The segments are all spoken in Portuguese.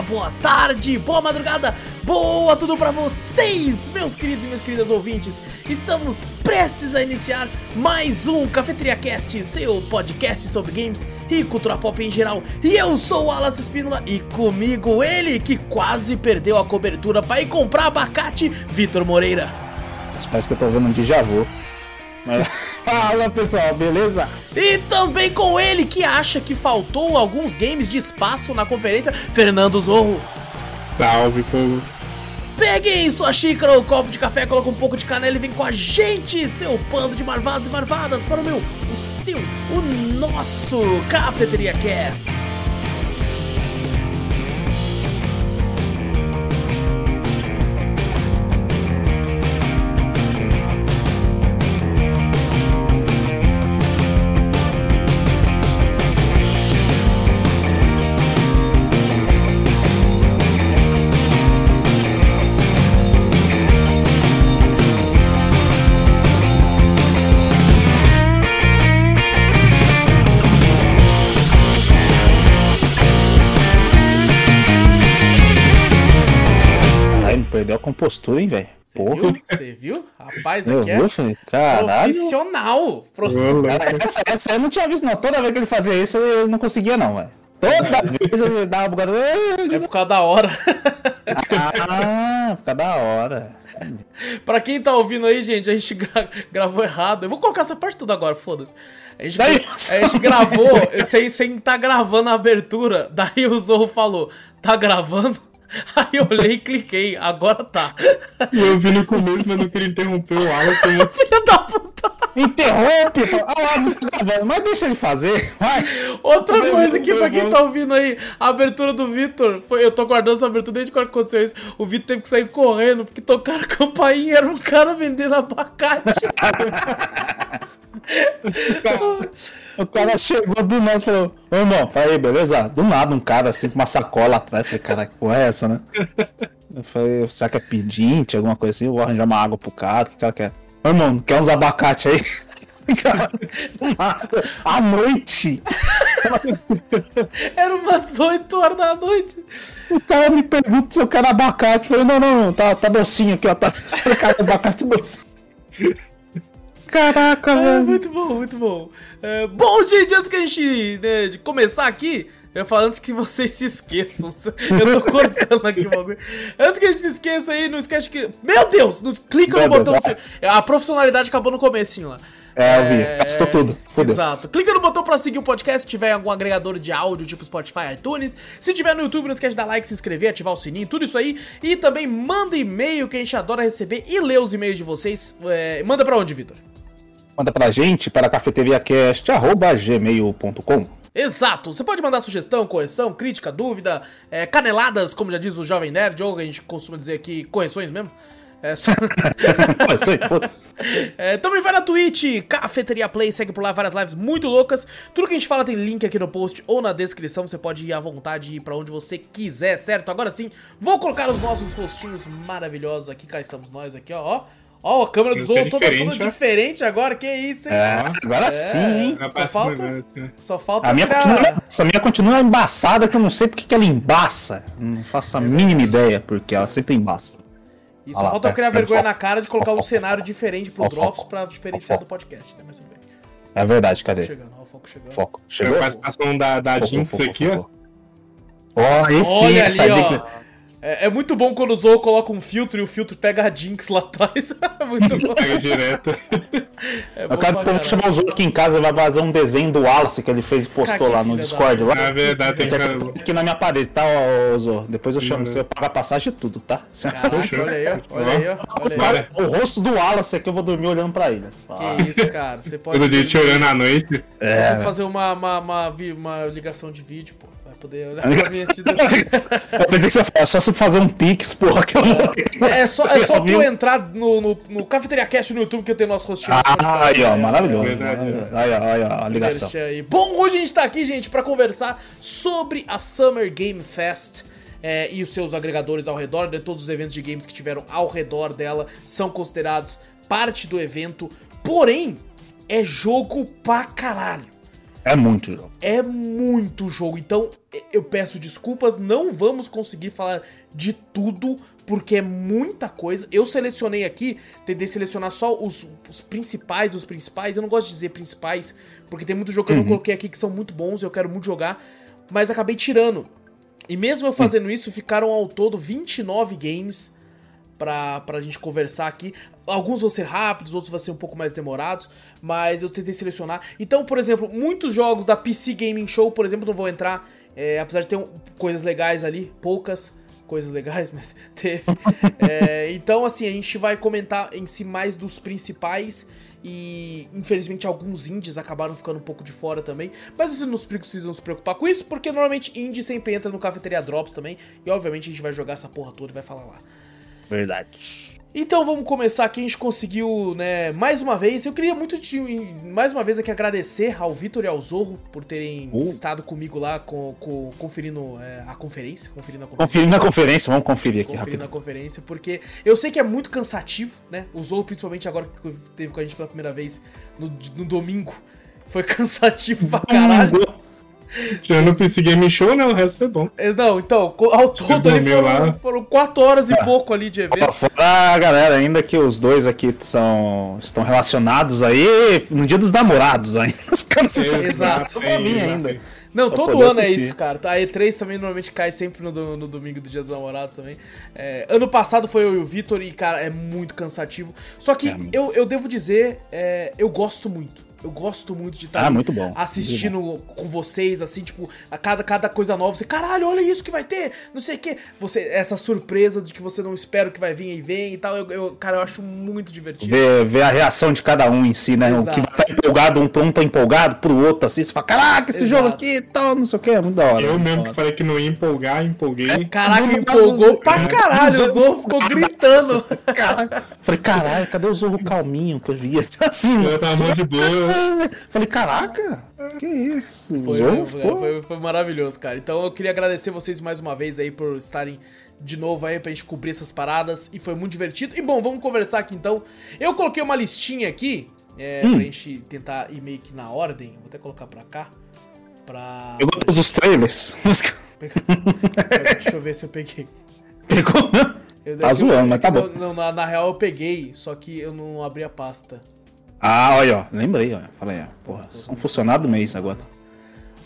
dia, boa tarde, boa madrugada, boa tudo pra vocês, meus queridos e minhas queridas ouvintes. Estamos prestes a iniciar mais um Cafeteria Cast, seu podcast sobre games e cultura pop em geral. E eu sou o Wallace Espínola e comigo ele que quase perdeu a cobertura para ir comprar abacate, Vitor Moreira. Parece que eu tô vendo um déjà vu. Fala pessoal, beleza? E também com ele que acha que faltou alguns games de espaço na conferência, Fernando Zorro. Salve, povo. Peguem sua xícara ou copo de café, coloca um pouco de canela e vem com a gente, seu bando de marvados e marvadas, para o meu, o seu, o nosso Cafeteria Cast. Perdeu a compostura, hein, velho? Você viu? Você viu? Rapaz, Meu aqui é Deus, caralho. profissional. Prof- Cara, essa, essa eu não tinha visto, não. Toda vez que ele fazia isso, eu não conseguia, não, velho. Toda vez ele dava uma bugada. É por causa da hora. Ah, fica da hora. pra quem tá ouvindo aí, gente, a gente gra- gravou errado. Eu vou colocar essa parte tudo agora, foda-se. A gente, Daí- a gente gravou sem, sem tá gravando a abertura. Daí o Zorro falou, tá gravando? Aí eu olhei e cliquei, agora tá. E eu vi no começo, mas não queria interromper o Wallace. mas- Filha da puta. Interrompe! Ah lá, não tá gravando, mas deixa ele fazer. Vai. Outra Meu coisa aqui, pra quem tá ouvindo aí, a abertura do Vitor, foi, eu tô guardando essa abertura desde quando aconteceu isso. O Vitor teve que sair correndo, porque tocaram a campainha, era um cara vendendo abacate. O cara chegou do nada e falou: Ô irmão, falei, beleza? Do nada, um cara assim com uma sacola atrás. Falei, cara, que porra é essa, né? Eu falei, será que é pedinte, alguma coisa assim? Eu vou arranjar uma água pro cara, o que o cara quer? Ô irmão, quer uns abacate aí? À noite, Era umas 8 horas da noite. o cara me pergunta se eu quero abacate. Eu falei, não, não, não, tá, tá docinho aqui, ó. Tá cara, abacate doce. Caraca, É, velho. muito bom, muito bom. É, bom, gente, antes que a gente né, de começar aqui, eu ia falar antes que vocês se esqueçam. Eu tô cortando aqui o bagulho. Antes que a gente se esqueça aí, não esquece que. Meu Deus! Não, clica no Deus, botão. vai. A profissionalidade acabou no comecinho lá. É, eu vi, gastou tudo. Fudeu. Exato. Clica no botão pra seguir o podcast se tiver em algum agregador de áudio, tipo Spotify, iTunes. Se tiver no YouTube, não esquece de dar like, se inscrever, ativar o sininho, tudo isso aí. E também manda e-mail que a gente adora receber e ler os e-mails de vocês. É, manda pra onde, Vitor? Manda pra gente para cafeteriacast.gmail.com Exato, você pode mandar sugestão, correção, crítica, dúvida, é, caneladas, como já diz o Jovem Nerd, ou a gente costuma dizer aqui, correções mesmo. É, só-. É, também vai na Twitch, Cafeteria Play, segue por lá várias lives muito loucas. Tudo que a gente fala tem link aqui no post ou na descrição, você pode ir à vontade e ir pra onde você quiser, certo? Agora sim, vou colocar os nossos rostinhos maravilhosos aqui, cá estamos nós aqui, ó, ó. Ó, a câmera do Isso Zorro é toda, toda diferente, ó. diferente agora, que isso, hein? É, agora sim, hein? Só falta- né? Só falta A minha, criar- continua, essa minha continua embaçada, que eu não sei porque que ela embaça. Não faço a mínima ideia, porque ela sempre embaça. E só lá, falta eu é, criar é vergonha na cara de colocar um Foco, cenário diferente pro Drops foco. pra diferenciar Foco. do podcast, né? Mas tudo bem. É verdade, cadê? Chegando, ó, o foco chegando. Foco. Chegou Chegou? a participação da, da Foco, Jinx foco, aqui, ó. Ó, esse sim, Olha essa ali, ó. É, é muito bom quando o Zou coloca um filtro e o filtro pega a Jinx lá atrás. muito bom. Pega direto. É Eu quero que chamar o Zou aqui em casa e vai fazer um desenho do Wallace que ele fez e postou lá no Discord. Lá. Na verdade, tem que. aqui na minha parede, tá, ô, Zou? Depois eu chamo você, eu pago a passagem e tudo, tá? Caraca, olha aí, ó. Olha aí, ó. Olha aí. O rosto do Wallace aqui eu vou dormir olhando pra ele. Que isso, cara. Você pode. Todo dia chorando à noite. Se É, você fazer uma, uma, uma, uma ligação de vídeo, pô. Poder olhar pra mim antes do... Eu pensei que você ia falar, é só se fazer um pix, porra, que eu não. É só, é só tu entrar no, no, no Cafeteria Cast no YouTube que eu tenho nosso rostinho. Ah, aí, ó, maravilhoso. maravilhoso. Aí, ó, aí, ó, a ligação. Bom, hoje a gente tá aqui, gente, pra conversar sobre a Summer Game Fest. é, e os seus agregadores ao redor, de todos os eventos de games que tiveram ao redor dela são considerados parte do evento. Porém, é jogo pra caralho. É muito jogo. É muito jogo. Então, eu peço desculpas, não vamos conseguir falar de tudo, porque é muita coisa. Eu selecionei aqui, tentei selecionar só os, os principais, os principais. Eu não gosto de dizer principais, porque tem muito jogo que eu não coloquei aqui que são muito bons, eu quero muito jogar, mas acabei tirando. E mesmo eu fazendo isso, ficaram ao todo 29 games pra, pra gente conversar aqui. Alguns vão ser rápidos, outros vão ser um pouco mais demorados, mas eu tentei selecionar. Então, por exemplo, muitos jogos da PC Gaming Show, por exemplo, não vou entrar, é, apesar de ter um, coisas legais ali, poucas coisas legais, mas teve. É, então, assim, a gente vai comentar em si mais dos principais e infelizmente alguns indies acabaram ficando um pouco de fora também. Mas vocês não precisam se preocupar com isso, porque normalmente indie sempre entra no Cafeteria Drops também. E obviamente a gente vai jogar essa porra toda e vai falar lá. Verdade. Então vamos começar aqui, a gente conseguiu, né, mais uma vez, eu queria muito, te, mais uma vez aqui agradecer ao Vitor e ao Zorro por terem Uh. estado comigo lá, com, com- conferindo é, a conferência, conferindo a conferência. Conferindo na conferência, vamos conferir aqui conferindo a rápido. conferência, porque eu sei que é muito cansativo, né? O Zorro, principalmente agora que teve com a gente pela primeira vez no, no domingo, foi cansativo pra caralho. Tirando o PC Game Show, né? O resto foi bom. É, Não, então, ao todo ali foram, lá? foram quatro horas e Ah. pouco ali de evento. Fora a galera, ainda que os dois aqui são, estão relacionados aí no dia dos namorados ainda. Os caras se Exato. pra mim ainda. Não, Pra todo ano é assistir. isso, cara. A E3 também normalmente cai sempre no, no domingo do Dia dos Namorados também. É, ano passado foi eu e o Vitor e, cara, é muito cansativo. Só que É eu, eu devo dizer, é, eu gosto muito. Eu gosto muito de estar Ah, muito bom. assistindo com vocês, assim, tipo, a cada, cada coisa nova. Você, caralho, olha isso que vai ter, não sei o quê. Você, essa surpresa de que você não espera o que vai vir e vem e tal. Eu, eu- cara, eu acho muito divertido. Ver, ver a reação de cada um em si, né? O que Exato. vai estar empolgado, um pra um tá empolgado, pro outro assim, você fala, caraca, esse Exato. jogo aqui e tal, não sei o que, é muito da hora. Eu muito mesmo que falei que não ia empolgar, empolguei. Caraca, Não, empolgou não, pra não, caralho. não, O Zorro ficou gritando. Caraca. Falei, caralho, cadê o Zorro calminho que eu via? Assim, Eu tava de boa. Falei, caraca, que isso? Foi, Zorro foi, foi- maravilhoso, cara. Então eu queria agradecer vocês mais uma vez aí por estarem de novo aí pra gente cobrir essas paradas. E foi muito divertido. E bom, vamos conversar aqui então. Eu coloquei uma listinha aqui, é, Hum. pra gente tentar ir meio que na ordem. Vou até colocar pra cá. Pra. Pegou todos os trailers. Deixa eu ver se eu peguei. Pegou, né? Eu, Tá eu- zoando, mas tá bom. Não, na, na real eu peguei, só que eu não abri a pasta. Ah, olha, ó, lembrei, ó. Falei, ó, porra, sou um funcionário do mês agora.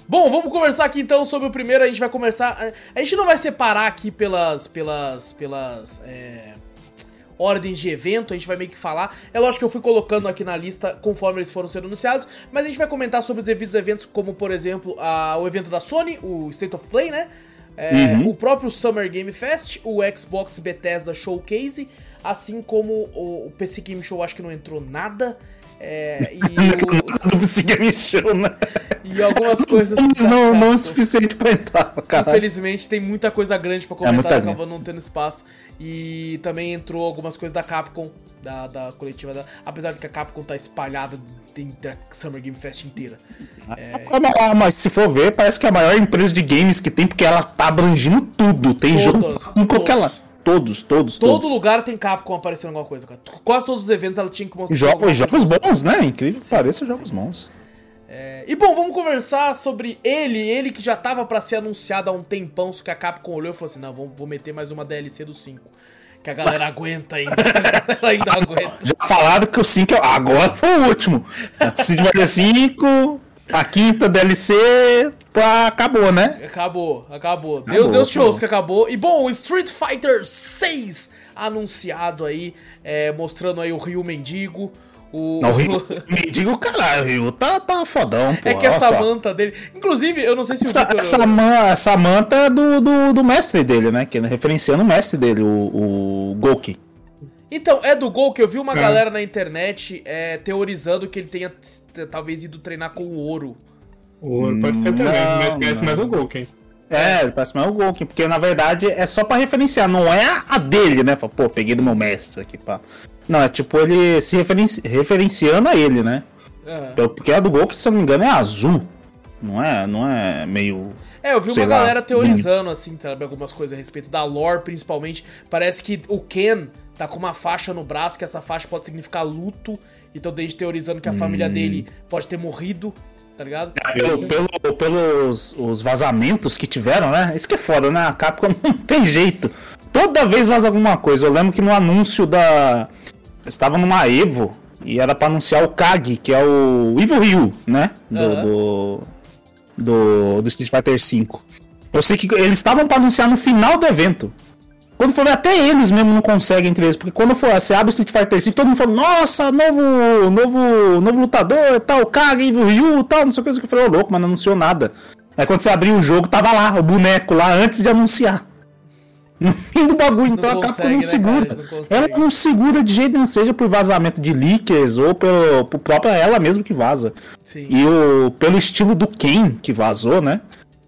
Bom, vamos conversar aqui então sobre o primeiro. A gente vai começar. a- A gente não vai separar aqui pelas. pelas. pelas. é, ordens de evento, a gente vai meio que falar. É lógico que eu fui colocando aqui na lista conforme eles foram sendo anunciados, mas a gente vai comentar sobre os devidos eventos, como por exemplo a- o evento da Sony, o State of Play, né? É, Uhum. O próprio Summer Game Fest, o Xbox Bethesda Showcase, assim como o, o PC Game Show, acho que não entrou nada. É, e, o- né? e algumas coisas. Da não, não é o suficiente pra entrar, cara. Infelizmente tem muita coisa grande pra comentar muita e grande. acabou não tendo espaço. E também entrou algumas coisas da Capcom, da, da coletiva da. Apesar de que a Capcom tá espalhada entre a Summer Game Fest inteira. Ah, Mas se for ver, parece que é a maior empresa de games que tem, porque ela tá abrangindo tudo. Tem jogo Todas, em qualquer lado. Todos, todos, Todo todos. lugar tem Capcom aparecendo alguma coisa, cara. Quase todos os eventos ela tinha que mostrar. Jogos, jogos bons, né? Incrível que pareça, jogos bons. É, E bom, vamos conversar sobre ele, ele que já tava pra ser anunciado há um tempão, só que a Capcom olhou e falou assim: não, vou, vou meter mais uma DLC do 5. Que a galera aguenta ainda. A galera ainda aguenta. Já falaram que o 5 é... agora foi o último. Se tiver 5, a quinta DLC, pá, acabou, né? Acabou, acabou. Deus, Acabou, Deus te acabou. que acabou. E bom, Street Fighter 6 anunciado aí, é, mostrando aí o Ryu Mendigo. O... Não, o Ryu, me diga o caralho, o Ryu tá, tá fodão, pô. é que essa manta dele. Inclusive, eu não sei se o Essa, Victor. essa, man- essa manta é do, do, do mestre dele, né? Que referenciando o mestre dele, o, o Goki. Então, é do Gol que eu vi uma É. galera na internet é, teorizando que ele tenha talvez ido treinar com o ouro. O ouro pode ser também, Não, mas parece não. mais o Golken. É, ele parece mais o Goki, porque na verdade é só pra referenciar, não é a- dele, né? Fala, Pô, peguei do meu mestre aqui, pá. Não, é tipo ele se referenci- referenciando a ele, né? É. Porque a do Goki, se eu não me engano, é azul. Não é, não é meio. É, eu vi uma lá, galera teorizando, assim, sabe, algumas coisas a respeito da lore, principalmente. Parece que o Ken tá com uma faixa no braço, que essa faixa pode significar luto. Então, desde teorizando que a família Hum. dele pode ter morrido tá ligado? Pelo, pelo- pelos os vazamentos que tiveram, né? Isso que é foda, né? A Capcom não tem jeito. Toda vez vaza alguma coisa. Eu lembro que no anúncio da. Eu estava numa Evo e era pra anunciar o Kag, que é o Evil Ryu, né? Do, Aham. do, do, do Street Fighter V. Eu sei que eles estavam pra anunciar no final do evento. Quando for ver, até eles mesmo não conseguem entre eles. Porque quando for, você abre o Street Fighter V, todo mundo fala, nossa, novo, novo, novo lutador, tal, Kage, Ryu, tal, não sei o que. Eu falei, ô louco, mas não anunciou nada. Aí quando você abriu o jogo, tava lá, o boneco lá, antes de anunciar. No fim do bagulho, então a Capcom consegue, não né, segura. cara? Não ela não segura de jeito nenhum, seja por vazamento de leakers ou pelo, por própria ela mesmo que vaza. Sim. E o, pelo estilo do Ken que vazou, né?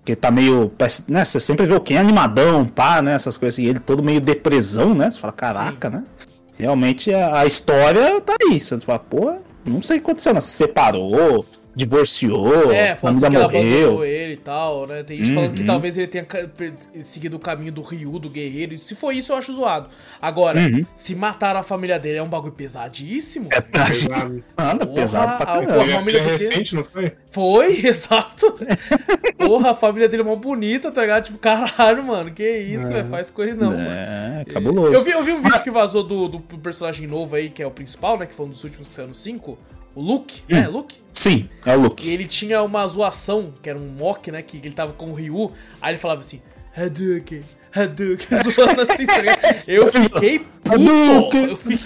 Que tá meio. Né, você sempre vê o Ken animadão, pá, né? Essas coisas assim. Ele todo meio depressão, né? Você fala, caraca, né? Realmente a, a história tá aí. Você fala, pô, não sei o que aconteceu, né? Se separou, divorciou, É, a pode ser família que ela abandonou morreu. ele e tal, né? Tem gente falando que Uhum. talvez ele tenha seguido o caminho do Ryu, do guerreiro. E se for isso, eu acho zoado. Agora, Uhum. se mataram a família dele é um bagulho pesadíssimo. É, Pesado. anda Porra, pesado pra a- caramba. Pô, a Ele é- família é recente, não foi? Foi, exato. Porra, a família dele é mó bonita, tá ligado? Tipo, caralho, mano, que isso, velho? Faz coisa não, mano. É, cabuloso. Eu vi, eu vi um vídeo que vazou do, do personagem novo aí, que é o principal, né? Que foi um dos últimos que saiu no 5. O Luke, Hum. né? Luke? Sim, é o E Luke. ele tinha uma zoação, que era um mock, né? Que ele tava com o Ryu. Aí ele falava assim, Hadouken, Hadouken, zoando assim, tá ligado? Eu fiquei puto. Eu fiquei...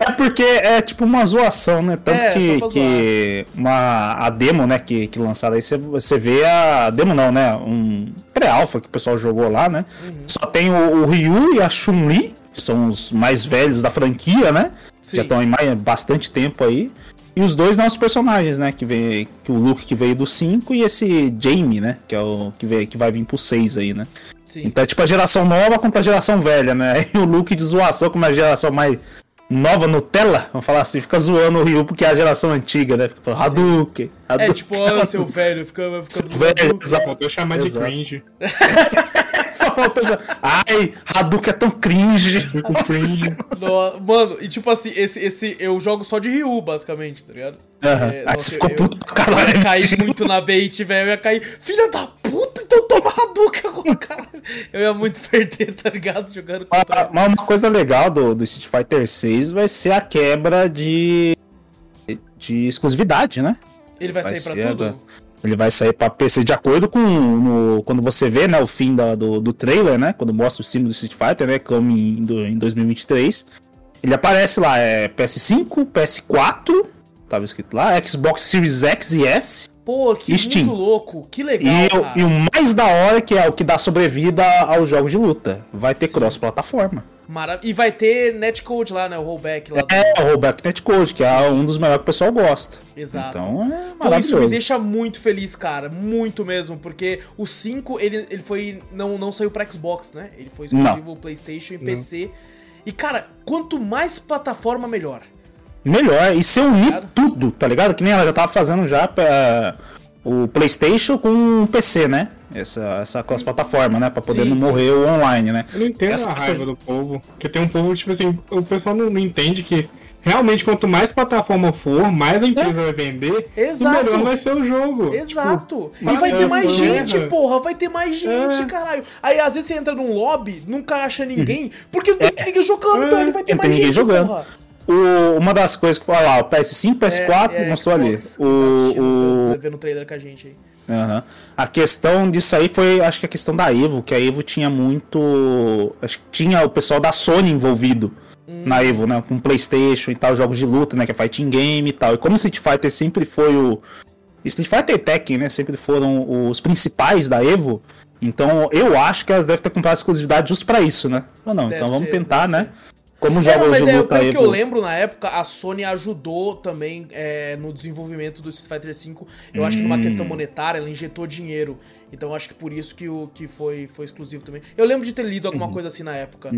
É porque é tipo uma zoação, né? Tanto É, que, que uma, a demo, né, que, que lançaram aí, você, você vê a demo não, né? Um pré-alpha que o pessoal jogou lá, né? Uhum. Só tem o, o Ryu e a Chun-Li, que são os mais velhos da franquia, né? Sim. Já estão em mais, bastante tempo aí. E os dois nossos personagens, né? Que, veio, que o Luke que veio do 5 e esse Jamie, né? Que é o que, veio, que vai vir pro 6 aí, né? Sim. Então é tipo a geração nova contra a geração velha, né? E o Luke de zoação como a geração mais nova Nutella, vamos falar assim, fica zoando o Ryu porque é a geração antiga, né? Fica falando Hadouken, É tipo, olha seu velho, fica, fica Seu velho, exato. Faltou chamar de cringe. Só faltou. Ai, Hadouken é tão cringe. Cringe. No- Mano, e tipo assim, esse, esse eu jogo só de Ryu, basicamente, tá ligado? Aham. É, Aí nossa, você ficou eu- puto pra Eu caralho. ia cair muito na bait, velho. Eu ia cair, filha da puta, então toma Hadouken agora, caralho. Eu ia muito perder, tá ligado? Jogando Mas contra. mas uma coisa legal do, do Street Fighter 6 vai ser a quebra de, de exclusividade, né? Ele vai, vai sair pra ser tudo? Ele vai sair pra PC de acordo com no- quando você vê, né, o fim da- do, do trailer, né, quando mostra o símbolo do Street Fighter, né, em, em 2023. Ele aparece lá, é PS5, PS4, tava escrito lá, Xbox Series X e S. Pô, que Steam. muito louco. Que legal, E, e o mais da hora, que é o que dá sobrevida aos jogos de luta, vai ter cross-plataforma. E vai ter netcode lá, né? O rollback lá. do- É, o Rollback Netcode, que é um dos melhores que o pessoal gosta. Exato. Então é Pô, isso maravilhoso. me deixa muito feliz, cara. Muito mesmo. Porque o 5, ele, ele foi. Não, não saiu pra Xbox, né? Ele foi exclusivo PlayStation e PC. E, cara, quanto mais plataforma, melhor. Melhor, e se unir Claro. tudo, tá ligado? Que nem ela já tava fazendo já pra, o PlayStation com o PC, né? Essa, essa cross-plataforma, né? Pra poder Sim, não sim. morrer o online, né? Eu não entendo Essa- a essa- raiva do povo. Porque tem um povo, tipo assim, o pessoal não, não entende que realmente quanto mais plataforma for, mais a empresa vai vender, Exato. e melhor vai ser o jogo. Exato. Tipo, e vai ter mais porra. gente, porra. Vai ter mais gente, É. caralho. Aí às vezes você entra num lobby, nunca acha ninguém, porque não tem ninguém jogando, então É. ele vai ter Não tem mais ninguém gente, jogando. porra. O- uma das coisas que, olha lá, o PS5, PS4, É, é, mostrou ali. Xbox, tá O, o, vendo o trailer com a gente aí. Aham. A questão disso aí foi, acho que a questão da Evo, que a Evo tinha muito. Acho que tinha o pessoal da Sony envolvido na Evo, né? Com PlayStation e tal, jogos de luta, né? Que é fighting game e tal. E como Street Fighter sempre foi o. Street Fighter e Tekken, né? Sempre foram os principais da Evo. Então eu acho que elas devem ter comprado exclusividade justo pra isso, né? Ou não, Deve então vamos ser, tentar, né? ser. Como É, joga não, o mas jogo é, da pelo que eu lembro na época, a Sony ajudou também é, no desenvolvimento do Street Fighter V. Eu acho que Hum. numa questão monetária, ela injetou dinheiro. Então eu acho que por isso que, o, que foi, foi exclusivo também. Eu lembro de ter lido alguma coisa assim na época.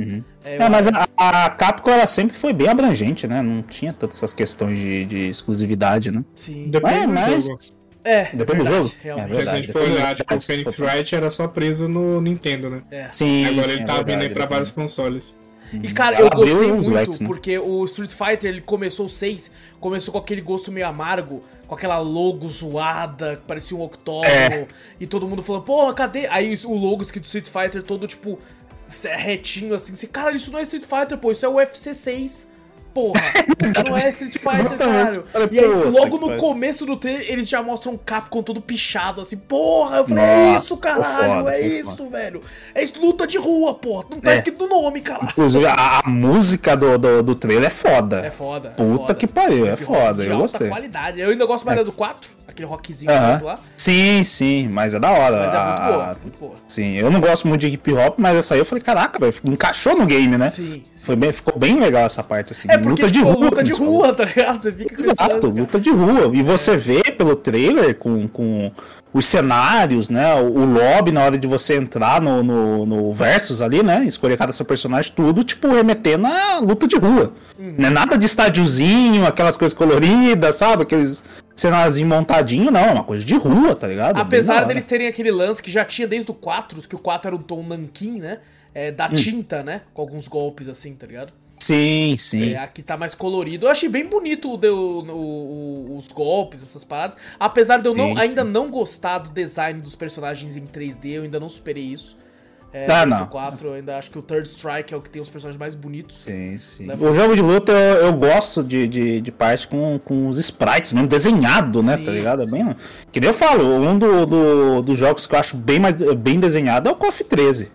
É, eu É, mas a, a Capcom ela sempre foi bem abrangente, né? Não tinha tantas essas questões de, de exclusividade, né? Sim. Depende Mas, do mas jogo. É, Depende do verdade, jogo? realmente. É Porque se a verdade, gente for depende olhar, do- tipo, o Phoenix Wright era só preso no Nintendo, né? É. Sim, Agora sim, ele é tá vindo aí verdade, pra vários consoles. E cara, eu gostei muito, né? porque o Street Fighter, ele começou o 6, começou com aquele gosto meio amargo, com aquela logo zoada, que parecia um octógono, É. e todo mundo falando, pô, cadê? Aí o logo escrito Street Fighter todo, tipo, retinho, assim, assim, cara, isso não é Street Fighter, pô, isso é o UFC 6. Porra, não é Street Fighter, caralho. E aí, logo no começo do trailer, eles já mostram um Capcom todo pichado, assim, porra, eu falei, é isso, caralho, foda, é isso, velho. É isso, luta de rua, porra, não tá É. escrito no nome, caralho. Inclusive, a, a música do, do, do trailer é foda. É foda. é Puta foda. que pariu, é foda, eu gostei. qualidade. Eu ainda gosto mais da do 4, aquele rockzinho Aham. lá. Sim, sim, mas é da hora. Mas é muito a- boa, muito boa. Sim, eu não gosto muito de hip hop, mas essa aí eu falei, caraca, encaixou no game, né? Sim. Foi bem, ficou bem legal essa parte, assim. É porque luta de tipo, rua. luta de rua, tá ligado? Você fica lance, Exato, luta de rua. E você vê pelo trailer com, com os cenários, né? O, o lobby na hora de você entrar no, no, no versus ali, né? Escolher cada seu personagem, tudo, tipo, remetendo a luta de rua. Uhum. Não é nada de estádiozinho, aquelas coisas coloridas, sabe? Aqueles cenáriozinho montadinho, não, é uma coisa de rua, tá ligado? Apesar deles terem aquele lance que já tinha desde o 4, que o 4 era um tom nanquim, né? É, Hum. da tinta, né? Com alguns golpes assim, tá ligado? Sim, sim. É, aqui tá mais colorido. Eu achei bem bonito o, o- o- os golpes, essas paradas. Apesar de eu não, Sim, ainda sim. não gostar do design dos personagens em 3D, eu ainda não superei isso. É, Tá, não. o 4, eu ainda acho que o Third Strike é o que tem os personagens mais bonitos. Sim, sim. Né? O jogo de luta eu, eu gosto de, de, de parte com, com os sprites mesmo, desenhado, né? Sim, tá ligado? É bem. Que nem eu falo, um do, do- dos jogos que eu acho bem, mais, bem desenhado é o KOF 13.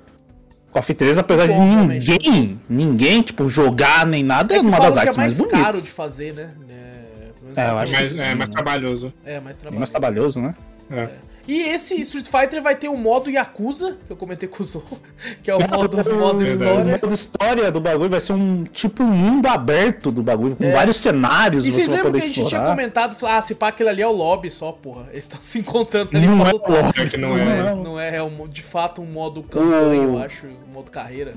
KOF 13, apesar de Bom, realmente. ninguém, ninguém, tipo, jogar nem nada, é, É uma das é artes mais, mais bonitas. caro de fazer, né? É, menos É, eu é acho mais, que sim, é mais né? trabalhoso. É, mais É trabalho. mais trabalhoso, né? É. E esse Street Fighter vai ter o modo Yakuza, que eu comentei com o Zorro, que é o modo, modo Verdade. O história. modo história do bagulho vai ser um tipo um mundo aberto do bagulho, com É. vários cenários E você vocês vai lembram poder que a gente tinha explorar. comentado, falou, ah, se pá, aquilo ali é o lobby só, porra. Eles estão se encontrando ali Não pra é lutar. lobby, É que não não é. é. Não é, é um- de fato um modo campanha, eu O- acho, um modo carreira.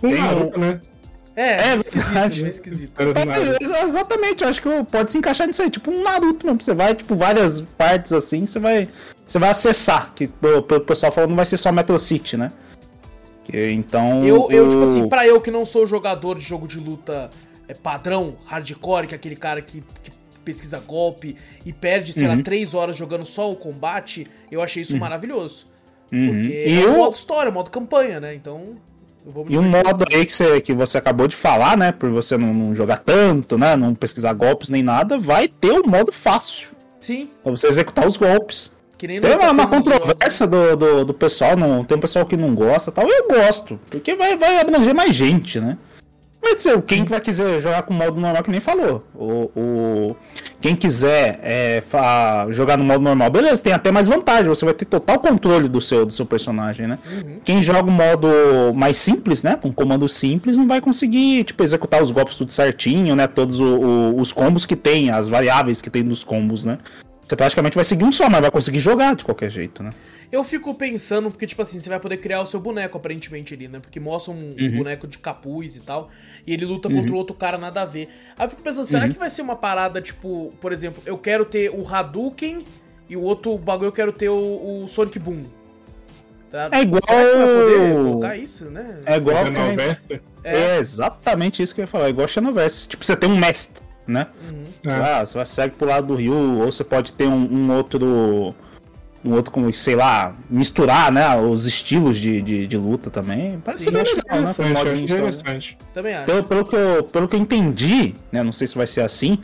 Com Tem Naruto, né? É, É esquisito, verdade. meio esquisito. É, Naruto. exa- exatamente, eu acho que pode se encaixar nisso aí, tipo um Naruto mesmo. Você vai, tipo, várias partes assim, você vai. Você vai acessar. Que o, pessoal falou não vai ser só Metro City, né? Que, então. Eu, eu, tipo o- assim, pra eu que não sou jogador de jogo de luta é, padrão, hardcore, que é aquele cara que, que pesquisa golpe e perde, sei lá, Uhum. três horas jogando só o combate, eu achei isso maravilhoso. Uhum. Porque E é o o- modo história, modo campanha, né? Então, eu E um modo aí que você, que você acabou de falar, né? Por você não, não jogar tanto, né? Não pesquisar golpes nem nada, vai ter o modo fácil. Sim, Pra você executar os golpes. que nem Tem uma, uma Jogos. controvérsia do, do, do pessoal, não, tem um pessoal que não gosta e tal. Eu gosto, porque vai, vai abranger mais gente, né? Mas assim, quem vai quiser jogar com modo normal, que nem falou. O, o- quem quiser é, fa- jogar no modo normal, beleza, tem até mais vantagem. Você vai ter total controle do seu, do seu personagem, né? Quem joga o modo mais simples, né? Com comando simples, não vai conseguir, tipo, executar os golpes tudo certinho, né? Todos o- o- os combos que tem, as variáveis que tem dos combos, né? Você praticamente vai seguir um só, mas vai conseguir jogar de qualquer jeito, né? Eu fico pensando, porque, tipo assim, você vai poder criar o seu boneco, aparentemente, ali, né? Porque mostra um, um Uhum. boneco de capuz e tal. E ele luta contra o outro cara nada a ver. Aí eu fico pensando, será Uhum. que vai ser uma parada, tipo, por exemplo, eu quero ter o Hadouken e o outro bagulho eu quero ter o, o Sonic Boom. Tá? É igual- Será que você vai poder colocar isso, né? É igual não veste? É. exatamente isso que eu ia falar, é igual Xenoverse. Tipo, você tem um mestre, né? Você, É. vai, você vai segue pro lado do rio, ou você pode ter um, um outro. Um outro, como, sei lá, misturar, né? Os estilos de, de, de luta também. Parece Sim, ser bem legal, né? com de história. interessante. Também acho. Pelo, pelo, que eu, pelo que eu entendi, né? Não sei se vai ser assim.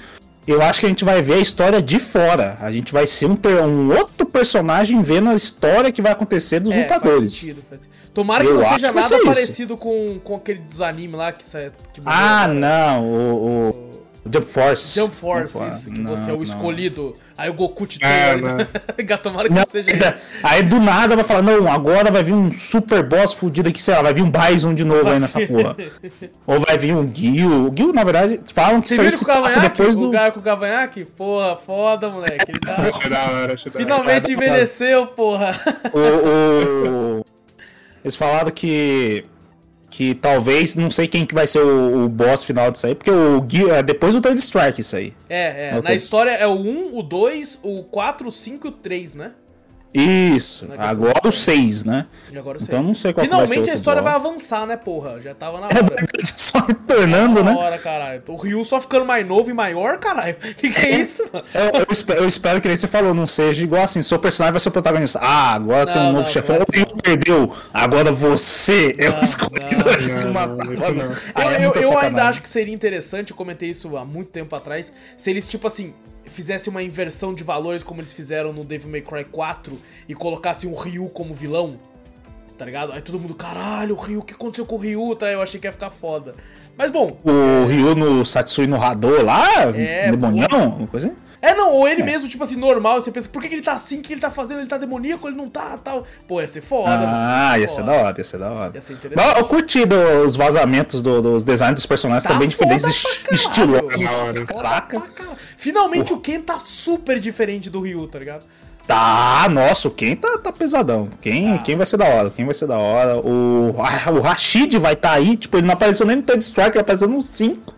Eu acho que a gente vai ver a história de fora. A gente vai ser um, um outro personagem vendo a história que vai acontecer dos É, faz lutadores. sentido, faz sentido. Tomara que Eu não seja nada isso. parecido com, com aquele dos animes lá que, que morreu Ah, não, o, o Jump Force. Jump Force, isso, que Não, você é o não. escolhido. Aí o Goku te É, tem. né? Tomara que Não, seja ainda- isso. aí do nada vai falar, não, agora vai vir um super boss fudido aqui, sei lá, vai vir um Bison de novo aí nessa porra. Ou vai vir um Gil. O Gil, na verdade, falam que Você se com o passa cavanhaque? depois O do. Gaio com o cavanhaque? Porra, foda, moleque. Ele tá... Finalmente envelheceu, porra. o, o- Eles falaram que. Que talvez, não sei quem que vai ser o, o boss final disso aí, porque o é depois do Third Strike isso aí. É, é. Não Na história é o 1, o 2, o 4, o 5 e o 3, né? Isso, é agora o 6, né? Agora o Então seis. não sei qual que vai ser Finalmente a história vai avançar, né, porra? Já tava na É hora. verdade, só retornando, na né? hora, caralho. O Ryu só ficando mais novo e maior, caralho. Que que é isso, mano? Eu, eu espero, eu espero que nem você falou, não seja igual assim, seu personagem vai ser o protagonista. Ah, agora tem Não, um novo não, chefão. O Ryu perdeu, agora você é o escolhido de matar. é eu eu, eu ainda acho que seria interessante, eu comentei isso há muito tempo atrás, se eles, tipo assim, fizessem uma inversão de valores como eles fizeram no Devil May Cry 4 e colocassem o Ryu como vilão, tá ligado? Aí todo mundo, caralho, o Ryu, o que aconteceu com o Ryu? Tá? Eu achei que ia ficar foda. Mas bom, O Ryu no Satsui no Hadou lá, É, demonião, uma coisa assim. É não, ou ele mesmo, tipo assim, normal, você pensa, por que, que ele tá assim, o que ele tá fazendo? Ele tá demoníaco, ele não tá, tal. Pô, ia ser foda, Ah, mano. ia ser Foda. da hora, ia ser da hora. Ia ser interessante. Mas eu curti do- os vazamentos do- dos designs dos personagens Tá também diferentes, foda esti- pra caralho. estilosos. Da hora. Foda Caraca. Finalmente o Ken tá super diferente do Ryu, tá ligado? Tá, nossa, o Ken tá, tá pesadão. Quem, Tá. quem vai ser da hora? Quem vai ser da hora? O, ah, o Rashid vai estar tá aí, tipo, ele não apareceu nem no Third Strike, ele apareceu no 5.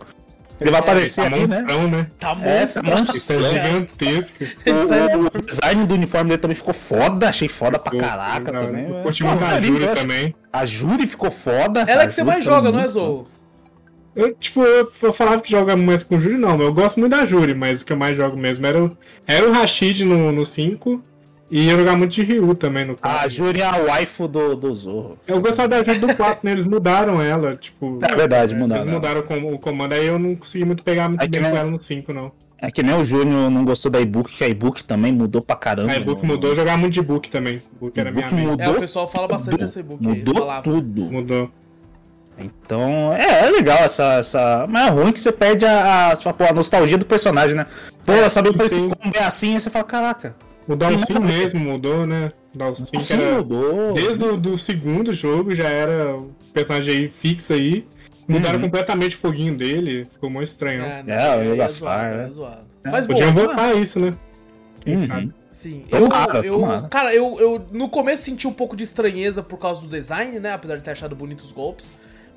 Ele vai aparecer Tá aí, né? monstrão, né? Tá É, monstro. tá é gigantesco. O, o design do uniforme dele também ficou foda, achei foda pra caraca hora. também. Eu é. curti muito a acho. também. A Júri ficou foda. Ela é que você Júri mais tá joga, não é, Zou? Eu, tipo, eu, eu falava que joga mais com o Júri, não. Eu gosto muito da Júri, mas o que eu mais jogo mesmo era o, era o Rashid no, no 5 e eu jogava muito de Ryu também no 4. A Júri é a waifu do, do Zorro. Eu gostava da Júri do 4, né? Eles mudaram ela, tipo... É verdade, mudaram. Eles mudaram o com- o comando, aí eu não consegui muito pegar muito É que bem nem- com ela no 5, não. É que nem o Júnior não gostou da e-book, que a e-book também mudou pra caramba. A e-book no- mudou, eu jogava muito de book também. Book era minha E-book mudou É, o pessoal fala bastante tudo. dessa e-book aí. Mudou falava. tudo. Mudou. Então, é, é legal essa, essa. Mas é ruim que você perde a, a, sua- pô, a nostalgia do personagem, né? Pô, É, saber fazer esse combo é assim, aí você fala, caraca. O ver. mesmo mudou, né? Que Assim era... mudou. Desde o do segundo jogo já era o personagem aí fixo aí. Mudaram Uhum. completamente o foguinho dele, ficou muito estranho. É, É, o aí Yoda zoado, Fire, é né? zoado. É. Mas bom, Podiam voltar isso, né? Quem Uhum. sabe? sim. Eu, Tomara, eu, tomara. cara, eu, eu no começo senti um pouco de estranheza por causa do design, né? Apesar de ter achado bonitos os golpes.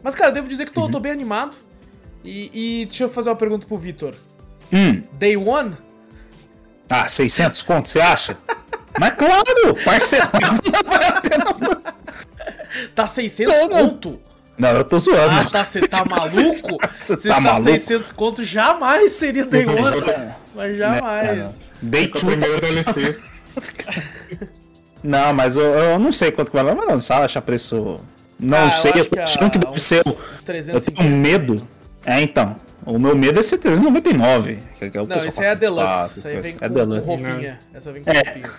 Mas, cara, devo dizer que tô, Uhum. tô bem animado. E, e deixa eu fazer uma pergunta pro Vitor. Hum. Day One? Ah, 600 conto, você acha? Mas claro, parcelado. Tá 600 Não, não. conto? Não, eu tô zoando. Ah, né? tá, você tá maluco? Você tá tá maluco? 600 conto, jamais seria Day One. Mas Né, jamais. é, não. Day Com a two, primeira DLC. Não, mas eu, eu não sei quanto que vai vai lançar, acha preço. Não Ah, eu sei, eu acho tô achando que deve ser. o- Uns Eu 350. tenho medo. É, então. O meu medo é ser 399. Que é o Não, esse aí é a Deluxe. Isso aí vem com, É com Deluxe. roupinha. Essa vem com É. roupinha.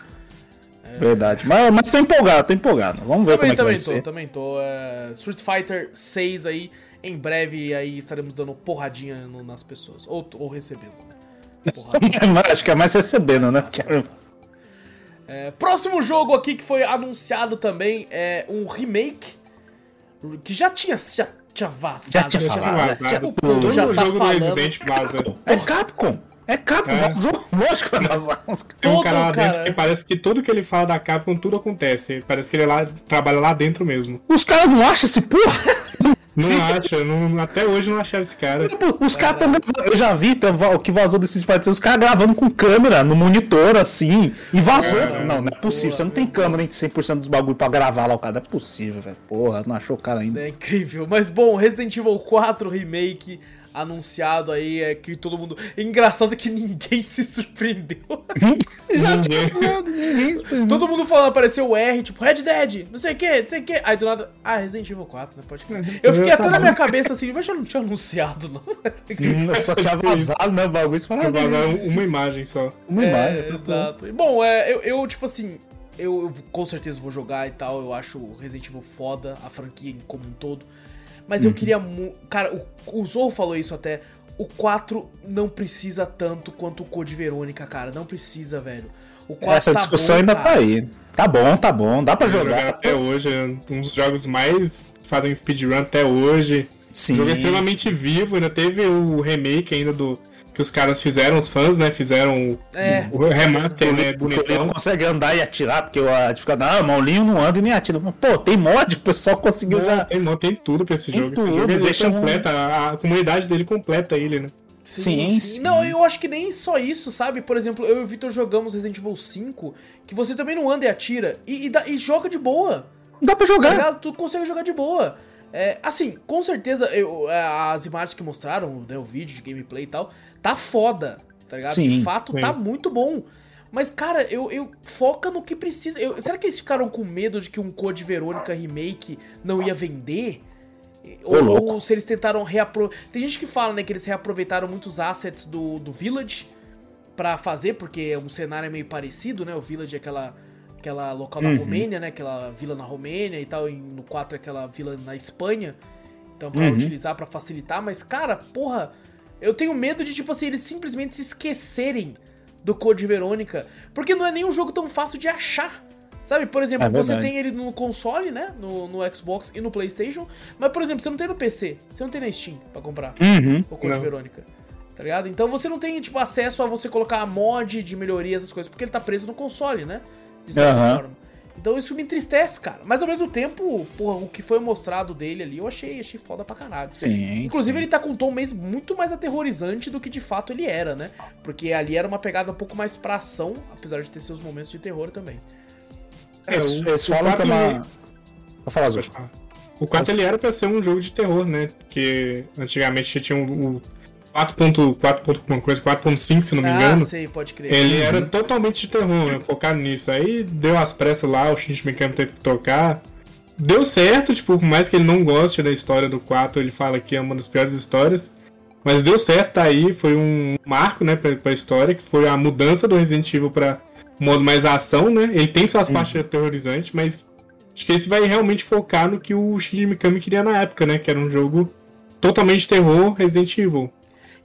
Verdade. Mas, mas tô empolgado, tô empolgado. Vamos ver como Também, é que vai também tô, ser. também tô. É, Street Fighter 6 aí, em breve aí estaremos dando porradinha no- nas pessoas. Ou, ou recebendo, né? Acho que é mais recebendo, né? É, próximo jogo aqui que foi anunciado também é um remake que já tinha, já tinha vazado. Já tinha Deixa eu falado, vazar. já- o povo Todo já tá jogo do falando. Resident vaza. É Capcom! É Capcom, É. vazou. Lógico que vai vazar. Tem um cara lá dentro que parece que tudo que ele fala da Capcom, tudo acontece. Parece que ele lá, trabalha lá dentro mesmo. Os caras não acham esse porra? Não Sim. acha, não- até hoje não acharam esse cara. Tipo, Os caras também. Eu já vi o que vazou desse Street Fighter, os caras gravando com câmera no monitor, assim. E vazou. Não, não é possível. Você não tem câmera em 100% dos bagulho pra gravar lá o cara. Não é possível, velho. Porra, não achou o cara ainda. É incrível. Mas bom, Resident Evil 4 Remake anunciado aí, é que todo mundo. Engraçado que ninguém se surpreendeu. Ninguém- todo mundo falando, apareceu o R, tipo, Red Dead, não sei o que, não sei o que. Aí do nada, ah, Resident Evil 4, né? Pode crer. Eu fiquei até na minha cabeça assim, mas já não tinha anunciado, não. Hum, eu só tinha vazado, né? O bagulho. Vazaram uma imagem só. uma imagem. É, exato. E, bom, é, eu, eu, tipo assim, eu, eu com certeza vou jogar e tal. Eu acho o Resident Evil foda, a franquia como um todo. Mas Uhum. eu queria muito. Cara, o, o Zorro falou isso até. O 4 não precisa tanto quanto o Code Verônica, cara. Não precisa, velho. O 4 Essa tá discussão bom, ainda cara. tá aí. Tá bom, tá bom. Dá pra Jogar jogar. até hoje, é um dos jogos mais fazem speedrun até hoje. Sim. O jogo é extremamente vivo, ainda teve o remake ainda do. Que os caras fizeram, os fãs, né? Fizeram É. o remaster, né? Ele Bonitão. não consegue andar e atirar, porque o fica, não, o Maulinho não anda e nem atira. Mas, Pô, tem mod, o pessoal conseguiu já. Tem, mo- tem tudo pra esse Tem jogo. Esse tudo, jogo ele deixa completa, a, a comunidade dele completa ele, né? Sim, sim. Não, eu acho que nem só isso, sabe? Por exemplo, eu e o Victor jogamos Resident Evil 5, que você também não anda e atira, e, e, dá- e joga de boa. Dá pra Tá jogar. ligado? Tu consegue jogar de boa. É, assim, com certeza, eu- as imagens que mostraram, né, o vídeo de gameplay e tal, tá foda, tá ligado? Sim, de fato, tá sim. muito bom. Mas, cara, eu, eu foca no que precisa. Eu- será que eles ficaram com medo de que um Code Verônica remake não ia vender? Ou, ou se eles tentaram reaproveitar. Tem gente que fala, né, que eles reaproveitaram muitos assets do, do Village pra fazer, porque um cenário é meio parecido, né? O Village é aquela, aquela local na Uhum. Romênia, né? Aquela vila na Romênia e tal. E no 4 é aquela vila na Espanha. Então, pra Uhum. utilizar, pra facilitar. Mas, cara, porra, eu tenho medo de, tipo assim, eles simplesmente se esquecerem do Code Verônica. Porque não é nem um jogo tão fácil de achar. Sabe, por exemplo, É você tem ele no console, né? No, no Xbox e no PlayStation. Mas, por exemplo, você não tem no PC. Você não tem na Steam pra comprar Uhum. o Code Não. Verônica. Tá ligado? Então você não tem, tipo, acesso a você colocar mod de melhoria, essas coisas, porque ele tá preso no console, né? De certa Aham. forma. Então isso me entristece, cara. Mas ao mesmo tempo, porra, o que foi mostrado dele ali, eu achei, achei foda pra caralho. Sim. Inclusive, sim. ele tá com um tom mês muito mais aterrorizante do que de fato ele era, né? Porque ali era uma pegada um pouco mais pra ação, apesar de ter seus momentos de terror também. É, Eles, o- eles o falam que é quatro, uma. ele- Vou falar, Azul. O 4 ele era pra ser um jogo de terror, né? Porque antigamente tinha o o 4.4. alguma coisa, 4.5, se não me ah, engano. sei, pode crer. Ele era totalmente de terror, né? Focado nisso. Aí deu as pressas lá, o Shinji Mikami teve que tocar. Deu certo, tipo, por mais que ele não goste da história do 4, ele fala que é uma das piores histórias. Mas deu certo, tá aí, foi um marco, né, pra, pra história, que foi a mudança do Resident Evil pra modo mais ação, né? Ele tem suas partes aterrorizantes, mas acho que esse vai realmente focar no que o Shinji Mikami queria na época, né? Que era um jogo totalmente terror Resident Evil.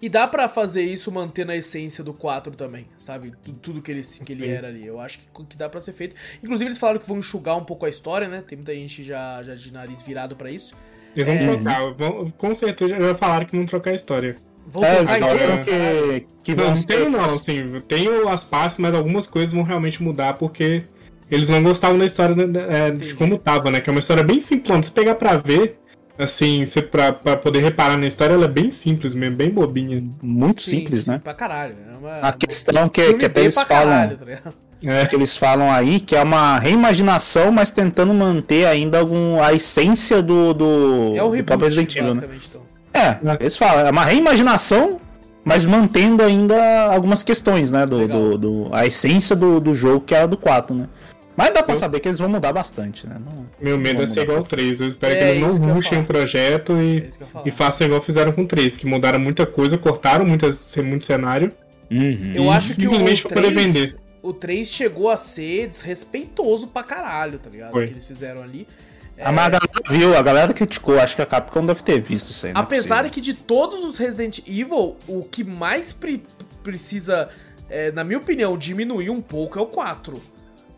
E dá pra fazer isso mantendo a essência do 4 também, sabe? Tu- Tudo que ele, que ele era ali. Eu acho que, que dá pra ser feito. Inclusive, eles falaram que vão enxugar um pouco a história, né? Tem muita gente já, já de nariz virado pra isso. Eles vão É. trocar, vão- com certeza já falaram que vão trocar a história. Vão É, trocar eles a agora- ideia, falaram caralho. que, que Não, vão não tem não, assim, tem as partes, mas algumas coisas vão realmente mudar porque eles não gostavam da história né, é, de como tava, né? Que é uma história bem simplona. Se pegar pra ver, assim, você, pra, pra poder reparar na história, ela é bem simples mesmo, bem bobinha. Muito Sim, simples, sim, né? Pra caralho. É uma, A questão que, que até eles falam. caralho, tá ligado? É, que eles falam aí que é uma reimaginação, mas tentando manter ainda algum, a essência do, do, É o do reboot, próprio Resident Evil, né? basicamente, então. É, eles falam, é uma reimaginação, mas mantendo ainda algumas questões, né? Do, do, do- a essência do, do jogo que era do 4, né? Mas dá pra Eu- saber que eles vão mudar bastante, né? Não- meu medo é ser igual o 3. Eu espero É, que eles não ruxem o projeto É e, falar. e façam igual fizeram com o 3, que mudaram muita coisa, cortaram muitas, muito cenário. Uhum. Eu E acho que o simplesmente pra 3, poder vender. o 3 chegou a ser desrespeitoso pra caralho, tá ligado? O Foi. que eles fizeram ali. A mas a galera viu, a galera criticou, acho que a Capcom deve ter visto isso aí. é Apesar possível. que de todos os Resident Evil, o que mais pre- precisa, é, na minha opinião, diminuir um pouco é o 4.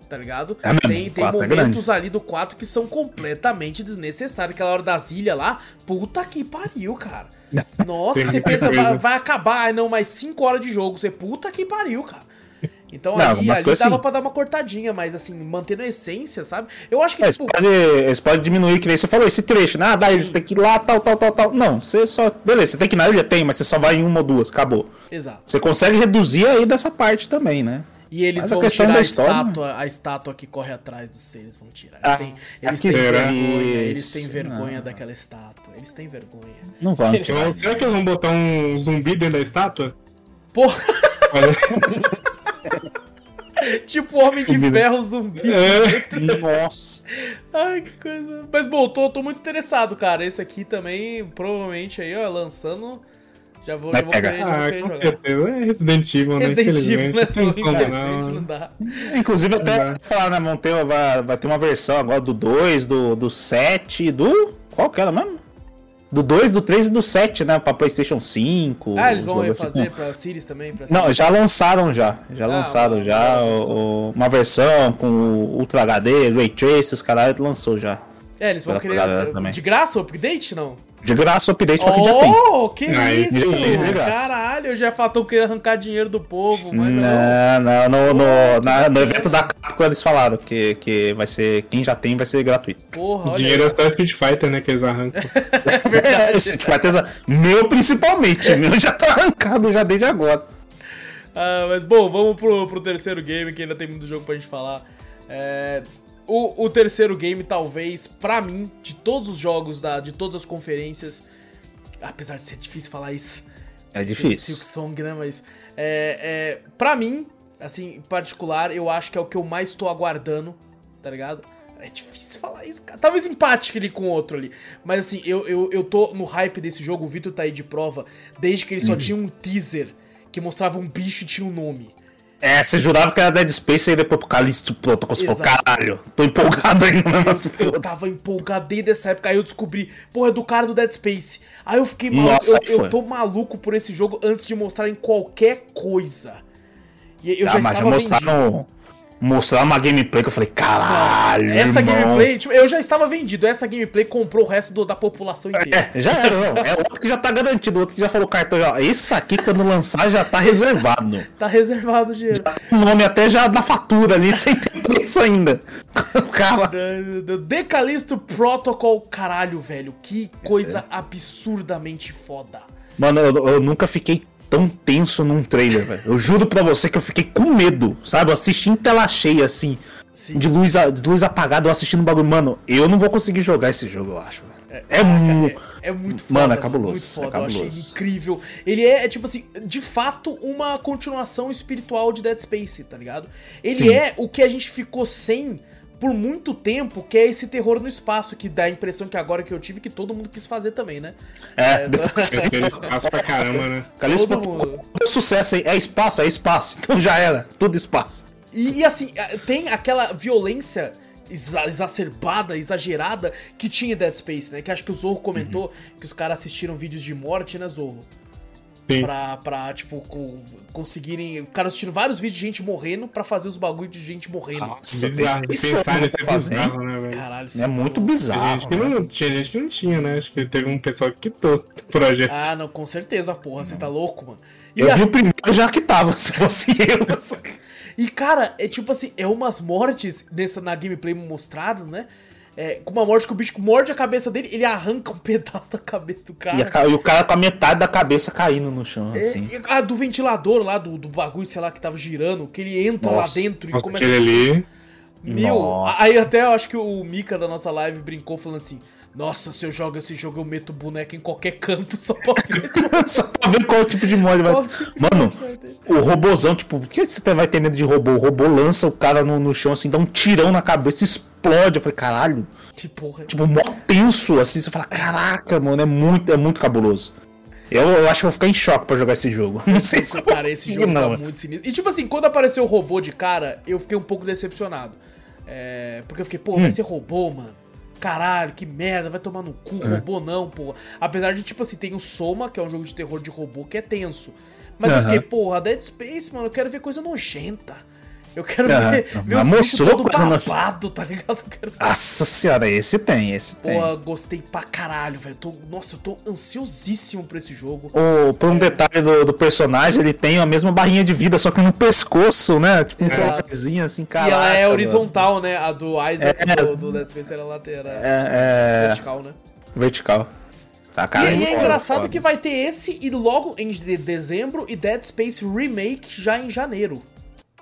Tá ligado? É mesmo, tem tem 4 é momentos ali do 4 que são completamente desnecessários. Aquela hora das ilhas lá, puta que pariu, cara. Nossa, você pensa, vai, vai acabar, não, mais 5 horas de jogo. Você, puta que pariu, cara. Então Não, ali, ali dava sim. pra dar uma cortadinha, mas assim, mantendo a essência, sabe? Eu acho que, É, eles, tipo, podem, eles podem diminuir, que nem você falou, esse trecho, né? Ah, daí você tem que ir lá, tal, tal, tal, tal. Não, você só. Beleza, você tem que ir na ilha, tem, mas você só vai em uma ou duas, acabou. exato. Você consegue reduzir aí dessa parte também, né? E eles Mas a vão questão tirar da a história- estátua, a estátua que corre atrás dos seres, eles vão tirar. Ah, Eles têm, eles aquele- têm vergonha, eles têm vergonha não. daquela estátua. Eles têm vergonha. Não vão. Eles- será que eles vão botar um zumbi dentro da estátua? Porra, tipo Homem de Zumbi, né? Ferro zumbi. é. Nossa. Ai, que coisa. Mas bom, tô, tô muito interessado, cara. Esse aqui também, provavelmente aí, ó, lançando. Já vou, Vai já vou pegar. querer, já vou Ah, querer com jogar. certeza. É Resident Evil, né? Resident Evil, né? Não Só, infelizmente não. não dá. Inclusive, até falar, né, Monteiro vai, vai ter uma versão agora do 2, do, do 7, do. Qual que era mesmo? Do 2, do 3 e do 7, né? Pra PlayStation 5. Ah, eles vão bagulho assim. refazer pra Series também? Pra Não, já lançaram já. Já Ah, lançaram uma- já uma o- o- uma versão com o Ultra HD, Ray Trace, os caras lançou já. É, eles vão pra querer. De graça o update, não? De graça o update pra quem já tem. Oh, que isso? de- de graça. Caralho, eu já faltou querer arrancar dinheiro do povo, mas não. Não, não, no, no, na- no evento da Capcom eles falaram que, que vai ser. Quem já tem vai ser gratuito. Porra, O olha dinheiro é só Street Fighter, né? Que eles arrancam. É verdade. Esse vai ter essa- Meu principalmente. Meu já tá arrancado já desde agora. Ah, mas bom, vamos pro, pro terceiro game, que ainda tem muito jogo pra gente falar. É, o, o terceiro game, talvez, pra mim, de todos os jogos, da, de todas as conferências, apesar de ser difícil falar isso, É Silk difícil. Song, né? Mas, é, é, pra mim, assim, em particular, eu acho que é o que eu mais tô aguardando, tá ligado? É difícil falar isso, cara. Talvez empate ali com o outro ali. Mas assim, eu, eu, eu tô no hype desse jogo, o Vitor tá aí de prova, desde que ele só tinha um teaser que mostrava um bicho e tinha um nome. É, você jurava que era Dead Space e depois pro Callisto Protocol. Você falou, caralho, tô empolgado ainda mesmo assim. Eu tava empolgado desde essa época, aí eu descobri, porra, é do cara do Dead Space. Aí eu fiquei maluco, Nossa, eu, eu tô maluco por esse jogo antes de mostrarem qualquer coisa. E eu Ah, já mas já mostraram, mostraram uma gameplay que eu falei, caralho. Essa irmão. gameplay, tipo, eu já estava vendido. Essa gameplay comprou o resto do- da população inteira. É, já era, não. É outro que já tá garantido, outro que já falou cartão já. Esse aqui, quando lançar, já tá reservado. Tá reservado o dinheiro. O nome até já da fatura ali, sem ter preço ainda. O cara. Decalisto Protocol, caralho, velho. Que coisa absurdamente foda. Mano, eu, eu nunca fiquei tão tenso num trailer, velho. Eu juro pra você que eu fiquei com medo, sabe? Eu assisti em tela cheia, assim. Sim. De luz, a- de luz apagada, eu assistindo o bagulho. Mano, eu não vou conseguir jogar esse jogo, eu acho. É, mu- É, é muito foda. Mano, é cabuloso, Muito foda. é Eu achei cabuloso. incrível. Ele é, é, tipo assim, de fato, uma continuação espiritual de Dead Space, tá ligado? Ele Sim. é o que a gente ficou sem por muito tempo, que é esse terror no espaço, que dá a impressão que agora que eu tive, que todo mundo quis fazer também, né? É, quero espaço pra caramba, né? Calixto todo mundo. deu sucesso, hein? É espaço, é espaço. Então já era, tudo espaço. E, e, assim, tem aquela violência exa- exacerbada, exagerada que tinha Dead Space, né? Que acho que o Zorro comentou Uhum. que os caras assistiram vídeos de morte, né, Zorro? Pra, pra tipo, co- conseguirem. Ficaram assistindo vários vídeos de gente morrendo pra fazer os bagulho de gente morrendo. Nossa, Bizarro. isso Pensar que nisso é bizarro, né, velho? Caralho, É você muito. Tinha bizarro. gente, que né? não, tinha gente que não tinha, né? Acho que teve um pessoal que quitou o projeto. Ah, não, com certeza, porra, você tá louco, mano. E, Eu a- vi o primeiro já que tava, se fosse eu. e, cara, é tipo assim, é umas mortes nessa, na gameplay mostrado, né? É, com uma morte que o bicho morde a cabeça dele, ele arranca um pedaço da cabeça do cara. E, a e o cara com a metade da cabeça caindo no chão, É, assim. e a do ventilador lá, do, do bagulho, sei lá, que tava girando, que ele entra Nossa, lá dentro e começa aquele ali. Meu, Nossa. aí até eu acho que o Mika da nossa live brincou falando assim: Nossa, se eu jogo esse jogo, eu meto boneco em qualquer canto só pra ver. Só pra ver qual tipo de mod vai. Tipo de Mano, mod vai ter. o robozão, tipo, por que você vai ter medo de robô? O robô lança o cara no, no chão, assim, dá um tirão na cabeça, explode. Eu falei, caralho. Que porra. Tipo, mó tenso, assim. Você fala, caraca, mano, é muito, é muito cabuloso. Eu, eu acho que eu vou ficar em choque pra jogar esse jogo. Não sei se Cara, esse jogo não, tá muito sinistro. E tipo assim, quando apareceu o robô de cara, eu fiquei um pouco decepcionado. É, porque eu fiquei, pô, Hum. vai ser robô, mano. Caralho, que merda, vai tomar no cu, É. robô não, pô. Apesar de, tipo assim, tem o Soma, que é um jogo de terror de robô, que é tenso. Mas eu Aham. fiquei, porra, Dead Space, mano, eu quero ver coisa nojenta. Eu quero Aham. ver, ver Mas os bichos todo babado, tá ligado? Quero Nossa senhora, esse tem, esse tem. Porra, gostei pra caralho, velho. Tô- Nossa, eu tô ansiosíssimo pra esse jogo. O, por um detalhe do, do personagem, ele tem a mesma barrinha de vida, só que no pescoço, né? Tipo, um Exato. colarzinho assim, e caraca. ela é mano. horizontal, né? A do Isaac É. do, do Dead Space era lateral. É, é vertical, né? vertical. Tá, E cara, aí é foda, engraçado foda. que vai ter esse e logo em de- dezembro e Dead Space Remake já em janeiro.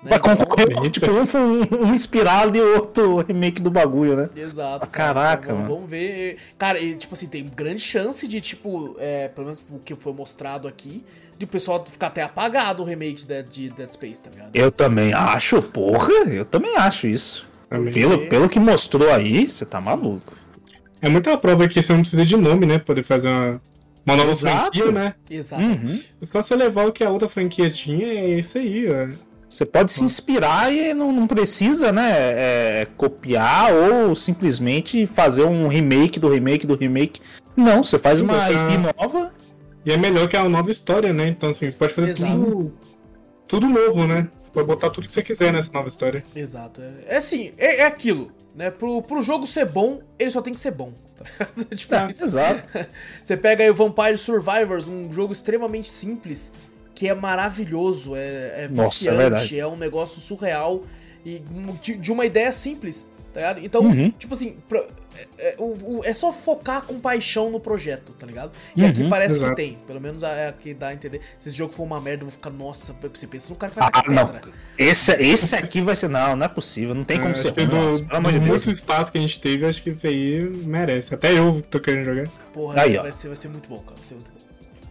Né? Vai concorrer, tipo, um, foi um, um inspirado e outro remake do bagulho, né? Exato. Caraca, Então, vamos, mano. Vamos ver. Cara, e, tipo assim, tem grande chance de, tipo, é, pelo menos o que foi mostrado aqui, de o pessoal ficar até apagado o remake de Dead, de Dead Space, tá ligado? Eu também acho, porra, eu também acho isso. Também. Pelo, pelo que mostrou aí, você tá maluco. É muita prova que você não precisa de nome, né? Pra poder fazer uma, uma nova Exato. franquia, né? Exatamente. É Só você levar o que a outra franquia tinha, é isso aí, ó. Você pode se inspirar e não, não precisa, né, é, copiar ou simplesmente fazer um remake do remake do remake. Não, você faz Sim, uma você- IP nova. E é melhor que a nova história, né? Então, assim, você pode fazer Exato. tudo tudo novo, né? Você pode botar tudo que você quiser nessa nova história. Exato. É, é assim, é, é aquilo, né? Pro, pro jogo ser bom, ele só tem que ser bom. tipo É, isso. exato. Você pega aí o Vampire Survivors, um jogo extremamente simples, que é maravilhoso, é, é Nossa, é viciante, verdade. é um negócio surreal e de, uma ideia simples, tá ligado? Então, Uhum. tipo assim, pra- é, é- o- o- é só focar com paixão no projeto, tá ligado? E aqui Uhum, parece exato. que tem, pelo menos é aqui dá a entender. Se esse jogo for uma merda, eu vou ficar, nossa, você pensa no cara que vai Ah, não. Esse, esse aqui vai ser. Não, não é possível. Não tem como É, ser acho que ruim. do, nossa, pelo amor de Deus. espaços que a gente teve, acho que isso aí merece. Até eu tô querendo jogar. Porra, Aí, vai, ser, vai ser muito bom, cara, vai ser muito bom.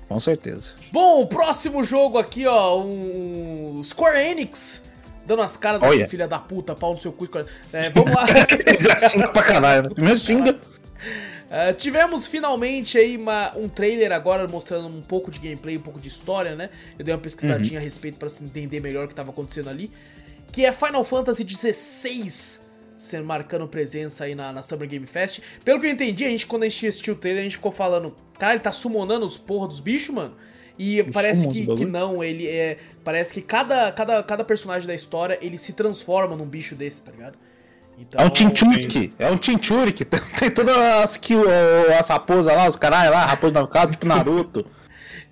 Com certeza. Bom, o próximo jogo aqui, ó, um Square Enix. Dando as caras aqui, Olha. filha da puta, pau no seu cu. É, vamos lá. Já xinga pra caralho. né? Primeiro xinga. É, tivemos finalmente aí uma- um trailer agora mostrando um pouco de gameplay, um pouco de história, né? Eu dei uma pesquisadinha a respeito pra se entender melhor o que tava acontecendo ali. Que é Final Fantasy XVI sendo marcando presença aí na, na Summer Game Fest. Pelo que eu entendi, a gente, quando a gente assistiu o trailer, a gente ficou falando, cara, ele tá summonando os porra dos bichos, mano. E parece que, que não, ele é. Parece que cada, cada, cada personagem da história ele se transforma num bicho desse, tá ligado? Então, É um Tinchurik. É um Tinchurik. Tem, tem todas as, kill, as raposas lá, os caralho lá, raposa casa, tipo Naruto.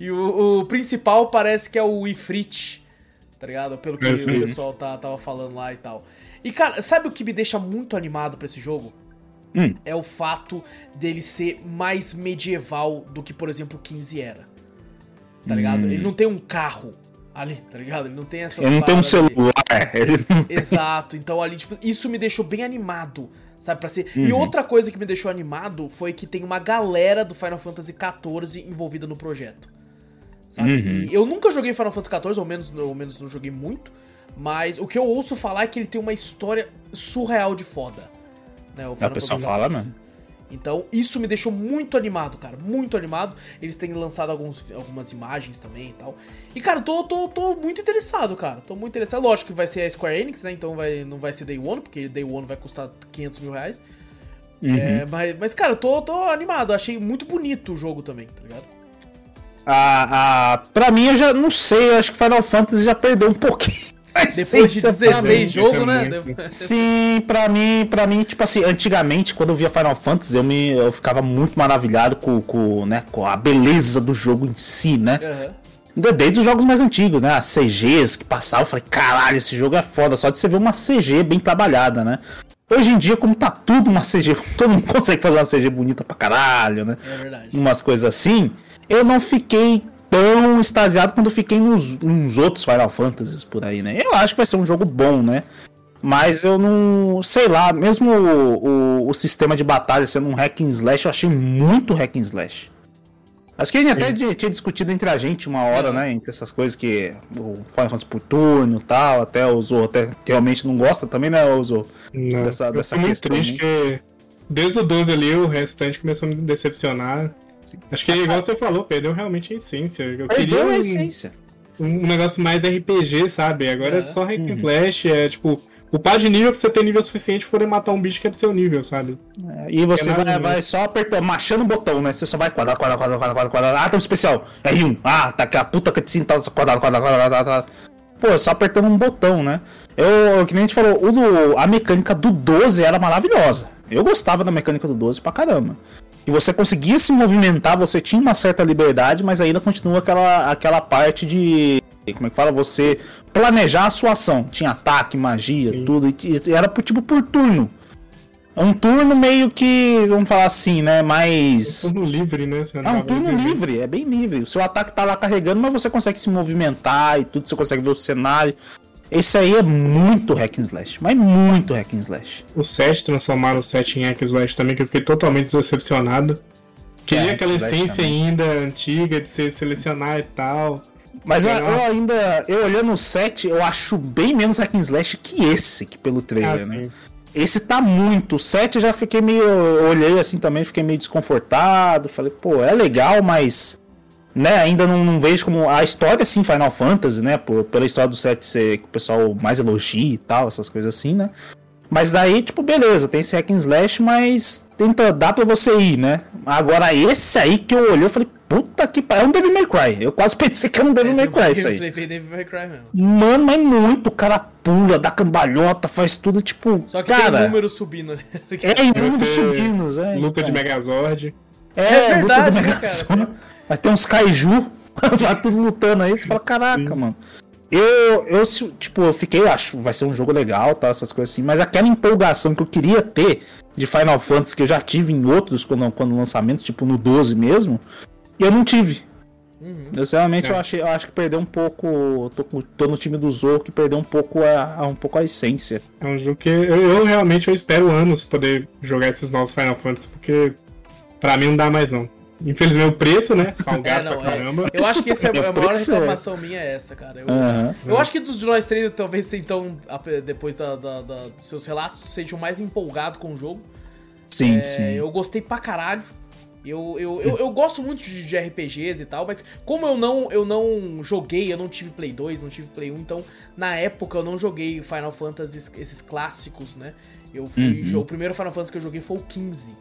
E o, o principal parece que é o Ifrit, tá ligado? Pelo que É, o pessoal tá, tava falando lá e tal. E, cara, sabe o que me deixa muito animado pra esse jogo? Hum. É o fato dele ser mais medieval do que, por exemplo, o 15 era. Tá ligado? Ele não tem um carro ali, tá ligado? Ele não tem essas Ele não tem um celular. Exato, então ali, tipo, isso me deixou bem animado, sabe, pra ser... Uhum. E outra coisa que me deixou animado foi que tem uma galera do Final Fantasy XIV envolvida no projeto, sabe? Uhum. Eu nunca joguei Final Fantasy XIV, ou menos, ou menos não joguei muito, mas o que eu ouço falar é que ele tem uma história surreal de foda, né, o pessoal fala mesmo. Então, isso me deixou muito animado, cara. Muito animado. Eles têm lançado alguns, algumas imagens também e tal. E, cara, tô, tô, tô muito interessado, cara. Tô muito interessado. Lógico que vai ser a Square Enix, né? Então vai, não vai ser Day One, porque Day One vai custar 500 mil reais. Uhum. É, mas, mas, cara, eu tô, tô animado. Achei muito bonito o jogo também, tá ligado? A, a, pra mim, eu já não sei. Eu acho que Final Fantasy já perdeu um pouquinho. Depois de essência pra 16 mim. isso é jogos, né? Sim, pra mim, pra mim, tipo assim, antigamente, quando eu via Final Fantasy, eu, me, eu ficava muito maravilhado com, com, né, com a beleza do jogo em si, né? Aham. Desde os jogos mais antigos, né? As CGs que passavam, eu falei, caralho, esse jogo é foda, só de você ver uma CG bem trabalhada, né? Hoje em dia, como tá tudo uma CG, todo mundo consegue fazer uma CG bonita pra caralho, né? É verdade. Umas coisas assim, eu não fiquei tão extasiado quando eu fiquei nos, nos outros Final Fantasies por aí, né? Eu acho que vai ser um jogo bom, né? Mas eu não. Sei lá, mesmo o, o, o sistema de batalha sendo um hack and slash, eu achei muito hack and slash. Acho que a gente até de- tinha discutido entre a gente uma hora, né? Entre essas coisas que o Final Fantasy por turno e tal, até o Zorro até realmente não gosta também, né, o Zorro? Não. Dessa- eu dessa tô muito questão triste que desde o 12 ali o restante começou a me decepcionar. Acho que, igual você falou, perdeu realmente a essência. Eu queria Perdeu a um, essência. um negócio mais RPG, sabe? Agora é, É. só hack Uhum. and slash, é tipo, upar de nível pra você ter nível suficiente pra poder matar um bicho que é do seu nível, sabe? É, E você É vai, demais. vai só apertando, machando o botão, né? Você só vai quadrado, quadrado, quadrado, quadrado, quadrado. Ah, tem um especial. R1. Ah, tá aqui a puta cutscene, tá quadrado, quadrado, quadrado, quadrado, quadrado. Pô, é só apertando um botão, né? Eu, que nem a gente falou, o do- a mecânica do 12 era maravilhosa. Eu gostava da mecânica do 12 pra caramba. E você conseguia se movimentar, você tinha uma certa liberdade, mas ainda continua aquela, aquela parte de. Como é que fala? Você planejar a sua ação. Tinha ataque, magia, Sim. tudo. E, e era por, tipo por turno. É um turno meio que, vamos falar assim, né? Mais. Turno livre, né? Você É um turno livre, é bem livre. O seu ataque tá lá carregando, mas você consegue se movimentar e tudo, você consegue ver o cenário. Esse aí é muito hack and slash, mas muito hack and slash. O 7 transformaram o 7 em hack and slash também, que eu fiquei totalmente decepcionado. Queria É, aquela essência também. ainda antiga de você selecionar e tal. Mas eu, eu ainda, eu olhando o set, eu acho bem menos hack and slash que esse, que pelo trailer, Ah, né? Esse tá muito. O 7 eu já fiquei meio. eu Olhei assim também, fiquei meio desconfortado. Falei, pô, é legal, mas. Né, ainda não, não vejo como. A história, sim, Final Fantasy, né? Por, pela história do 7 ser que o pessoal mais elogia e tal, essas coisas assim, né? Mas daí, tipo, beleza, tem esse hack and slash, mas tenta, dá pra você ir, né? Agora, esse aí que eu olhei, eu falei, puta que pariu. É um Devil May Cry. Eu quase pensei que era um Devil É, May Cry isso aí. Devil May Cry mesmo. Mano, mas muito. O cara pula, dá cambalhota, faz tudo, tipo. Só que cara, tem números subindo ali. É, números subindo, é. Luta de então. Megazord. É, É luta verdade, do né, Megazord. cara? Mas tem uns kaiju lá tudo lutando aí. Você fala, caraca, Sim. mano. Eu, eu, tipo, eu fiquei, acho, vai ser um jogo legal, tá, essas coisas assim, mas aquela empolgação que eu queria ter de Final Fantasy, que eu já tive em outros, quando, quando lançamento, tipo no 12 mesmo, eu não tive. Uhum. Eu, realmente, É. eu, achei, eu acho que perdeu um pouco, tô, tô no time do Zorro, que perdeu um pouco a, a- um pouco a essência. É um jogo que eu, eu realmente eu espero anos poder jogar esses novos Final Fantasy, porque pra mim não dá mais não. Infelizmente o preço, né? Salgado É, não, pra é. caramba. Eu acho que esse é, a maior é. reclamação minha é essa, cara. Eu, Aham. eu acho que dos de nós três, talvez então, depois da- da- da- dos seus relatos, sejam mais empolgado com o jogo. Sim, É, sim. eu gostei pra caralho. Eu, eu, eu, eu gosto muito de, de RPGs e tal, mas como eu não, eu não joguei, eu não tive Play 2, não tive Play 1, então na época eu não joguei Final Fantasy, esses clássicos, né? Eu fui. Uhum. O primeiro Final Fantasy que eu joguei foi o 15.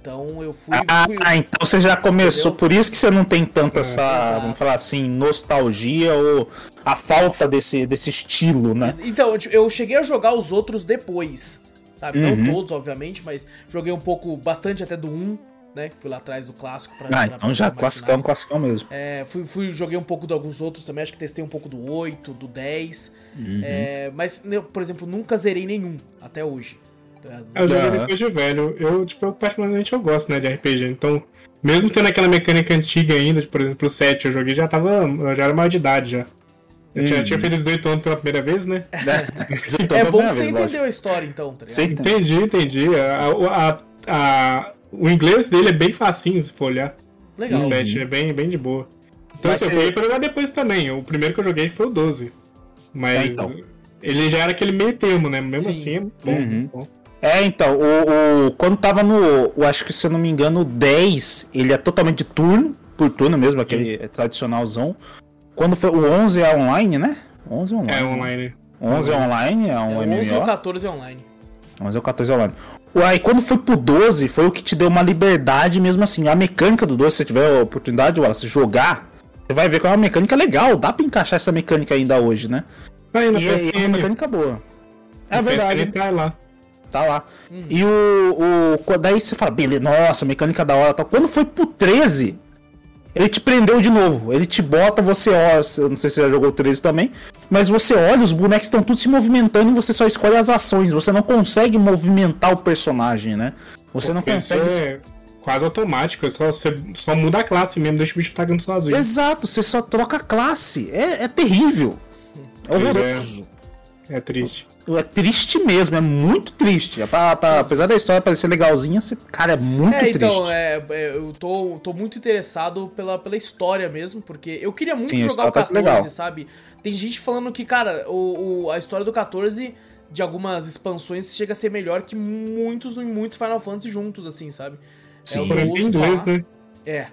Então eu fui. Ah, fui- então você já começou, Entendeu? por isso que você não tem tanto essa, exato. vamos falar assim, nostalgia ou a falta desse, desse estilo, né? Então, tipo, eu cheguei a jogar os outros depois, sabe? Uhum. Não todos, obviamente, mas joguei um pouco, bastante até do 1, né? Fui lá atrás do clássico pra. Ah, pra- então já classicão, classicão mesmo. É, fui, fui, joguei um pouco de alguns outros também, acho que testei um pouco do 8, do 10. Uhum. É, mas, né, por exemplo, nunca zerei nenhum até hoje. Eu joguei depois de velho. Eu, tipo, eu particularmente eu gosto, né, de RPG. Então, mesmo tendo aquela mecânica antiga ainda, de, por exemplo, o 7 eu joguei, já tava. Eu já era maior de idade já. Eu tinha, Uhum. tinha feito 18 anos pela primeira vez, né? É bom que você entendeu a história, então, tá ligado? Sim. Entendi, entendi. A, a- a- o inglês dele é bem facinho, se for olhar. Legal. O 7 é bem, bem de boa. Então, Mas assim, eu você- peguei pra jogar depois também. O primeiro que eu joguei foi o 12. Mas É, então. ele já era aquele meio termo, né? Mesmo Sim. assim, é bom. Uhum. bom. É, então, o, o- quando tava no. Eu acho que, se eu não me engano, o 10, ele é totalmente de turno, por turno mesmo, aquele tradicionalzão. Quando foi. O 11 é online, né? 11 é online. É online. 11 é online, é É, um 11 MMO. ou 14 é online. 11 ou 14 é online. Uai, quando foi pro 12, foi o que te deu uma liberdade mesmo assim. A mecânica do 12, se você tiver a oportunidade, Wallace, jogar, você vai ver que é uma mecânica legal. Dá pra encaixar essa mecânica ainda hoje, né? Tá aí na E é, e é uma PSN. mecânica boa. É Na verdade. PSN tá lá. Tá lá. E o, o. Daí você fala, beleza, nossa, mecânica da hora tal. Quando foi pro 13, ele te prendeu de novo. Ele te bota, você olha. Eu não sei se você já jogou o 13 também. Mas você olha, os bonecos estão todos se movimentando e você só escolhe as ações. Você não consegue movimentar o personagem, né? Você não Porque isso consegue. é quase automático. Só, você só muda a classe mesmo, deixa o bicho atacando sozinho. Exato, você só troca a classe. É, é terrível. É é. horroroso. É triste. É triste mesmo, é muito triste. É pra- pra- apesar da história parecer legalzinha, você- cara, é muito É, então, triste. é, é, eu tô, tô muito interessado pela, pela história mesmo, porque eu queria muito Sim, jogar o parece 14, legal. sabe? Tem gente falando que, cara, o, o- a história do 14, de algumas expansões, chega a ser melhor que muitos e muitos Final Fantasy juntos, assim, sabe? Sim. É, eu inglês, falar. né? É.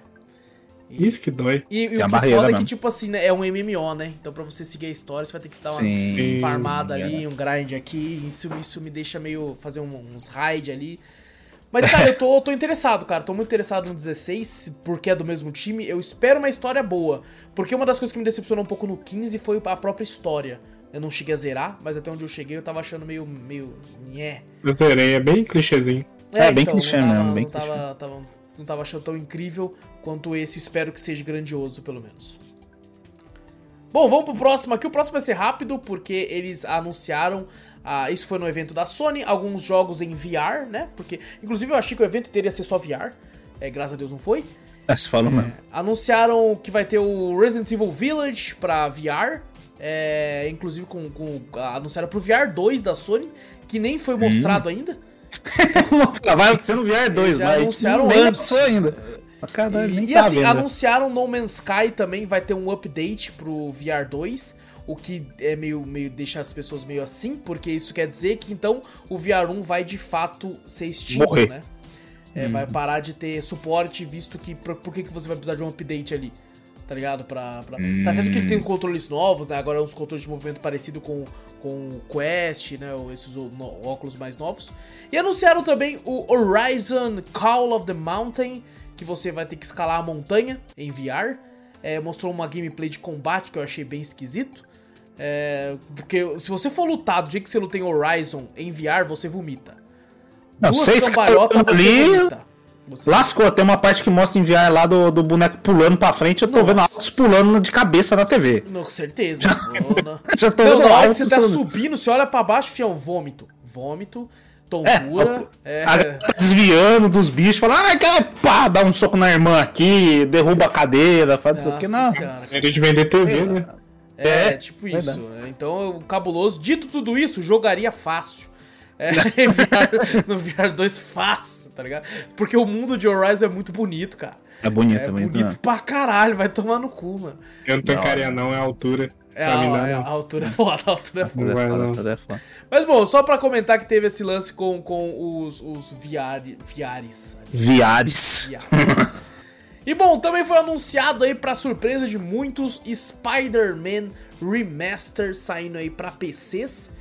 Isso que dói. E, e a o que barreira foda é que, tipo assim, né, é um MMO, né? Então pra você seguir a história, você vai ter que dar uma Sim, farmada sim, ali, um grind aqui. Isso, isso me deixa meio. fazer um- uns raid ali. Mas, cara, eu tô, tô interessado, cara. Tô muito interessado no 16, porque é do mesmo time. Eu espero uma história boa. Porque uma das coisas que me decepcionou um pouco no 15 foi a própria história. Eu não cheguei a zerar, mas até onde eu cheguei eu tava achando meio. meio. nhé. Eu zerei, é bem clichêzinho. É, bem então, clichê mesmo, bem não tava, tava- não tava achando tão incrível quanto esse. Espero que seja grandioso, pelo menos. Bom, vamos pro próximo aqui. O próximo vai ser rápido, porque eles anunciaram. ah, isso foi no evento da Sony, alguns jogos em VR, né? Porque, inclusive, eu achei que o evento inteiro ia ser só VR. É, graças a Deus não foi. É, você falou mesmo. Anunciaram que vai ter o Resident Evil Village pra VR. é, inclusive com, com anunciaram pro VR 2 da Sony, que nem foi mostrado ainda. Vai ser no VR 2, Já mas anunciaram nem antes. ainda. Caralho, E, nem e tá assim, vendo. anunciaram No Man's Sky também, vai ter um update pro VR 2, o que é meio, meio deixa as pessoas meio assim, porque isso quer dizer que então o VR 1 vai de fato ser extinto, Morrer. né? É, Vai parar de ter suporte, visto que. Por, por que, que você vai precisar de um update ali? Tá ligado? Pra, pra- Tá certo que ele tem controles novos, né? Agora uns controles de movimento parecido com, com o Quest, né? ou Esses óculos mais novos. E anunciaram também o Horizon Call of the Mountain, que você vai ter que escalar a montanha em VR. É, mostrou uma gameplay de combate que eu achei bem esquisito. É, porque se você for lutar do jeito que você luta em Horizon em VR, você vomita. Não, Duas cambalhotas, caras você vomita. Você- lascou. Tem uma parte que mostra em VR lá do, do boneco pulando pra frente. Eu tô Nossa. vendo Altos pulando de cabeça na TV. Não, com certeza. Não, não. Já tô Não, vendo na hora que você tá subindo, você olha pra baixo, fião, vômito. Vômito, tontura. É, galera tá desviando dos bichos, fala, ai, cara, pá, dá um soco na irmã aqui, derruba a cadeira, faz não sei o que, não. Senhora. É de vender TV, né? É, É, tipo verdade. isso. né? Então, cabuloso. Dito tudo isso, jogaria fácil. É, no VR 2 fácil, tá ligado? Porque o mundo de Horizon é muito bonito, cara. É bonito, É é bonito. bonito né? pra caralho, vai tomar no cu, mano. Eu não tancaria não, é a altura. É, a, mim, não, é, a altura é foda, a altura é foda. É foda, não. tudo é foda. Mas bom, só pra comentar que teve esse lance com, com os, os VR, VRs. Viares. VR. E bom, também foi anunciado aí pra surpresa de muitos Spider-Man Remaster saindo aí pra PCs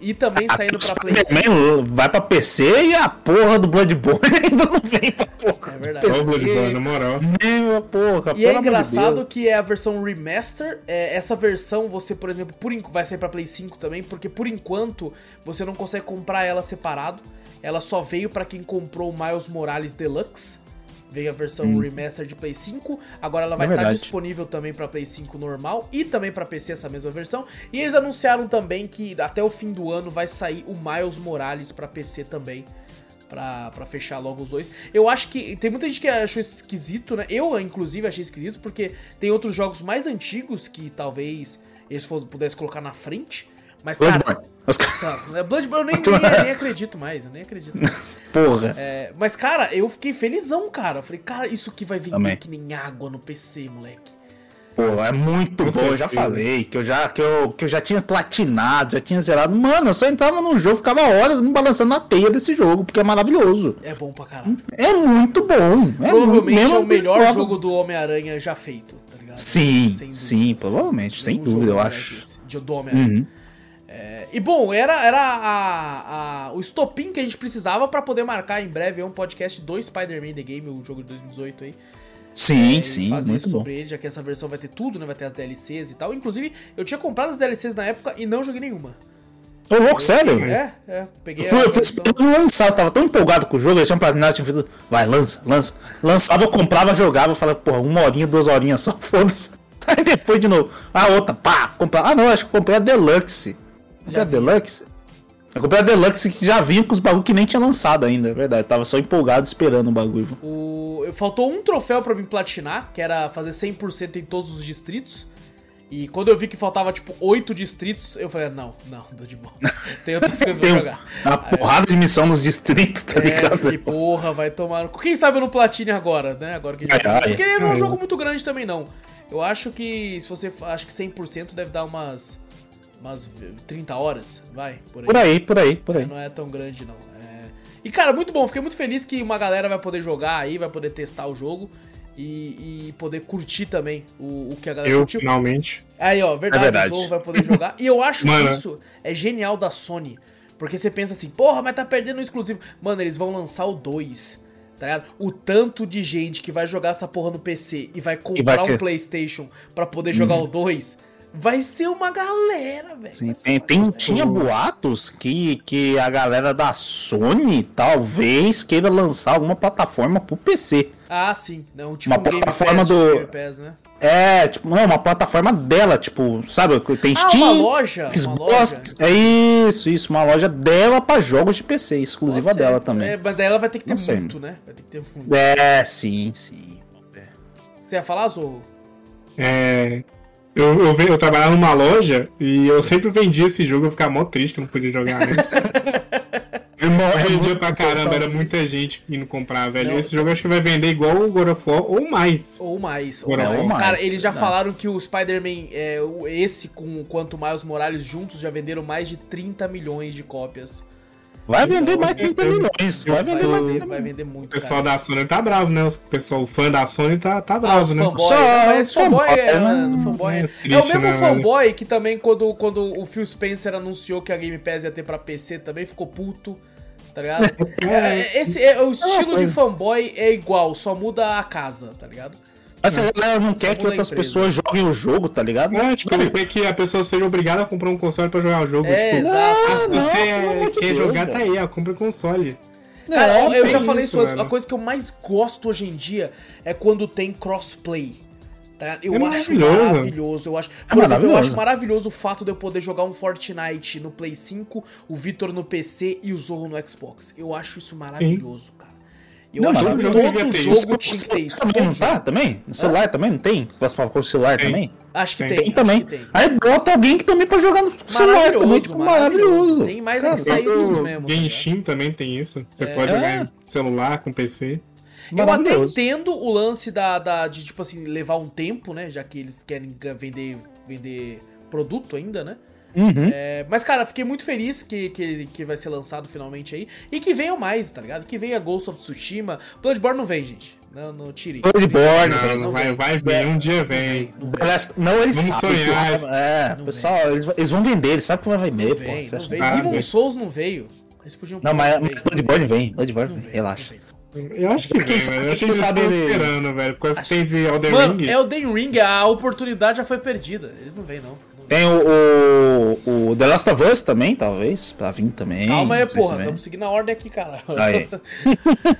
e também saindo pra Play 5. Spider-Man vai pra PC e a porra do Bloodborne ainda não vem pra porra. É verdade. Ô, Bloodborne, na moral. A porra, E é de engraçado Deus. que é a versão remaster. é, essa versão você, por exemplo, por vai sair pra Play 5 também, porque por enquanto você não consegue comprar ela separado. Ela só veio pra quem comprou o Miles Morales Deluxe. Veio a versão remaster de Play 5. Agora ela vai É estar verdade. disponível também pra Play 5 normal e também pra PC essa mesma versão. E eles anunciaram também que até o fim do ano vai sair o Miles Morales pra PC também. Pra, pra fechar logo os dois. Eu acho que. Tem muita gente que achou esquisito, né? Eu, inclusive, achei esquisito, porque tem outros jogos mais antigos que talvez eles fosse, pudessem colocar na frente. Mas, cara. Bloodborne. Os caras- Tá, Bloodborne eu nem, nem, nem acredito mais, eu nem acredito. Porra. É, mas, cara, eu fiquei felizão, cara. Eu falei, cara, isso aqui vai vender Também. que nem água no PC, moleque. Pô, é muito Com bom, eu já falei, que eu já, que, eu, que eu já tinha platinado, já tinha zerado. Mano, eu só entrava no jogo, ficava horas me balançando na teia desse jogo, porque é maravilhoso. É bom pra caralho. É muito bom. É muito, Provavelmente mesmo é o melhor jogo. jogo do Homem-Aranha já feito, tá ligado? Sim, Sem dúvida, sim, provavelmente, sem dúvida, eu acho. esse, do Homem-Aranha. Uhum. É, e bom, era, era a, a- o estopim que a gente precisava pra poder marcar em breve um podcast do Spider-Man The Game, o jogo de 2018 aí. Sim, e sim, fazer muito bom. sobre ele, já que essa versão vai ter tudo, né? Vai ter as DLCs e tal. Inclusive, eu tinha comprado as DLCs na época e não joguei nenhuma. Ô, louco, sério? É, é. Peguei Eu fui, eu fui esperando lançar, eu tava tão empolgado com o jogo, eu tinha platinado, tinha feito, vai, lança, lança. Lançava, eu comprava, jogava, eu falava, porra, uma horinha, duas horinhas só, foda-se. Aí depois de novo, a outra, pá, comprar. Ah não, acho que eu comprei a Deluxe. Comprei Já a. Deluxe? Eu comprei a Deluxe que já vinha com os bagulho que nem tinha lançado ainda, é verdade. Tava só empolgado esperando o bagulho. O... Faltou um troféu pra mim platinar, que era fazer 100% em todos os distritos. E quando eu vi que faltava, tipo, 8 distritos, eu falei, não, não, tô de boa. Tem outras coisas pra jogar. uma porrada de missão nos distritos, tá É, eu ligado? fiquei, porra, vai tomar. Quem sabe eu não platine agora, né? Agora que a gente... Ai, ai. Porque não é um Ai. jogo muito grande também, não. Eu acho que, se você... Acho que 100% deve dar umas... Umas 30 horas, vai, por aí. Por aí, por aí, por aí. Não é tão grande, não. É... E, cara, muito bom. Fiquei muito feliz que uma galera vai poder jogar aí, vai poder testar o jogo e, e poder curtir também o, o que a galera Eu, curtiu. finalmente. Aí, ó, verdade, É verdade. o vai poder jogar. E eu acho Mano. que isso é genial da Sony. Porque você pensa assim, porra, mas tá perdendo o exclusivo. Mano, eles vão lançar o 2. Tá ligado? O tanto de gente que vai jogar essa porra no PC e vai comprar um ter- Uhum. PlayStation pra poder jogar o 2. Vai ser uma galera, velho. Sim, tem, uma tem- tinha boatos que, que a galera da Sony talvez queira lançar alguma plataforma pro PC. Ah, sim. Não, tipo Uma um Game plataforma Pass, do- Game Pass, né? É, tipo, não, uma plataforma dela, tipo, sabe? Tem Ah, Steam, uma loja, uma Xbox. loja. É isso, isso, uma loja dela pra jogos de PC, exclusiva dela também. É, mas daí ela vai ter que ter Não sei. muito, né? Vai ter que ter muito. É, sim, sim. Você ia falar, Zorro? É, eu, eu, eu trabalhava numa loja e eu sempre vendia esse jogo, eu ficava mó triste que eu não podia jogar? Irmão, Eu é vendia muito pra caramba, era muita gente indo comprar, velho. Não. Esse jogo acho que vai vender igual o God of War ou mais. Ou mais, ou Agora, mais. Cara, eles já verdade. falaram que o Spider-Man, é, o- esse com quanto Miles Morales juntos, já venderam mais de 30 milhões de cópias. Vai vender mais de 30 eu- milhões. Vai Vai vender mais de vender, 30 vai vender muito, O pessoal cara. da Sony tá bravo, né? O pessoal fã da Sony tá, tá Ah, bravo, né? fanboy, Só né? Mas os fanboy é, fanboy, mano, né? fanboy é, É é o mesmo né, fanboy que também quando, quando o Phil Spencer anunciou que a Game Pass ia ter pra PC também ficou puto, Tá ligado? É, esse é, o estilo de fanboy é igual, só muda a casa, tá ligado? Mas a galera não quer que outras pessoas joguem o jogo, tá ligado? Não, tipo, ele quer que a pessoa seja obrigada a comprar um console pra jogar o jogo. É, tipo, exato. ah, se você quer jogar, tá aí, ó, compra o console. Cara, É, eu, já falei isso, antes. mano. A coisa que eu mais gosto hoje em dia é quando tem crossplay. Tá? Eu É acho maravilhoso. maravilhoso. Eu acho, É por exemplo, eu maravilhoso. acho maravilhoso o fato de eu poder jogar um Fortnite no Play 5, o Vitor no PC e o Zorro no Xbox. Eu acho isso maravilhoso, cara. Eu Não, acho que o jogo todo jogo isso. tinha que ter isso. Também não tá? jogo. Também? No celular também não tem? Faz pra com o celular Tem. também? Acho que Tem. tem. Também. que tem. Aí bota alguém que também pra jogar no celular também, tipo, maravilhoso. Tem mais é Cara, que saiu tudo mesmo. tá? Genshin também tem isso. Você É. pode jogar É. em celular, com PC. Eu até Maravilhoso. entendo o lance da, da- de, tipo assim, levar um tempo, né? Já que eles querem vender, vender produto ainda, né? Uhum. É, mas, cara, fiquei muito feliz que, que, que vai ser lançado finalmente aí. E que venham mais, tá ligado? Que venha Ghost of Tsushima. Bloodborne não vem, gente. Não, não tire. Bloodborne, Não, não não vai, vem. vai vir, um dia vem. Não The vem. Last- Não, eles Vamos sabem. sonhar. vai- É, Não pessoal, eles, eles vão vender, eles sabem que vai vender, Não pô. vem, não vem. Ah, Demon vem. Souls não veio. Eles podiam Não, mas, não mas. Bloodborne vem, Bloodborne Não vem, relaxa. não. Eu acho que Quem vem, sabe-. Eu acho que eles sabe ele- esperando, velho. Por causa que teve Elden Mano, Ring. Elden Ring, a oportunidade já foi perdida. Eles não vêm, não. Não vem. Tem o, o The Last of Us também, talvez, pra vir também. Calma aí, se porra. Estamos seguindo a ordem aqui, cara. Aí.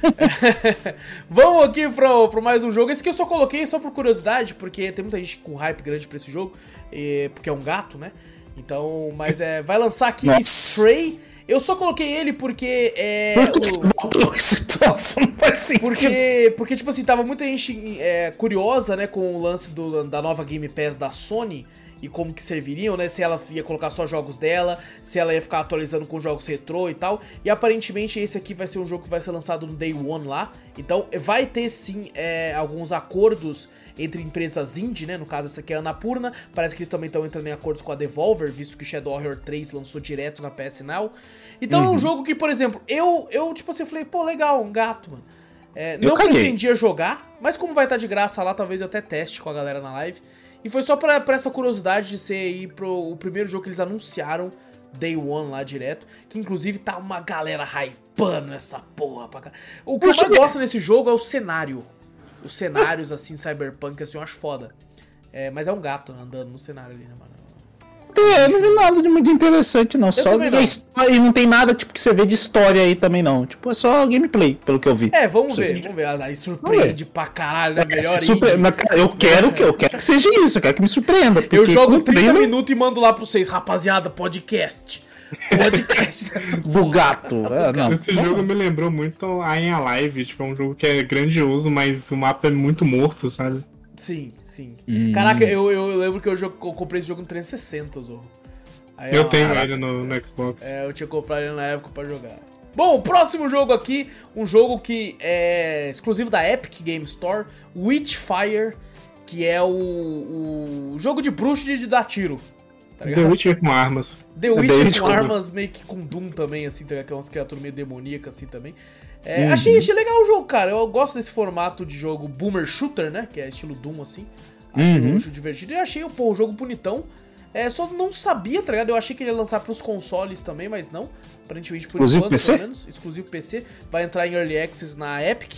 Vamos aqui pro, pro mais um jogo. Esse que eu só coloquei só por curiosidade, porque tem muita gente com hype grande pra esse jogo, e- porque é um gato, né? Então, mas é, vai lançar aqui Nossa. Stray. Eu só coloquei ele porque é. Por que você o- troço? Não faz sentido. porque, porque, tipo assim, tava muita gente é, curiosa, né, com o lance do- da nova Game Pass da Sony e como que serviriam, né, se ela ia colocar só jogos dela, se ela ia ficar atualizando com jogos retrô e tal. E aparentemente esse aqui vai ser um jogo que vai ser lançado no Day One lá. Então vai ter sim é, alguns acordos entre empresas indie, né? No caso, essa aqui é a Anapurna. Parece que eles também estão entrando em acordos com a Devolver, visto que Shadow Warrior 3 lançou direto na PS Now. Então é um jogo que, por exemplo, eu, eu tipo assim, eu falei, pô, legal, um gato, mano. É, Eu não caguei. pretendia jogar, mas como vai estar de graça lá, talvez eu até teste com a galera na live. E foi só pra, pra essa curiosidade de ser aí pro o primeiro jogo que eles anunciaram, Day One lá direto. Que inclusive tá uma galera hypando essa porra pra cá. O que eu mais gosto nesse jogo é o cenário. Os cenários assim, cyberpunk, assim, eu acho foda. É, mas é um gato andando no cenário ali, né, mano? É, não vi nada de muito interessante, não. Só também e não. história- e não tem nada tipo que você vê de história aí também, não. Tipo, é só gameplay, pelo que eu vi. É, vamos ver, vamos ver. Aí surpreende pra caralho, né? É, Melhor surpre- indie. mas, cara, eu quero que eu quero que seja isso, eu quero que me surpreenda. Eu jogo com o 30 trailer minutos e mando lá pra vocês, rapaziada, podcast. Podcast do gato. É, não. Esse jogo me lembrou muito a Em Alive, tipo, é um jogo que é grandioso, mas o mapa é muito morto, sabe? Sim, sim. Hum. Caraca, eu, eu lembro que eu, jogo- eu comprei esse jogo no 360, Zorro. Aí, Eu ó, tenho caraca, ele no, no Xbox. É, eu tinha comprado ele na época pra jogar. Bom, o próximo jogo aqui, um jogo que é exclusivo da Epic Game Store, Witchfire, que é o, o jogo de bruxo de, de dar tiro. Tá The? Witcher com armas. The The Witcher Witcher com armas meio que com Doom também, assim, tá ligado? que é umas criaturas meio demoníacas assim também. É, Uhum. achei, achei legal o jogo, cara. Eu gosto desse formato de jogo boomer shooter, né? Que é estilo Doom, assim. Achei Uhum. um jogo divertido. E achei, pô, o jogo bonitão. É, só não sabia, tá ligado? Eu achei que ele ia lançar pros consoles também, mas não. Aparentemente, por Exclusivo enquanto, PC? pelo menos. Exclusivo PC. Vai entrar em Early Access na Epic.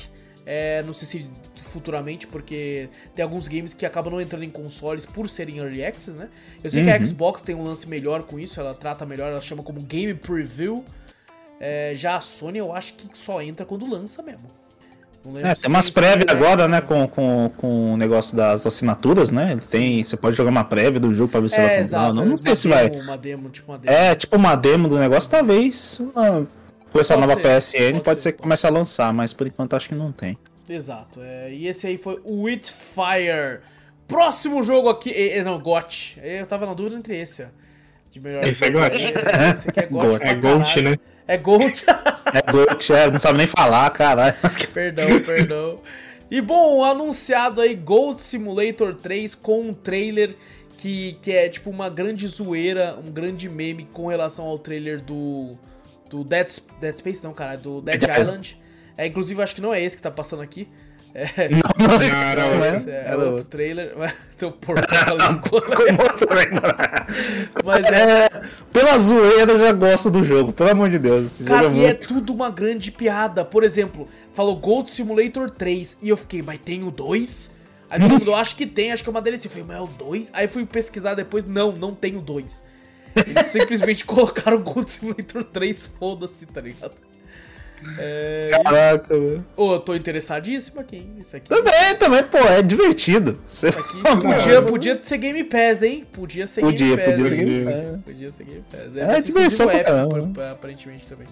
É, não sei se futuramente, porque tem alguns games que acabam não entrando em consoles por serem Early Access, né? Eu sei que a Uhum. Xbox tem um lance melhor com isso, ela trata melhor, ela chama como Game Preview. É, já a Sony eu acho que só entra quando lança mesmo. É, tem umas prévias no agora, né, com, com, com o negócio das assinaturas, né? Ele tem, você pode jogar uma prévia do jogo pra ver se É, vai comprar. exato. Não, não uma sei se demo, vai. Uma demo, tipo uma demo. É, tipo uma demo do negócio, talvez. ah, Com essa Pode nova ser, PSN, pode pode, ser. ser que comece a lançar, mas por enquanto acho que não tem. Exato. é, e esse aí foi o Witchfire. Próximo jogo aqui. não, GOT. Eu tava na dúvida entre esse, ó. De melhor Esse é GOT. Esse aqui é GOT. GOT. É caralho. né? É Gold. É Gold, é, não sabe nem falar, caralho. perdão, perdão. E bom, anunciado aí Gold Simulator 3 com um trailer que, que é tipo uma grande zoeira, um grande meme com relação ao trailer do. Do Dead, Dead Space, não, cara, do Dead Dead Island. É, inclusive, acho que não é esse que tá passando aqui. É, Não, não, Não, era isso, né? é Era outro trailer. o porco. Mas é, É, pela zoeira eu já gosto do jogo, pelo amor de Deus. Esse Cara, e é é tudo uma grande piada. Por exemplo, falou Gold Simulator 3 e eu fiquei, mas tem o 2? Aí todo mundo, acho que tem, acho que é uma DLC. Eu falei, mas é o 2? Aí fui pesquisar depois, não, não tem o 2. Eles simplesmente colocaram Gold Simulator 3, foda-se, tá ligado? É... Caraca, velho. Ô, eu tô interessadíssimo aqui, hein? Isso aqui. Também, também, pô, é divertido. Isso aqui podia, podia ser Game Pass, hein? Podia ser Podia, Game Pass. podia ser hein? Game Podia. Pass. Podia ser Game Pass. É, ser diversão pra caramba. aparentemente também.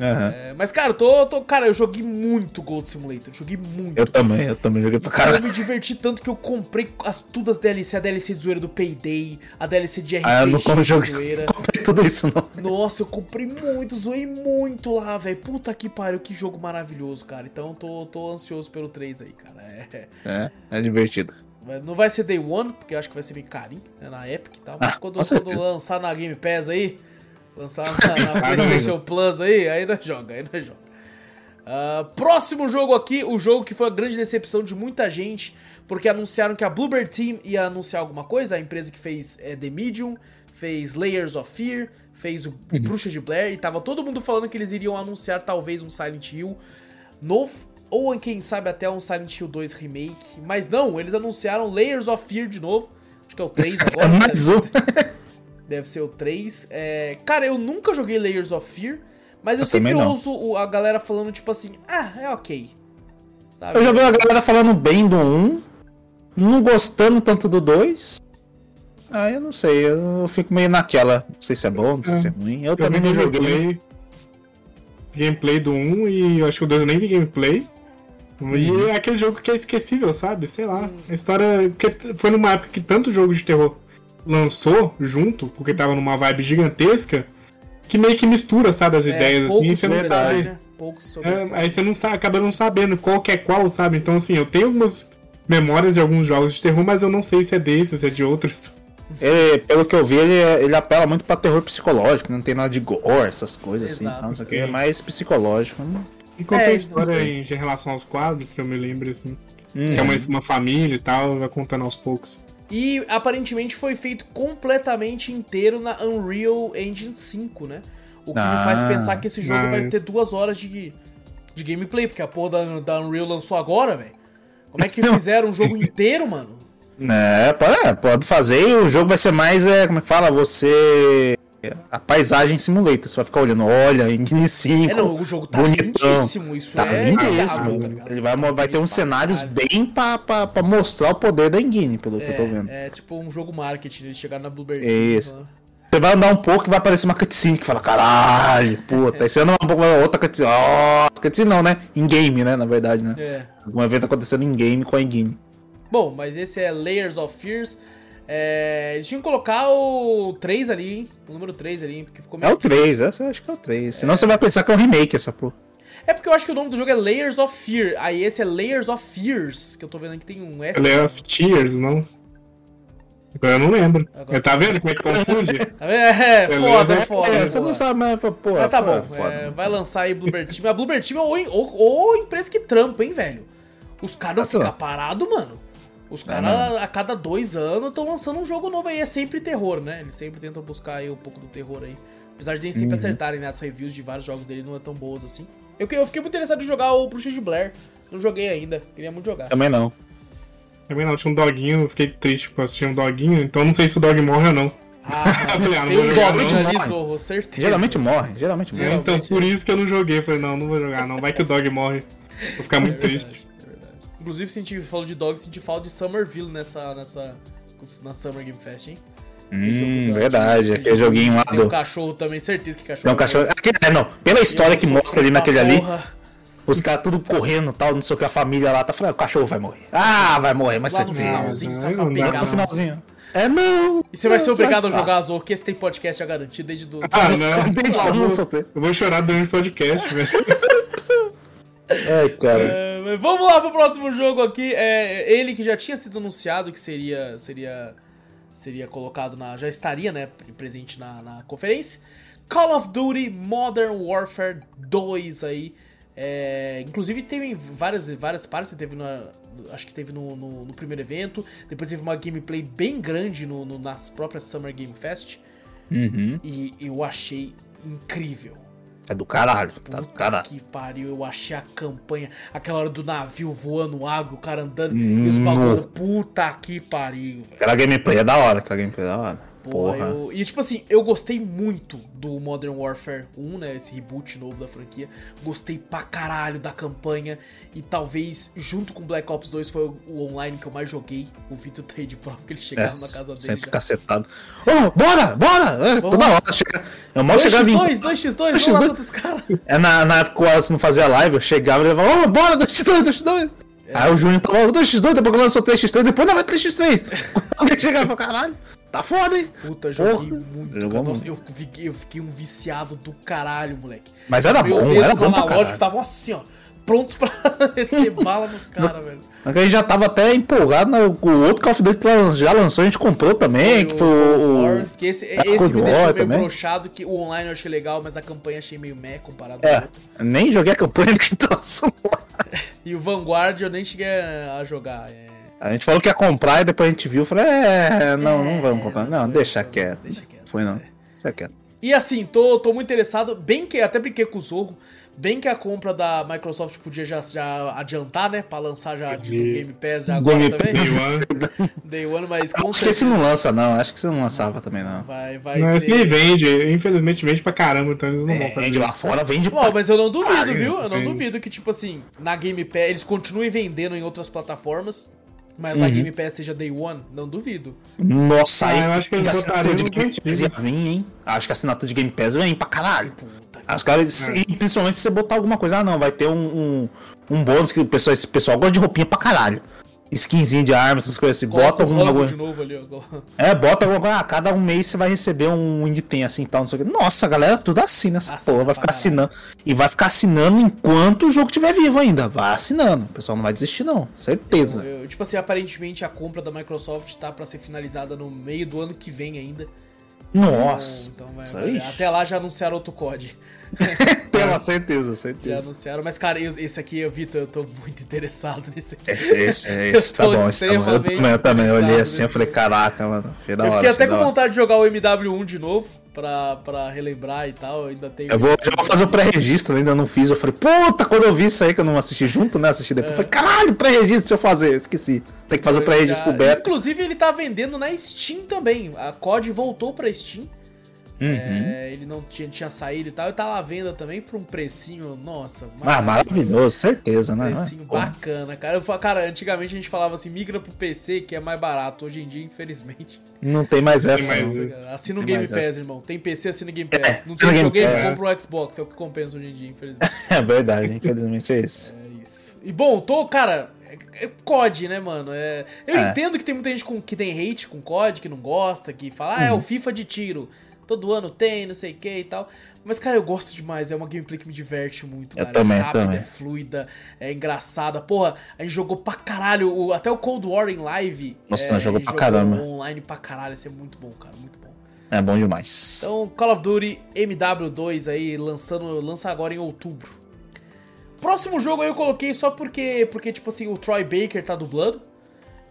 Aham. É, mas, cara, eu tô, tô. Cara, eu joguei muito Gold Simulator. Joguei muito. Eu também, eu também joguei pra Cara, eu caralho. me diverti tanto que eu comprei as, tudo as DLC, a DLC de zoeira do Payday, a DLC de RPG Ah, eu não joguei. zoeira. Comprei tudo isso, não. Nossa, eu comprei muito, zoei muito lá, velho. Puta que pariu, que jogo maravilhoso, cara. Então tô, tô ansioso pelo 3 aí, cara. É, É, é divertido. Não vai ser Day One, porque eu acho que vai ser meio carinho, né, na Epic e tal. Mas Ah, quando, quando lançar na Game Pass aí, lançar na, na PlayStation Plus aí, aí nós joga, aí nós joga. Ah, próximo jogo aqui, o jogo que foi a grande decepção de muita gente, porque anunciaram que a Bluebird Team ia anunciar alguma coisa, a empresa que fez é, The Medium, fez Layers of Fear, fez o Uhum. Bruxa de Blair, e tava todo mundo falando que eles iriam anunciar talvez um Silent Hill novo, ou quem sabe até um Silent Hill 2 Remake, mas não, eles anunciaram Layers of Fear de novo, acho que é o 3 agora. É né? mais um. Deve ser o 3. É, Cara, eu nunca joguei Layers of Fear, mas eu, Eu sempre ouço a galera falando, tipo assim, ah, é ok. Sabe? Eu já vi a galera falando bem do 1, não gostando tanto do 2. Ah, eu não sei, eu fico meio naquela. Não sei se é bom, não sei É. se é ruim. Eu, Eu também não joguei. gameplay, gameplay do 1 e eu acho que o 2 eu nem vi gameplay. E é aquele jogo que é esquecível, sabe? Sei lá. A história. Porque foi numa época que tanto jogo de terror lançou junto, porque tava numa vibe gigantesca, que meio que mistura, sabe, as É, ideias assim, e você não sabe. né? É, aí você não sabe, acaba não sabendo qual que é qual, sabe? Então, assim, eu tenho algumas memórias de alguns jogos de terror, mas eu não sei se é desses, se é de outros. Ele, pelo que eu vi, ele, ele apela muito pra terror psicológico, não tem nada de gore, essas coisas assim. Exato, Então, isso aqui é mais psicológico. né? E conta É, a história em, em relação aos quadros, que eu me lembro, assim. Hum. Que é uma, uma família e tal, vai contando aos poucos. E aparentemente foi feito completamente inteiro na Unreal Engine 5, né? O que me Ah. faz pensar que esse jogo vai ter duas horas de, de gameplay, porque a porra da, da Unreal lançou agora, velho. Como é que fizeram um jogo inteiro, mano? É, pode, é, pode fazer e o jogo vai ser mais, é, como é que fala? Você. A paisagem simulator. Você vai ficar olhando, olha, em 5. É, não, o jogo tá bonitão. lindíssimo, isso Tá é lindíssimo. tá? Ele vai, vai ter uns cenários bem pra, pra, pra mostrar o poder da engine, pelo que eu tô vendo. É, é tipo um jogo marketing, eles chegaram na Blueberry Isso. Team, lá. Você vai andar um pouco e vai aparecer uma cutscene que fala, caralho, puta. Aí você anda um pouco, vai outra cutscene. Ó, cutscene não, né? Em game, né? Na verdade, né? É. Algum evento acontecendo em game com a engine. Bom, mas esse é Layers of Fears. É, eles tinham que colocar o 3 ali, hein? O número 3 ali, hein? Porque ficou É meio o 3, essa eu acho que é o 3. Senão você vai pensar que é um remake essa porra. É porque eu acho que o nome do jogo é Layers of Fear. Aí esse é Layers of Fears, que eu tô vendo aqui tem um S. Layer of Tears, não? Agora eu não lembro. Agora- Tá vendo como é que confunde? Tá vendo? É, foda, é foda. É, é você não sabe, mas, pô, Mas tá é bom, foda. é, vai lançar aí Bluebird Team. A Bluebird Team é o, o, o empresa que trampa, hein, velho? Os caras não Tá ficam parados, mano. Os É, caras, a cada dois anos, estão lançando um jogo novo aí. É sempre terror, né? Eles sempre tentam buscar aí um pouco do terror aí. Apesar de nem sempre Uhum. acertarem, né? As reviews de vários jogos dele não é tão boas assim. Eu, eu fiquei muito interessado em jogar o Bruxa de Blair. Não joguei ainda. Queria muito jogar. Também não. Também não, tinha um doguinho, eu fiquei triste por assistir um doguinho, então não sei se o dog morre ou não. Ah, ah, não tem um Goblin ali, Zorro, certeza. Geralmente morre, geralmente morre. Geralmente. Então por isso que eu não joguei. Falei, não, não vou jogar, não. Vai que o dog morre. Vou ficar muito triste. É verdade. Inclusive, senti, você falou de Dog, senti falta de Somerville nessa, nessa, na Summer Game Fest, hein? Hum, da- verdade. Aquele joguinho lá Tem um do. cachorro também, certeza que cachorro. Tem um cachorro. Aquele, é, não. Pela história que mostra ali naquele ali, os caras tudo correndo e tal, não sei o que, a família lá tá falando, o cachorro vai morrer. Ah, vai morrer, mas Lá no certeza. finalzinho, Não, não pra dá pegar. No finalzinho. É, não. E você vai ser Não, obrigado a jogar Azul, que esse tem podcast já garantido desde do. Ah, não. Desde quando eu soltei. Eu vou chorar durante o podcast, velho. Ai, cara. Mas vamos lá pro próximo jogo aqui. É ele que já tinha sido anunciado que seria seria seria colocado na já estaria, né, presente na, na conferência. Call of Duty Modern Warfare 2 aí. É, inclusive teve várias, várias partes, teve na, acho que teve no, no, no, primeiro evento, depois teve uma gameplay bem grande no, no nas próprias Summer Game Fest. Uhum. E eu achei incrível. É do caralho, tá do caralho. Que pariu, eu achei a campanha, aquela hora do navio voando água, o cara andando hum, e os bagulho. Puta que pariu. Aquela gameplay é da hora, aquela gameplay é da hora. Porra, eu... E tipo assim, eu gostei muito do Modern Warfare 1, né? Esse reboot novo da franquia. Gostei pra caralho da campanha. E talvez, junto com Black Ops 2, foi o online que eu mais joguei. O Vitor tá aí de prova que ele chegava é, na casa dele. Sempre já. cacetado. Ô, oh, bora, bora! É, toda hora chega. Eu mal chegava em. 2x2, 2x2, 2x2, vamos os caras. É na, na época o Wallace não fazia live, eu chegava e ele falava, ô, oh, bora, 2x2, 2x2. É. Aí o Júnior tava, 2x2, depois eu lançou 3x3, depois não vai 3x3. Alguém chegava e falou, caralho. Tá foda, hein? Puta, joguei Porra. muito. Jogou Nossa, eu fiquei, eu fiquei um viciado do caralho, moleque. Mas era bom, era bom pra caralho. estavam assim, ó. Prontos pra meter bala nos caras, velho. A gente já tava até empolgado no, com o outro Call of Duty que já lançou, a gente comprou também, foi que foi o... War, que esse, é, esse me deixou meio também. broxado, que o online eu achei legal, mas a campanha achei meio meh comparado é. Nem joguei a campanha do que trouxe E o Vanguard eu nem cheguei a jogar, é... A gente falou que ia comprar e depois a gente viu falou, é, não, não vamos comprar. Não, deixa quieto. Deixa quieto. Foi não. Deixa quieto. E assim, tô, tô muito interessado, bem que até brinquei com o Zorro, bem que a compra da Microsoft podia já, já adiantar, né? Pra lançar já de... no Game Pass já agora Game também. Day One. Day One, mas com Acho certeza... que esse não lança, não. Acho que você não lançava também, não. Vai, vai não, ser... esse vende. Infelizmente vende pra caramba, então eles não é, vão fazer. Vende lá fora, vende Bom, mas eu não duvido, viu? Eu não duvido que, tipo assim, na Game Pass eles continuem vendendo em outras plataformas. Mas uhum. a Game Pass seja Day One, não duvido. Nossa, ah, aí eu acho que eles botariam de Game Pass ia vir, hein? Acho que a assinatura de Game Pass vem pra caralho. Os caras, é. e principalmente se você botar alguma coisa, ah não, vai ter um, um, um bônus que o pessoal, esse pessoal gosta de roupinha pra caralho skinzinho de arma, essas coisas assim. Coloca bota alguma agora. É, bota alguma coisa. Ah, cada um mês você vai receber um item assim tal, não sei o que. Nossa, a galera tudo assina essa Assina porra. Vai ficar assinando. E vai ficar assinando enquanto o jogo estiver vivo ainda. Vai assinando. O pessoal não vai desistir, não. Certeza. Eu, eu, tipo assim, aparentemente a compra da Microsoft tá para ser finalizada no meio do ano que vem ainda. Nossa. Então, então vai, vai, até lá já anunciaram outro COD. Pela certeza, certeza. Já anunciaram, mas cara, esse aqui, Vitor, eu tô muito interessado nesse aqui. Esse, esse, esse tá bom, esse tá bom. Eu também, eu também olhei assim, eu falei, caraca, mano. eu fiquei hora, até com vontade de jogar o MW1 de novo pra, pra relembrar e tal. Eu ainda tenho. Eu vou, já vou fazer o pré-registro, ainda não fiz. Eu falei, puta, quando eu vi isso aí que eu não assisti junto, né? Assisti depois. É. Eu falei, caralho, pré-registro, deixa eu fazer. esqueci. Tem que fazer eu o pré-registro pro Beto. Inclusive, ele tá vendendo na Steam também. A COD voltou pra Steam. Uhum. É, ele não tinha, tinha saído e tal. E tá lá venda também por um precinho, nossa. Ah, maravilhoso, certeza, né? Precinho bacana, cara. Eu, cara, antigamente a gente falava assim, migra pro PC que é mais barato. Hoje em dia, infelizmente. Não tem mais essa. Tem mais assina o Game Pass, essa. irmão. Tem PC, assina o Game Pass. É, não tem videogame, é. compra o Xbox. É o que compensa hoje em dia, infelizmente. é verdade, infelizmente é isso. É isso. E bom, tô, cara. É, é COD, né, mano? É, eu é. entendo que tem muita gente com, que tem hate com COD, que não gosta, que fala, ah, é o uhum. FIFA de tiro todo ano tem, não sei o que e tal. Mas, cara, eu gosto demais. É uma gameplay que me diverte muito, cara. Eu também, é rápida, também. é fluida, é engraçada. Porra, a gente jogou pra caralho. O, até o Cold War em live. Nossa, é, jogou pra caramba. online pra caralho. Isso é muito bom, cara. Muito bom. É bom demais. Então, Call of Duty MW2 aí, lançando, lança agora em outubro. Próximo jogo aí eu coloquei só porque, porque tipo assim, o Troy Baker tá dublando.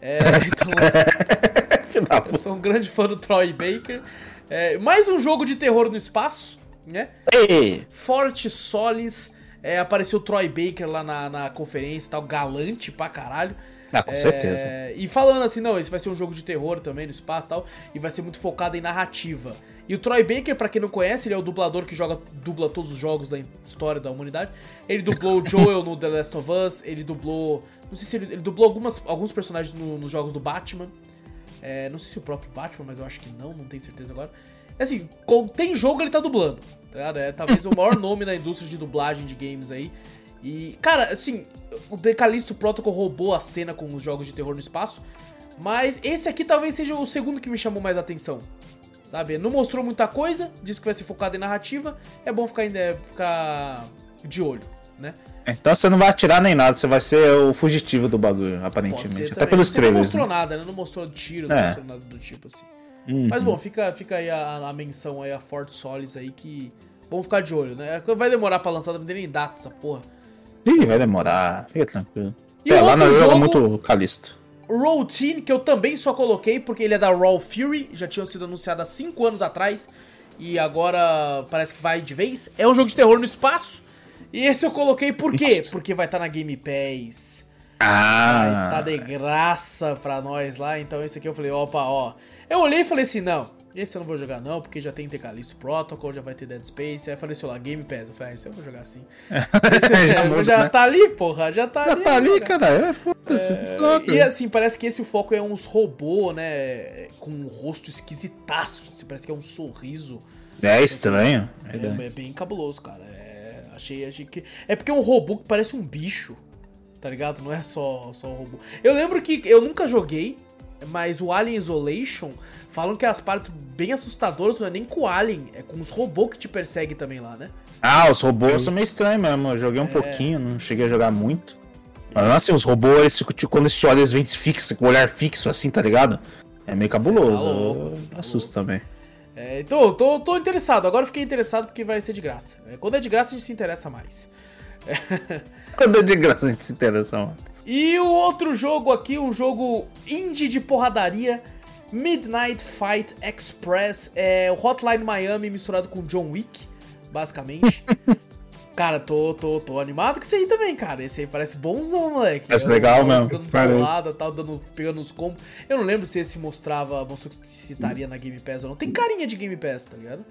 É, então. eu sou um grande fã do Troy Baker. É, mais um jogo de terror no espaço, né? Ei. Forte Solis. É, apareceu o Troy Baker lá na, na conferência e tal, galante pra caralho. Ah, com é, certeza. E falando assim, não, esse vai ser um jogo de terror também no espaço e tal, e vai ser muito focado em narrativa. E o Troy Baker, para quem não conhece, ele é o dublador que joga, dubla todos os jogos da história da humanidade. Ele dublou o Joel no The Last of Us, ele dublou. Não sei se ele, ele dublou algumas, alguns personagens no, nos jogos do Batman. É, não sei se o próprio Batman, mas eu acho que não, não tenho certeza agora. Assim, tem jogo ele tá dublando, tá ligado? É talvez o maior nome na indústria de dublagem de games aí. E, cara, assim, o Decalisto Protocol roubou a cena com os jogos de terror no espaço. Mas esse aqui talvez seja o segundo que me chamou mais atenção. Sabe? Não mostrou muita coisa, disse que vai ser focado em narrativa. É bom ficar, é, ficar de olho, né? Então você não vai atirar nem nada, você vai ser o fugitivo do bagulho, aparentemente. Até pelos trailers. Não mostrou né? nada, né? Não mostrou tiro, não é. mostrou nada do tipo assim. Uhum. Mas bom, fica, fica aí a, a, menção aí, a Fort Solis aí, que vamos ficar de olho, né? Vai demorar pra lançar, não tem nem data essa porra. Ih, vai demorar, fica tranquilo. E é, lá no jogo é jogo- muito calisto. Routine, que eu também só coloquei porque ele é da Raw Fury, já tinha sido anunciado há 5 anos atrás, e agora parece que vai de vez. É um jogo de terror no espaço, e esse eu coloquei por quê? Nossa. Porque vai estar na Game Pass. Vai Ah, tá de graça pra nós lá, então esse aqui eu falei, opa, ó. Eu olhei e falei assim, não, esse eu não vou jogar não, porque já tem Tecalisto Protocol, já vai ter Dead Space, aí eu falei assim, lá, Game Pass, eu falei, ah, esse eu vou jogar sim. Esse, Já já muda, né? tá ali, porra, já tá já ali. tá ali, jogar. cara. É, foda-se. louco. E assim, parece que esse o foco é uns robô, né? Com um rosto esquisitaço. Assim, parece que é um sorriso. É estranho. É É, é bem cabuloso, cara. É, achei, achei que. É porque é um robô que parece um bicho. Tá ligado? Não é só, só um robô. Eu lembro que eu nunca joguei, mas o Alien Isolation falam que as partes bem assustadoras não é nem com o Alien, é com os robôs que te perseguem também lá, né? Ah, os robôs são meio estranhos mesmo. Eu joguei um pouquinho, não cheguei a jogar muito. Mas assim, os robôs, eles ficam, tipo, quando eles te olham, eles vêm fixos, com o olhar fixo, assim, tá ligado? É meio cabuloso. tá louco, tá assusta também. É, então, tô, tô interessado. Agora fiquei interessado porque vai ser de graça. É, Quando é de graça, a gente se interessa mais. Quando é de graça a gente se interessa, mano. E o outro jogo aqui, um jogo indie de porradaria, Midnight Fight Express, é o Hotline Miami misturado com John Wick, basicamente. cara, tô, tô, tô animado com isso aí também, cara. Esse aí parece bonzão, moleque. Parece Eu- legal eu mesmo, Dando parece. paulada, tal, dando, pegando os combos. Eu não lembro se esse mostrava, mostrou que se estaria na Game Pass ou não. Tem carinha de Game Pass, tá ligado?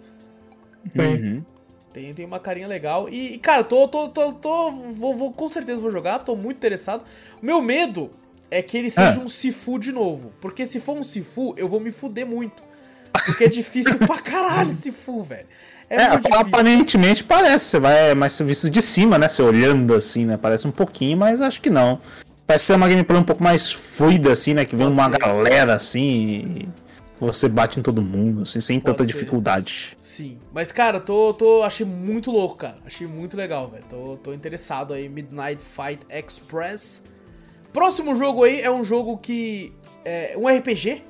Bem, Uhum. Tem, tem uma carinha legal. E, e, cara, tô, tô, tô, tô vou, vou- com certeza vou jogar, tô muito interessado. O meu medo é que ele seja Ah. um Sifu de novo. Porque se for um Sifu, eu vou me fuder muito. Porque é difícil pra caralho Sifu, velho. É, É, aparentemente parece, você vai mais visto de cima, né? Você olhando assim, né? Parece um pouquinho, mas acho que não. Parece ser uma gameplay um pouco mais fluida, assim, né? Que vem Pode uma ser. galera assim e você bate em todo mundo, assim, sem Pode tanta ser. dificuldade. Sim. Mas, cara, tô, tô. Achei muito louco, cara. Achei muito legal, velho. Tô, tô interessado aí. Midnight Fight Express. Próximo jogo aí é um jogo que. É um RPG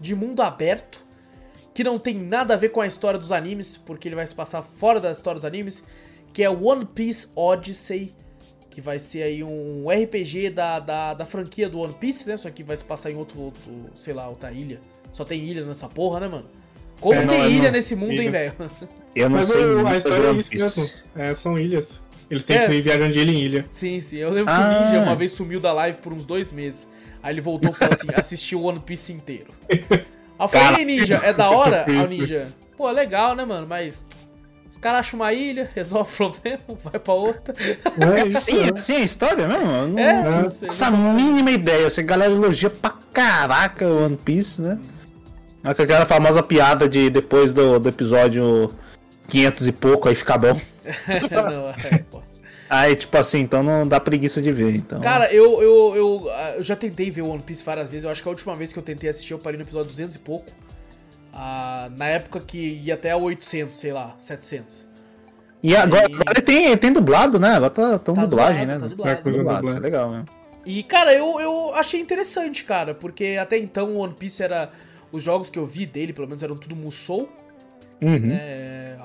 de mundo aberto. Que não tem nada a ver com a história dos animes, porque ele vai se passar fora da história dos animes. Que é One Piece Odyssey. Que vai ser aí um RPG da, da, da franquia do One Piece, né? Só que vai se passar em outro, outro, sei lá, outra ilha. Só tem ilha nessa porra, né, mano? Como É, não, tem é, ilha não. nesse mundo, hein, Ilha. velho? Eu não Mas sei o- muito a história é One isso Piece. mesmo. É, são ilhas. Eles têm É, que ir viajando de ilha em ilha. Sim, sim. Eu lembro que Ah. o Ninja uma vez sumiu da live por uns dois meses. Aí ele voltou e falou assim: assistiu o One Piece inteiro. Aí eu falei, Cara. "E aí, Ninja, é da hora? Aí o Isso. Ninja, pô, é legal, né, mano? Mas os caras acham uma ilha, resolve o problema, vai pra outra. É isso, Sim, né? é a história mesmo? Eu não É, não não sei. essa mínima ideia. Eu sei que a galera elogia pra caraca o One Piece, né? É com aquela famosa piada de depois do, do episódio 500 e pouco, aí fica bom. Não, é. Aí, tipo assim, então não dá preguiça de ver, então... Cara, eu, eu, eu, ah, eu já tentei ver One Piece várias vezes. Eu acho que a última vez que eu tentei assistir, eu parei no episódio 200 e pouco. Ah, na época que ia até 800, sei lá, 700. E agora, e- agora tem, tem dublado, né? Agora tá, tão Tá dublagem, dublado, né? tá dublado. É coisa Dublado, dublada. isso é legal mesmo. E, cara, eu, eu achei interessante, cara, porque até então o One Piece era. Os jogos que eu vi dele, pelo menos, eram tudo Musou. Uhum. Né?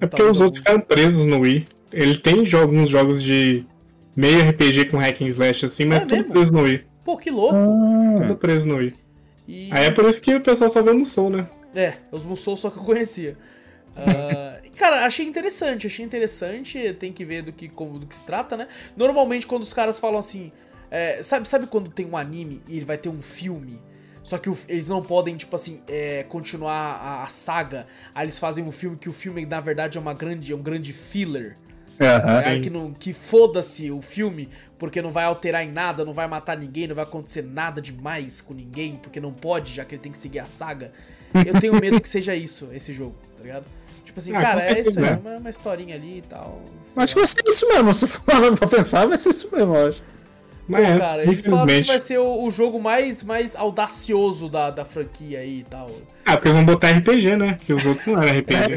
É porque os outros ficaram presos no Wii. Ele tem jo- alguns jogos de meio RPG com hack and slash assim, mas É tudo mesmo? preso no Wii. Pô, que louco. Ah, Tudo preso no Wii. E, Aí é por isso que o pessoal só vê Musou, né? é, os Musou só que eu conhecia. E, cara, achei interessante, achei interessante. Tem que ver do que, como, do que se trata, né? Normalmente, quando os caras falam assim. é, sabe, sabe quando tem um anime e ele vai ter um filme? Só que o- eles não podem, tipo assim, é, continuar a, a saga. Aí eles fazem um filme que o filme, na verdade, é uma grande, é um grande filler. É, que não, que foda-se o filme, porque não vai alterar em nada, não vai matar ninguém, não vai acontecer nada demais com ninguém, porque não pode, já que ele tem que seguir a saga. Eu tenho medo que seja isso, esse jogo, tá ligado? Tipo assim, Ah, cara, é isso aí, certeza, uma, uma historinha ali e tal. Acho que vai ser isso mesmo. Se for pra pensar, vai ser isso mesmo, eu acho. Pô, Mas é, cara, eles falaram que vai ser o, o jogo mais, mais audacioso da, da franquia aí e tal. Ah, porque vão botar RPG, né? Que os outros não eram RPG.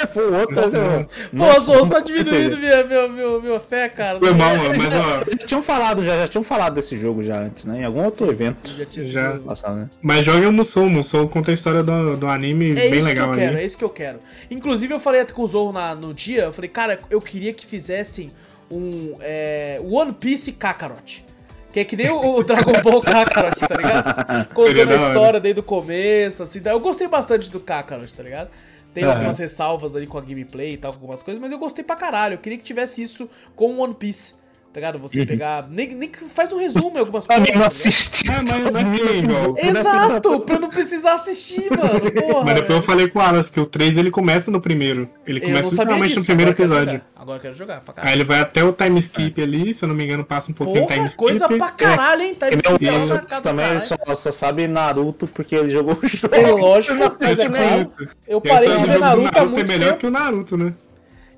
Se for o outro, o outro. Pô, Souls tá diminuindo minha, minha, minha, minha fé, cara. Foi mal, mano, Eles mas ó. já tinham falado, já, já tinham falado desse jogo já antes, né? Em algum outro evento Já tinha Já. passado, né? Mas joga o Musou. Musou conta a história do, do anime É bem isso legal que eu quero, ali. é isso que eu quero. Inclusive, eu falei até com o Zorro na- no dia, eu falei, cara, eu queria que fizessem um é, One Piece Kakarot. Que é que nem o, o Dragon Ball Kakarot, tá ligado? Contando a história desde o começo, assim. Eu gostei bastante do Kakarot, tá ligado? Tem Aham. umas ressalvas ali com a gameplay e tal, com algumas coisas, mas eu gostei pra caralho. Eu queria que tivesse isso com One Piece, tá ligado? Você pegar. Nem, nem que faz um resumo em algumas Pra coisas. mim não ligado? assistir. Ah, mas- episódios. igual. Exato, pra não precisar assistir, mano. Porra, Mas depois eu falei com o Alas que o 3 ele começa no primeiro. Ele Eu começa não literalmente disso. no primeiro agora quero episódio. jogar. Agora eu quero jogar pra Aí caralho. ele vai até o time skip ali, se eu não me engano, passa um pouquinho o time Porra, skip. coisa pra caralho, hein? Tá Que nem o escrito Isso, também só, só sabe Naruto porque ele jogou o jogo. É lógico, Não, mas é tipo. Eu parei de jogo ver do Naruto há é muito melhor tempo. que o Naruto, né?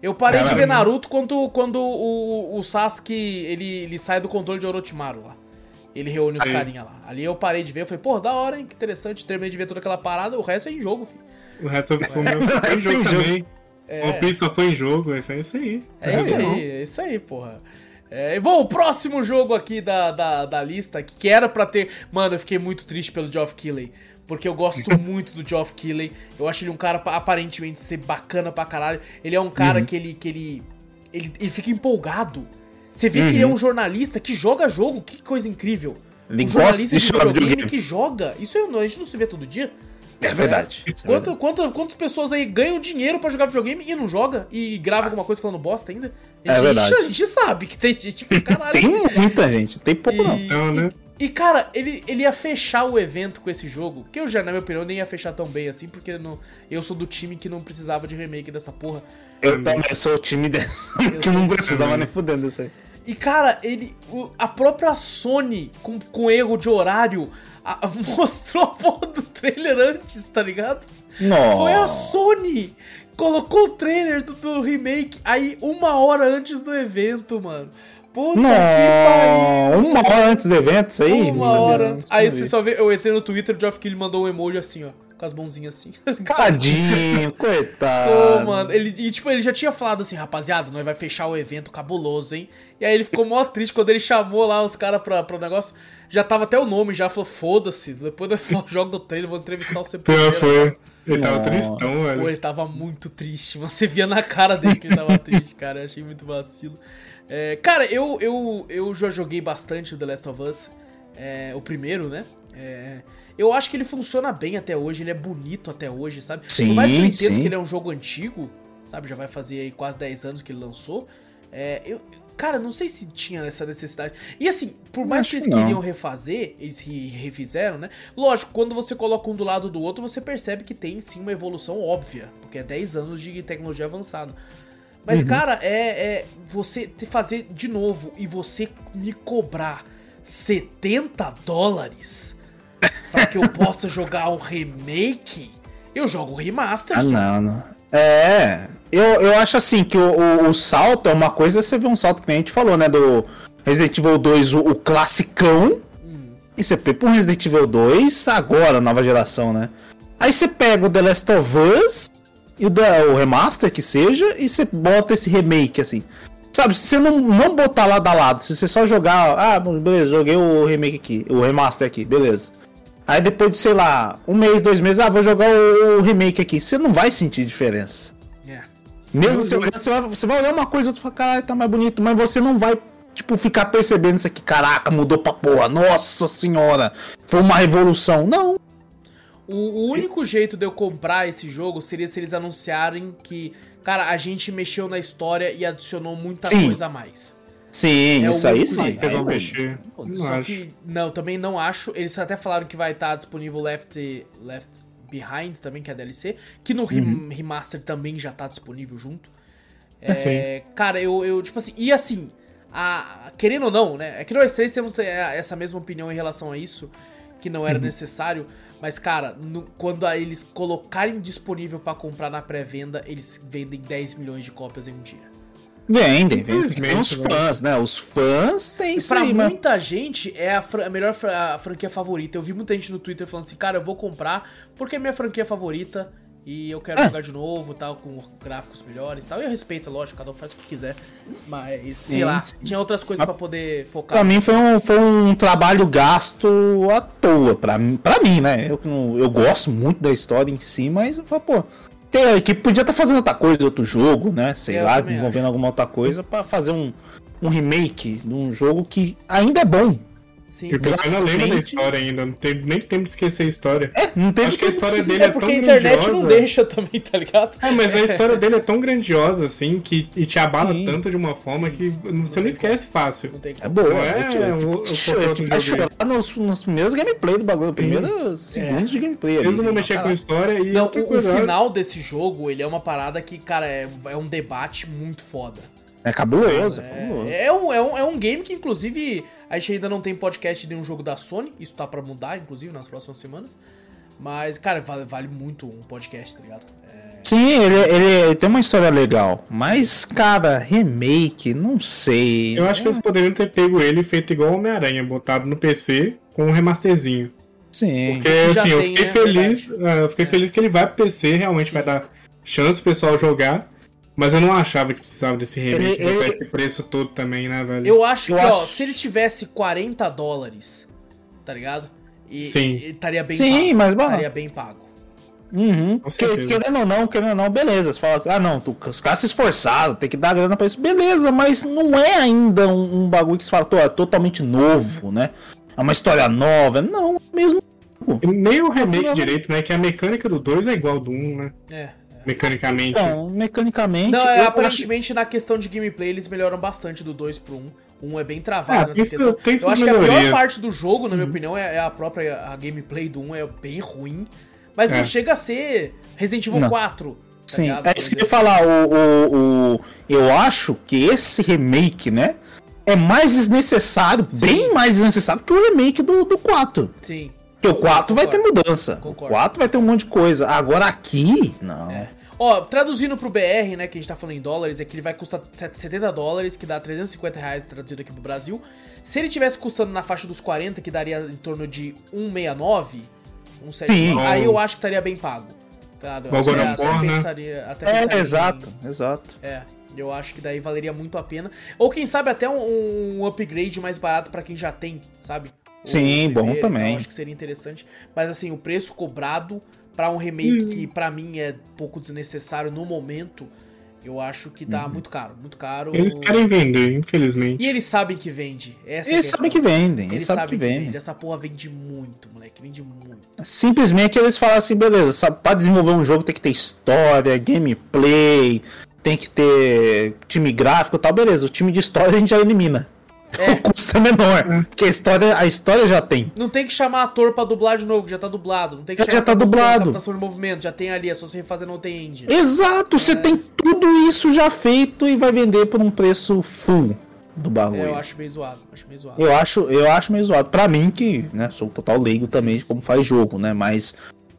Eu parei de ver Naruto quando, quando o, o Sasuke ele, ele sai do controle de Orochimaru lá. Ele reúne os Aí. carinha lá. Ali eu parei de ver, eu falei, pô, da hora, hein? Que interessante. Terminei de ver toda aquela parada, o resto é em jogo, filho. O resto foi, meu, O foi em resto jogo também. É. One Piece só foi em jogo, foi isso aí. É isso bom. aí, é isso aí, porra. É, bom, o próximo jogo aqui da, da, da lista, que que era pra ter. Mano, eu fiquei muito triste pelo Geoff Keighley. Porque eu gosto muito do Geoff Keighley. Eu acho ele um cara pa- aparentemente ser bacana pra caralho. Ele é um cara Uhum. que ele. que ele, ele. ele fica empolgado. Você vê que ele é um jornalista que joga jogo, que coisa incrível. Uhum. Ele um jornalista de jogar videogame que joga. Isso eu não, a gente não se vê todo dia. É verdade. isso é Quanto, quanto, quantas pessoas aí ganham dinheiro pra jogar videogame e não joga? E grava alguma coisa falando bosta ainda? A É gente, verdade. A gente sabe que tem gente pra caralho. Tem muita gente, tem pouco não. e, Então, né? E, cara, ele, ele ia fechar o evento com esse jogo, que eu já, na minha opinião, nem ia fechar tão bem assim, porque não, eu sou do time que não precisava de remake dessa porra. Eu também sou o time dele, que não precisava nem fudendo isso aí. E, cara, ele. o- a própria Sony, com, com erro de horário, a- mostrou a porra do trailer antes, tá ligado? Nossa. Foi a Sony! Colocou o trailer do, do remake aí uma hora antes do evento, mano. Puta Não, que pariu! uma hora antes do evento, isso aí? Não Uma sabia, hora não antes. Aí você só vê, eu entrei no Twitter, o Geoff Keighley mandou um emoji assim, ó. Com as mãozinhas assim. Tadinho, coitado. Pô, mano, ele, e, tipo, ele já tinha falado assim, rapaziada, nós vai fechar o evento cabuloso, hein? E aí ele ficou mó triste quando ele chamou lá os caras pra, pro negócio. Já tava até o nome, já falou, foda-se, depois eu jogo o trailer, vou entrevistar o Sepultura. foi. Ele tava Nossa. tristão, Pô, velho. ele tava muito triste, mano. Você via na cara dele que ele tava triste, cara. Eu achei muito vacilo. É, cara, eu, eu, eu já joguei bastante o The Last of Us. é, o primeiro, né? É, eu acho que ele funciona bem até hoje, ele é bonito até hoje, sabe? Sim, Por mais que eu entenda sim. que ele é um jogo antigo, sabe? Já vai fazer aí quase 10 anos que ele lançou. É, eu, cara, não sei se tinha essa necessidade. E assim, por mais que eles não. queriam refazer, eles re- refizeram, né? Lógico, quando você coloca um do lado do outro, você percebe que tem sim uma evolução óbvia, porque é 10 anos de tecnologia avançada. Mas, Uhum. cara, é, é você te fazer de novo e você me cobrar 70 dólares pra que eu possa jogar um remake, eu jogo o remaster. Ah, só. não, não. É, eu, eu acho assim que o, o, o salto é uma coisa, você vê um salto que a gente falou, né? Do Resident Evil 2, o, o classicão, e você pega pro Resident Evil 2, agora, nova geração, né? Aí você pega o The Last of Us, e o, da- o remaster que seja, e você bota esse remake, assim. Sabe, se você não, não botar lado a lado, se você só jogar, ah, beleza, joguei o remake aqui, o remaster aqui, beleza. Aí depois de, sei lá, um mês, dois meses, ah, vou jogar o, o remake aqui. Você não vai sentir diferença. É. Mesmo você, você, vai, você vai olhar uma coisa e outra e falar, caralho, tá mais bonito, mas você não vai, tipo, ficar percebendo isso aqui, caraca, mudou pra porra, nossa senhora, foi uma revolução. Não. O, o único jeito de eu comprar esse jogo seria se eles anunciarem que, cara, a gente mexeu na história e adicionou muita Sim. coisa a mais. Sim, É isso aí sim. jeito. Que eles vão mexer. Pô, Não Só acho. que, não, também não acho. Eles até falaram que vai estar disponível Left, Left Behind também, que é a DLC. Que no Uhum. remaster também já tá disponível junto. Sim. É, cara, eu, eu, tipo assim, e assim, a, querendo ou não, né? É que nós três temos é, essa mesma opinião em relação a isso, que não Uhum. era necessário. Mas, cara, no- quando a- eles colocarem disponível pra comprar na pré-venda, eles vendem 10 milhões de cópias em um dia. Vendem, vendem. Tem os né? fãs, né? Os fãs têm isso Pra aí, mas... muita gente, é a, fran- a melhor a franquia favorita. Eu vi muita gente no Twitter falando assim, cara, eu vou comprar porque é minha franquia favorita e eu quero É. jogar de novo, tal, com gráficos melhores e tal. E eu respeito, lógico, cada um faz o que quiser. Mas, sei Sim, lá, tinha outras coisas Ah, pra poder focar. Pra mim foi um, foi um trabalho gasto à toa, pra mim, pra mim né? Eu, eu gosto muito da história em si, mas pô, que a equipe podia estar fazendo outra coisa, outro jogo, né? Sei Eu lá, desenvolvendo acho. alguma outra coisa pra fazer um, um remake de um jogo que ainda é bom. Sim. E o pessoal ainda lembra da história ainda, não teve nem tempo de esquecer a história. É, não tem Acho que a história dele É é porque tão a internet não grandiosa. deixa também, tá ligado? É, mas a história dele é tão grandiosa, assim, que e te abala Sim. tanto de uma forma Sim. que você Não não tem esquece fácil. Não tem É como. boa. Não é é, é, é, vai chorar nos, nos primeiros gameplay do bagulho, primeiros segundos de gameplay. ali. Eles não vão mexer com a história e Não, o, o final desse jogo, ele é uma parada que, cara, é, é um debate muito foda. É cabuloso, é cabuloso. É, é um, é, um, é um game que, inclusive, a gente ainda não tem podcast de um jogo da Sony. Isso tá pra mudar, inclusive, nas próximas semanas. Mas, cara, vale, vale muito um podcast, tá ligado? É, Sim, ele, ele- ele tem uma história legal. Mas, cara, remake, não sei. Eu acho que eles poderiam ter pego ele e feito igual o Homem-Aranha, botado no PC com um remasterzinho. Sim. Porque Já assim, eu tem, fiquei né? feliz. é, Eu fiquei feliz que ele vai pro PC, realmente vai dar chance pro pessoal jogar. Mas eu não achava que precisava desse remake Ele- botar ele- esse preço todo também, né, velho? Eu acho Eu que, ó, acho- se eles tivessem 40 dólares, tá ligado? E, Sim. estaria bem Sim, pago. mas, bom. Estaria bem pago. Uhum. Que- querendo ou não, querendo ou não, beleza. Você fala, ah não, tu, os caras se esforçaram, tem que dar grana pra isso. Beleza, mas não é ainda um, um bagulho que você fala, "Tô, é totalmente novo, né? É uma história nova. Não, mesmo. E Nem o remake Não. direito, né? Que a mecânica do 2 é igual do 1, né? É. Mecanicamente. Então, mecanicamente. Não, é, aparentemente na questão de gameplay eles melhoram bastante do 2 pro 1. Um é bem travado Ah, nessa tem questão. seu- tem Eu suas acho que a pior melhorias. parte do jogo, na minha opinião, é, é a própria a gameplay do 1 é bem ruim. Mas não É. chega a ser Resident Evil Não. 4. tá Sim, ligado? é isso que eu ia falar. O, o, o- eu acho que esse remake, né? É mais desnecessário, bem mais desnecessário que o remake do, do 4. Sim. Porque o 4 vai ter mudança. Concordo. O 4 vai ter um monte de coisa. Agora aqui, não. É. Ó, traduzindo pro BR, né, que a gente tá falando em dólares, é que ele vai custar 70 dólares, que dá 350 reais traduzido aqui pro Brasil. Se ele tivesse custando na faixa dos 40, que daria em torno de 169, 179, Sim. aí eu acho que estaria bem pago. Tá? Eu até, né? pensaria, até É, pensaria em- exato, exato. É, eu acho que daí valeria muito a pena. Ou quem sabe até um, um upgrade mais barato pra quem já tem, sabe? Sim, bom primeiro, também. então, acho que seria interessante. Mas assim, o preço cobrado pra um remake que pra mim é pouco desnecessário no momento, eu acho que tá muito caro, muito caro. Eles querem vender, infelizmente. E eles sabem que vende. Essa é Eles sabem que vendem, eles, Eles sabem que vendem. vende. Essa porra vende muito, moleque, vende muito. Simplesmente eles falam assim, beleza, sabe, pra desenvolver um jogo tem que ter história, gameplay, tem que ter time gráfico e tal, beleza. O time de história a gente já elimina. É. O custo é menor, porque a história, a história já tem. Não tem que chamar ator pra dublar de novo, que já tá dublado. Não tem que Já- chamar já tá dublado. captação de movimento, já tem ali, é só você refazer no tem engine. Exato, É. você tem tudo isso já feito e vai vender por um preço full do bagulho. É, eu acho meio zoado, acho meio zoado. Eu acho, eu acho meio zoado. Pra mim, que né, sou total leigo também de como faz jogo, né? Mas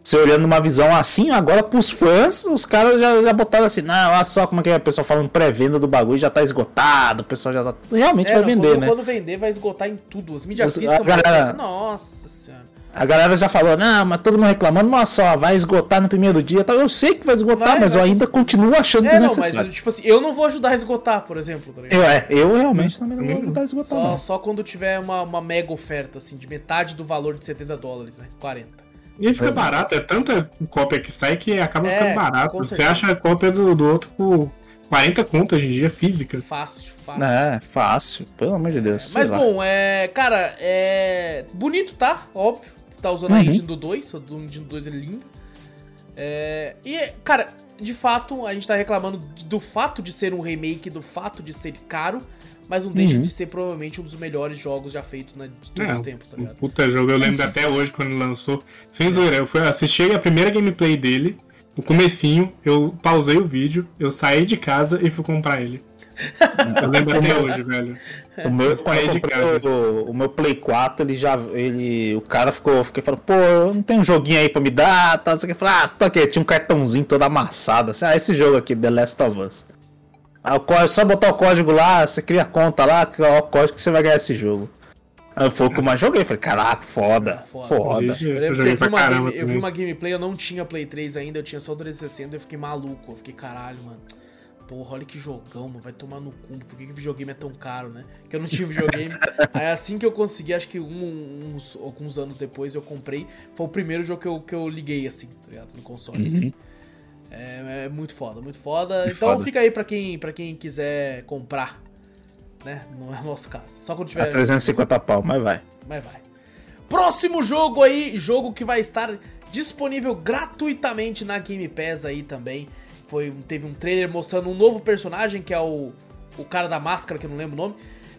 você olhando numa visão assim, agora pros fãs, os caras já, já botaram assim, não, olha só como é que é, o pessoal falando pré-venda do bagulho já tá esgotado, o pessoal já tá. Realmente É, vai não, vender, quando, né? quando vender, vai esgotar em tudo. As mídias Os- físicas, a galera- mano, nossa senhora. A galera já falou, não, mas todo mundo reclamando, mas só, vai esgotar no primeiro dia. Tal. Eu sei que vai esgotar, Vai, mas vai. eu ainda continuo achando É, não, desnecessário. mas tipo assim, eu não vou ajudar a esgotar, por exemplo. tá? Eu, é, eu realmente também não vou ajudar a esgotar, Só, não. só quando tiver uma, uma mega oferta, assim, de metade do valor de 70 dólares, né? 40. E fica é. barato, é tanta cópia que sai que acaba É, ficando barato. Você acha a cópia do, do outro por 40 conto hoje em dia, física. Fácil, fácil. É, fácil, pelo amor de Deus. sei Mas lá. bom, é. Cara, é. Bonito, tá? Óbvio. Tá usando a Uhum. engine do 2. O do engine do 2 é lindo. É. E, cara, de fato, a gente tá reclamando do fato de ser um remake, do fato de ser caro. Mas não deixa Uhum. de ser provavelmente um dos melhores jogos já feitos né, de todos É, os tempos, tá ligado? puta jogo, eu lembro até hoje quando lançou. Sem zoeira, eu fui assistir a primeira gameplay dele, o comecinho, eu pausei o vídeo, eu saí de casa e fui comprar ele. Eu lembro até hoje, velho. O meu, Eu saí de casa. o, o meu Play 4, ele já. Ele, o cara ficou, fiquei falando, pô, não tem um joguinho aí pra me dar, tá? Você falou, ah, tô aqui, tinha um cartãozinho todo amassado. Assim, ah, esse jogo aqui, The Last of Us. Código, só botar o código lá, você cria a conta lá, cria o código que você vai ganhar esse jogo. Aí foi o que eu mais joguei, falei, caraca, foda, Foda. foda. Gente, Eu Eu que eu vi, uma caramba game- eu vi uma gameplay, eu não tinha Play 3 ainda, eu tinha só o 360 eu fiquei maluco. Eu fiquei, caralho, mano. Porra, olha que jogão, mano. Vai tomar no cu. Por que, que videogame é tão caro, né? Que eu não tinha videogame. Aí assim que eu consegui, acho que um- uns, alguns anos depois eu comprei. Foi o primeiro jogo que eu, que eu liguei, assim, tá ligado? No console, assim. É, é muito foda, muito foda. Então foda. fica aí pra quem, pra quem quiser comprar. Né? Não é o nosso caso. Só quando tiver. É 350 pau, mas vai. Mas vai. Próximo jogo aí, jogo que vai estar disponível gratuitamente na Game Pass aí também. Foi, teve um trailer mostrando um novo personagem, que é o, o cara da máscara, que eu não lembro o nome.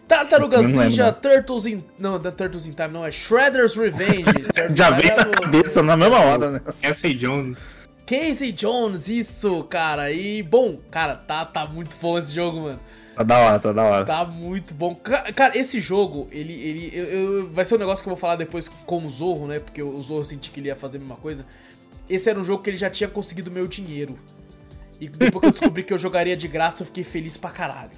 Tartarugas Ninja. Turtles in... Não, não é Turtles in Time, não, é Shredder's Revenge. Turtles Já veio na cabeça na mesma hora, né? Casey Jones. Casey Jones, isso, cara. E, bom, cara, tá, tá muito bom esse jogo, mano. Tá da hora, tá da hora. Tá muito bom. Ca- Cara, esse jogo, ele. ele eu- eu- vai ser um negócio que eu vou falar depois com o Zorro, né? Porque o Zorro senti que ele ia fazer a mesma coisa. Esse era um jogo que ele já tinha conseguido meu dinheiro. E depois que eu descobri que eu jogaria de graça, eu fiquei feliz pra caralho.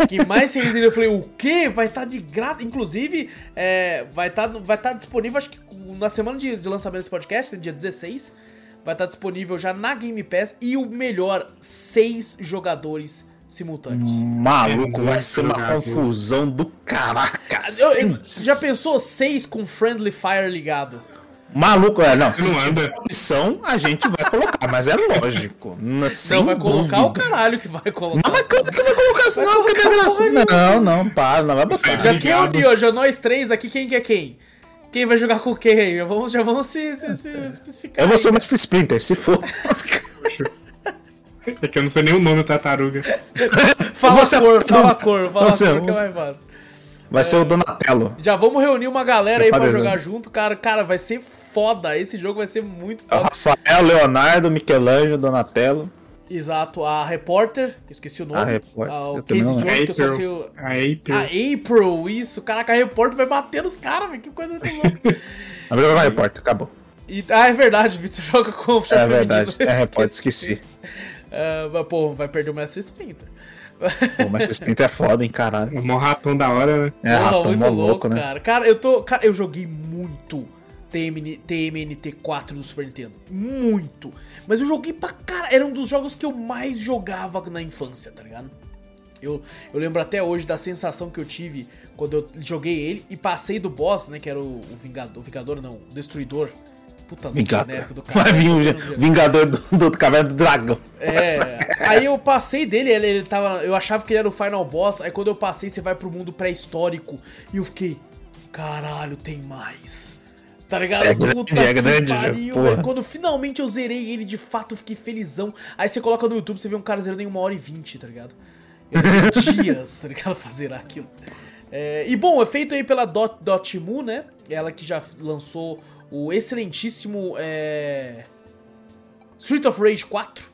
Fiquei mais feliz ainda. Eu falei, o quê? Vai estar de graça? Inclusive, é, vai estar vai tá disponível, acho que na semana de, de lançamento desse podcast, né, dia 16. Vai estar disponível já na Game Pass. E o melhor, seis jogadores simultâneos. Maluco, É vai ser uma confusão do caraca. Eu- eu- sim. já pensou seis com Friendly Fire ligado? Maluco, é, não. Se Não tiver opção, a gente vai colocar, mas é lógico. n- Sem Não, vai colocar o dúvida. caralho que vai colocar. Não, mas claro que vai colocar isso, Vai não, que colocar é graça. Não, não, para, não vai botar. Sai Já que Obrigado. uniu, já nós três aqui, quem que é quem? Quem vai jogar com quem aí? Já vamos, já vamos se, se, se especificar. Eu vou ser o cara. Mestre Splinter, se for. É que eu não sei nem o nome do tartaruga. Fala Você- a cor, fala a cor, fala Você- a cor que é mais fácil. Vai ser o Donatello. Já vamos reunir uma galera aí pra Apareceu. jogar junto, cara. Cara, vai ser foda. Esse jogo vai ser muito É foda. Rafael, Leonardo, Michelangelo, Donatello. Exato, a repórter, esqueci o nome. A repórter, Ah, o Casey Jones, que eu só sei o... A April. A April, isso. Caraca, a repórter vai bater nos caras, velho. Que coisa muito louca. A repórter, acabou. E, ah, é verdade, Vitor joga com o chefe É verdade, é repórter, esqueci. Ah, mas, pô, vai perder o Mestre Splinter. Pô, mas esse Splinter é foda, hein, caralho. É mó ratão da hora, né? É, Porra, rapaz, muito louco, louco, né? cara. Cara, eu tô. Cara, eu joguei muito TMN, TMNT4 do Super Nintendo. Muito. Mas eu joguei pra cara. Era um dos jogos que eu mais jogava na infância, tá ligado? Eu, eu lembro até hoje da sensação que eu tive quando eu joguei ele e passei do boss, né? Que era o, o Vingador. O Vingador não, o Destruidor. Puta Vingador. do cara. Vai vir o. Vingador do, do Caverna do Dragão. É, aí eu passei dele, ele, ele tava. Eu achava que ele era o final boss, aí quando eu passei, você vai pro mundo pré-histórico e eu fiquei. Caralho, tem mais. Tá ligado? É grande, é grande, porra. velho. Quando finalmente eu zerei ele, de fato, fiquei felizão. Aí você coloca no YouTube, você vê um cara zerando em uma hora e vinte, tá ligado? Eu dias, tá ligado? Pra zerar aquilo. É, e bom, é feito aí pela Dot, Dotemu, né? Ela que já lançou o excelentíssimo é, Street of Rage 4.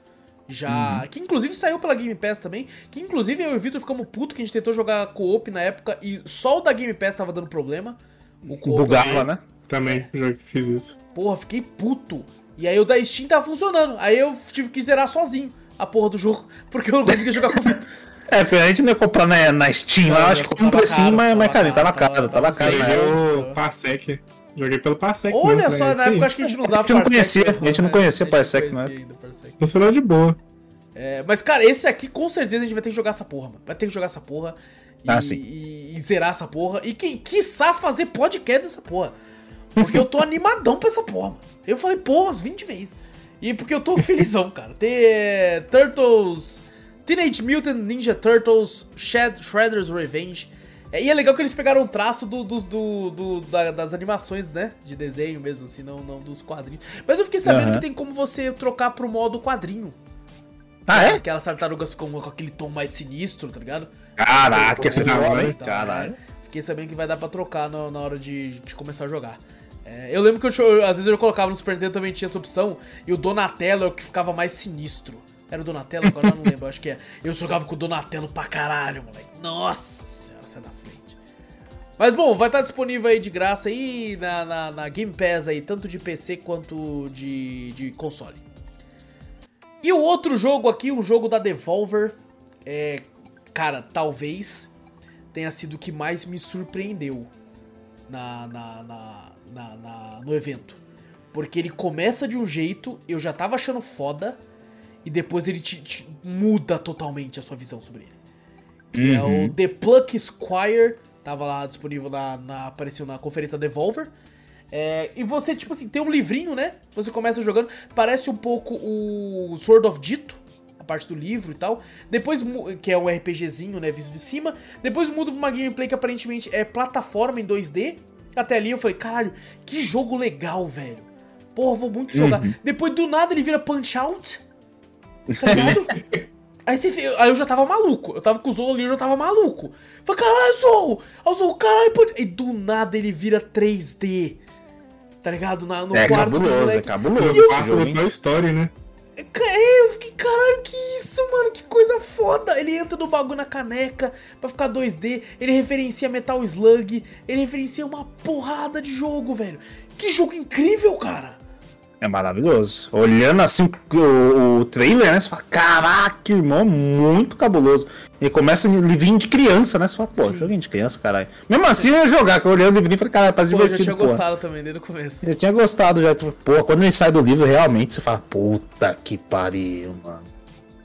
Já. Que inclusive saiu pela Game Pass também. Que inclusive eu e o Vitor ficamos puto que a gente tentou jogar co-op na época e só o da Game Pass tava dando problema. O. Bugava, né? Também, já que fiz isso. Porra, fiquei puto. E aí o da Steam tava funcionando. Aí eu tive que zerar sozinho a porra do jogo, porque eu não conseguia jogar com o Vitor. É, porque a gente não ia comprar na, na Steam lá, Não, acho que um precinho, caro, mas, mas tava cara, tá na caro, cara, tava- tá na cara. né? o Parsec. Joguei pelo Parsec. Olha mesmo, só, né? na Sim. época acho que a gente não usava A gente não conhecia, a gente não né? conhecia A gente Parsec, conhecia né? Funcionou de boa. É, mas, cara, esse aqui com certeza a gente vai ter que jogar essa porra, mano. Vai ter que jogar essa porra. E, Ah, sim. e- e zerar essa porra. E que, quiçá fazer podcast dessa porra. Porque eu tô animadão pra essa porra, mano. Eu falei, pô, umas 20 vezes. E porque eu tô felizão, cara. Ter Turtles. Teenage Mutant Ninja Turtles Shed, Shredder's Revenge. É, e é legal que eles pegaram o traço do, dos- do, do- da- das animações, né? De desenho mesmo, assim, não, não dos quadrinhos. Mas eu fiquei sabendo Aham. que tem como você trocar pro modo quadrinho. Ah, é? Aquelas tartarugas ficam com aquele tom mais sinistro, tá ligado? Caraca, foda, hora, hein? Caralho. é, fiquei sabendo que vai dar pra trocar na, na hora de, de começar a jogar. É, eu lembro que eu, às vezes eu colocava no Super Nintendo também tinha essa opção, e o Donatello é o que ficava mais sinistro. Era o Donatello? Agora eu não lembro, acho que é. Eu jogava com o Donatello pra caralho, moleque. Nossa senhora, sai da frente. Mas bom, vai estar disponível aí de graça aí na, na, na Game Pass aí, tanto de PC quanto de, de console. E o outro jogo aqui, um jogo da Devolver, é, cara, talvez tenha sido o que mais me surpreendeu na, na, na, no evento. Porque ele começa de um jeito, eu já tava achando foda, e depois ele te, te muda totalmente a sua visão sobre ele. Que é o The Pluck Squire, tava lá disponível na, na apareceu na conferência Devolver. É, e você, tipo assim, tem um livrinho, né? Você começa jogando, parece um pouco o Sword of Dito, parte do livro e tal. Depois, que é um RPGzinho, né, visto de cima. Depois muda pra uma gameplay que aparentemente é plataforma em 2D. Até ali eu falei, caralho, que jogo legal, velho. Porra, vou muito jogar. Uhum. Depois do nada ele vira Punch Out. Tá ligado? Aí, você, aí eu já tava maluco. Eu tava com o Zorro ali, eu já tava maluco. Falei, caralho, Zorro! Aí o Zorro, caralho, pode... E do nada ele vira 3D. Tá ligado? Na, no é quarto cabuloso, é cabuloso. E eu... Toy Story, né? É, eu fiquei, caralho, que isso, mano? Que coisa foda. Ele entra no bagulho na caneca pra ficar 2D. Ele referencia Metal Slug. Ele referencia uma porrada de jogo, velho. Que jogo incrível, cara. É maravilhoso. Olhando assim o, o trailer, né? Você fala, caraca, irmão, muito cabuloso. E começa livrinho de criança, né? Você fala, pô, Sim. joguinho de criança, caralho. Mesmo assim eu ia jogar, que eu olhei o livrinho e falei, caralho, parece divertido. Eu já tinha pô. gostado também, desde o começo. Eu tinha gostado já. Pô, quando ele sai do livro, realmente você fala, puta que pariu, mano.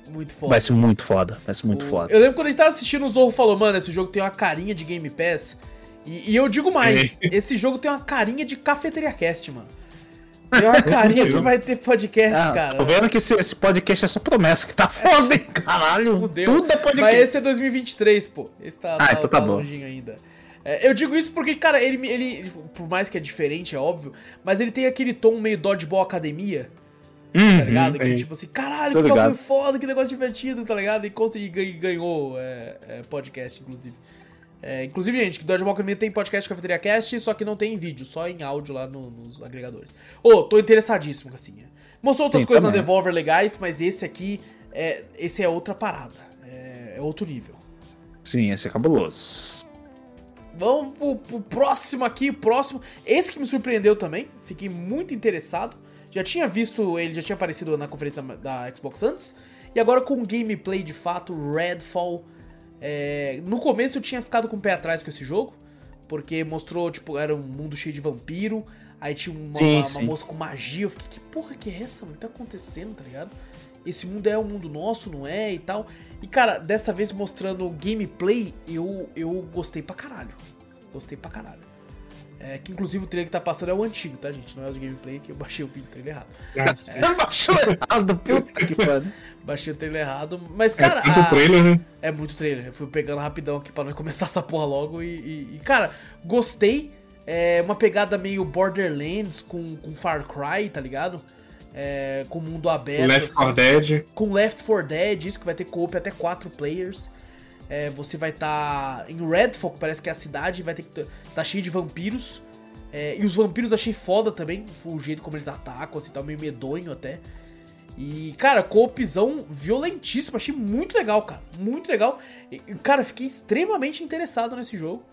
Muito foda. Vai ser muito foda, vai ser muito o... foda. Eu lembro quando a gente tava assistindo, o Zorro falou, mano, esse jogo tem uma carinha de Game Pass. E, e eu digo mais, esse jogo tem uma carinha de Cafeteria Cast, mano. Uma carinha que vai ter podcast, ah, cara. Tô vendo que esse, esse, podcast é só promessa, que tá foda, hein, caralho. Fudeu. Tudo é podcast. Mas esse é 2023, pô. Esse tá, ah, tá, então tá, tá bom. ainda. É, eu digo isso porque, cara, ele, ele, por mais que é diferente, é óbvio, mas ele tem aquele tom meio Dodgeball Academia. Uhum, tá ligado? Que tipo assim, caralho, que bagulho foda, que negócio divertido, tá ligado? E consegui, ganhou é, é, podcast, inclusive. É, inclusive, gente, que Dodgeball Academia tem podcast Cafeteria Cast, só que não tem em vídeo, só em áudio lá no, nos agregadores. Ô, oh, tô interessadíssimo, assim. Mostrou outras Sim, coisas também. na Devolver legais, mas esse aqui, é, esse é outra parada. É, é outro nível. Sim, esse é cabuloso. Vamos pro, pro, próximo aqui, próximo. Esse que me surpreendeu também, fiquei muito interessado. Já tinha visto ele, já tinha aparecido na conferência da Xbox antes. E agora com gameplay de fato, Redfall é, no começo eu tinha ficado com o pé atrás com esse jogo, porque mostrou, tipo, era um mundo cheio de vampiro, aí tinha uma, sim, uma, uma moça com magia, eu fiquei, que porra que é essa, mano? O que tá acontecendo, tá ligado? Esse mundo é o mundo nosso, não é? E tal. E, cara, dessa vez mostrando gameplay, eu, eu gostei pra caralho. Gostei pra caralho. É, que inclusive o trailer que tá passando é o antigo, tá, gente? Não é o de gameplay, que eu baixei o vídeo trailer errado. É. Baixou errado, puta que pariu. Baixei o trailer errado. Mas, cara. É muito a... trailer, né? É muito trailer. Eu fui pegando rapidão aqui pra não começar essa porra logo. E, e, e cara, gostei. É uma pegada meio Borderlands com, com Far Cry, tá ligado? É, com mundo aberto. Left assim, 4 Dead. Com Left 4 Dead, isso que vai ter co-op até 4 players. É, você vai estar tá em Redfall, que parece que é a cidade, vai ter que tá cheio de vampiros. É, e os vampiros achei foda também, o jeito como eles atacam, assim, tá meio medonho até. E, cara, coopzão violentíssimo. Achei muito legal, cara. Muito legal. E, cara, fiquei extremamente interessado nesse jogo.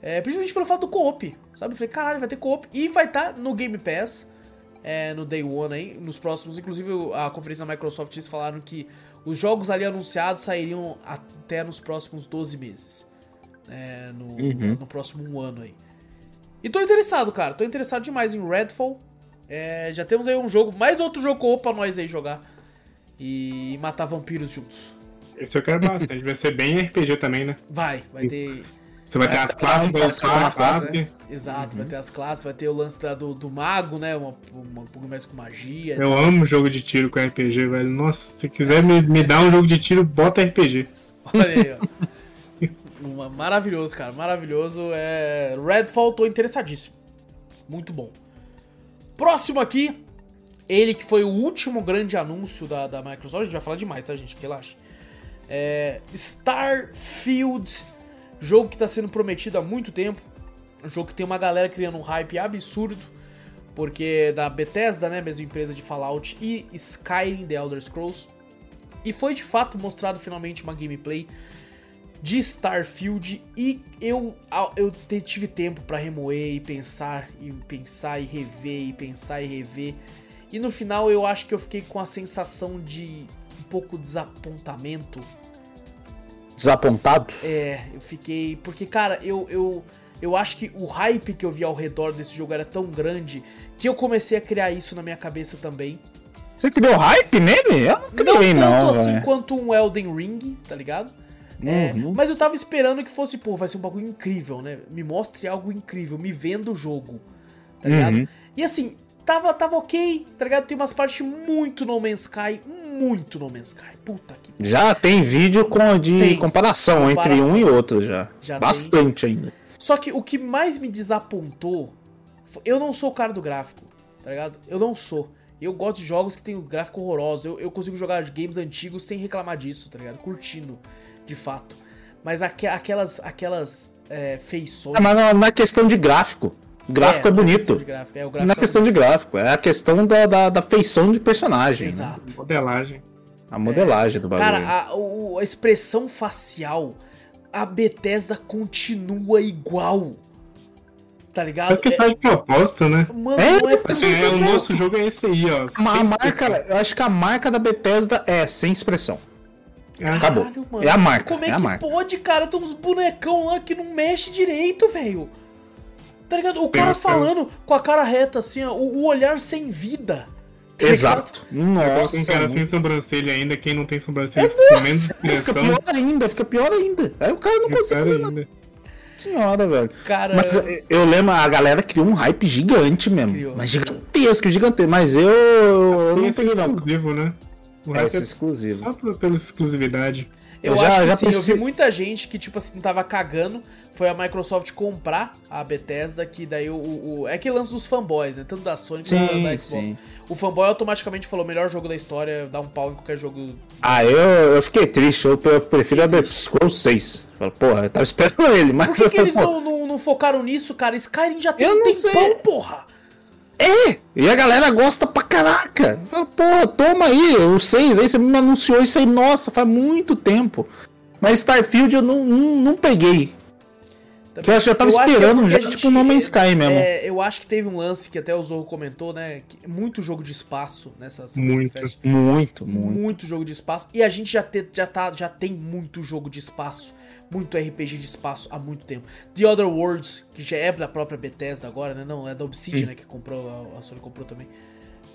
É, principalmente pelo fato do co-op. Sabe? Falei, caralho, vai ter co-op. E vai estar tá no Game Pass. É, no Day One aí. Nos próximos. Inclusive, a conferência da Microsoft eles falaram que os jogos ali anunciados sairiam até nos próximos 12 meses. É, no, uhum. no próximo ano aí. E tô interessado, cara. Tô interessado demais em Redfall. É, já temos aí um jogo, mais outro jogo pra nós aí jogar. E matar vampiros juntos. Esse eu quero bastante. vai ser bem RPG também, né? Vai, vai ter. Você vai ter as classes, vai ter as classes. Né? Exato, uhum. vai ter as classes, vai ter o lance da, do, do mago, né? Uma, uma, um pouco mais com magia. Eu amo jogo de tiro com RPG, velho. Nossa, se quiser me, me dar um jogo de tiro, bota RPG. Olha aí, ó. uma, maravilhoso, cara. Maravilhoso. É... Redfall, tô interessadíssimo. Muito bom. Próximo aqui, ele que foi o último grande anúncio da, da Microsoft. A gente vai falar demais, tá, gente? Relaxa. É Starfield, jogo que está sendo prometido há muito tempo. Um jogo que tem uma galera criando um hype absurdo. Porque da Bethesda, né? Mesma empresa de Fallout e Skyrim The Elder Scrolls. E foi de fato mostrado finalmente uma gameplay de Starfield e eu, eu tive tempo para remoer e pensar e pensar e rever e pensar e rever. E no final eu acho que eu fiquei com a sensação de um pouco desapontamento. Desapontado? É, eu fiquei. Porque, cara, eu, eu, eu acho que o hype que eu vi ao redor desse jogo era tão grande que eu comecei a criar isso na minha cabeça também. Você criou hype nele? Eu não criei, não. Tanto não, assim véio. quanto um Elden Ring, tá ligado? É, uhum. Mas eu tava esperando que fosse, pô, vai ser um bagulho incrível, né? Me mostre algo incrível, me venda o jogo. tá ligado? Uhum. E assim, tava, tava ok, tá ligado? Tem umas partes muito No Man's Sky, muito No Man's Sky. Puta que Já tem vídeo com, de Tem. comparação, entre Comparação. um e outro já. Já Bastante ainda. Só que o que mais me desapontou. Eu não sou o cara do gráfico, tá ligado? Eu não sou. Eu gosto de jogos que tem um gráfico horroroso. Eu, eu consigo jogar games antigos sem reclamar disso, tá ligado? Curtindo, de fato. Mas aque- aquelas, aquelas é, feições. É, mas é questão de gráfico. Gráfico é, questão bonito. de gráfico, é, gráfico é questão de gráfico, é a questão da, da, da feição de personagem. né? Exato. Modelagem. A modelagem do bagulho. Cara, a, o- a expressão facial, a Bethesda continua igual. Tá ligado? Mas que é de propósito, né? É- mano, É, não é Assim, é, o nosso jogo é esse aí, ó. a marca, eu acho que a marca da Bethesda é sem expressão. Ah, Acabou. Caralho, mano. É a marca, Como é, é a que marca. pode, cara? Tem uns bonecão lá que não mexe direito, velho. Tá ligado? O cara falando com a cara reta, assim, ó, o, olhar sem vida. tá Exato. Nossa. um cara muito. sem sobrancelha ainda, quem não tem sobrancelha fica com menos Fica expressão. pior ainda, fica pior ainda. Aí o cara não consegue ver ainda. senhora, velho. Cara, Mas eu lembro, a galera criou um hype gigante mesmo. Criou. Mas gigantesco, gigantesco. Mas eu, eu não Esse é peguei não. exclusivo, né? O É é exclusivo. só por- pela exclusividade. eu, eu já- acho que já sim, eu pensei- vi muita gente que, tipo assim, tava cagando. Foi a Microsoft comprar a Bethesda, que daí o. o- é que lance dos fanboys, né? Tanto da Sony quanto da Xbox. sim. O fanboy automaticamente falou: melhor jogo da história, dá um pau em qualquer jogo. Ah, eu, eu fiquei triste. Eu, eu prefiro a The Scrolls 6. Falei, Porra, eu tava esperando ele, mas Por que, eu que eles não, não, não focaram nisso, cara? Skyrim já tem Eu um tempão, sei. porra! É! E a galera gosta pra caraca. Fala, pô, toma aí, o 6 aí, você me anunciou isso aí, nossa, faz muito tempo. Mas Starfield eu não, não, não peguei. Que eu acho que eu tava é esperando a gente- tipo, No Man's Sky mesmo. É, eu acho que teve um lance que até o Zorro comentou, né? que muito jogo de espaço nessa Muito. Muito, muito. Muito jogo de espaço. E a gente já, te, já, tá, já tem muito jogo de espaço. Muito RPG de espaço há muito tempo. The Other Worlds, que já é da própria Bethesda agora, né? Não, é da Obsidian, né? Que comprou, a, Sony comprou também.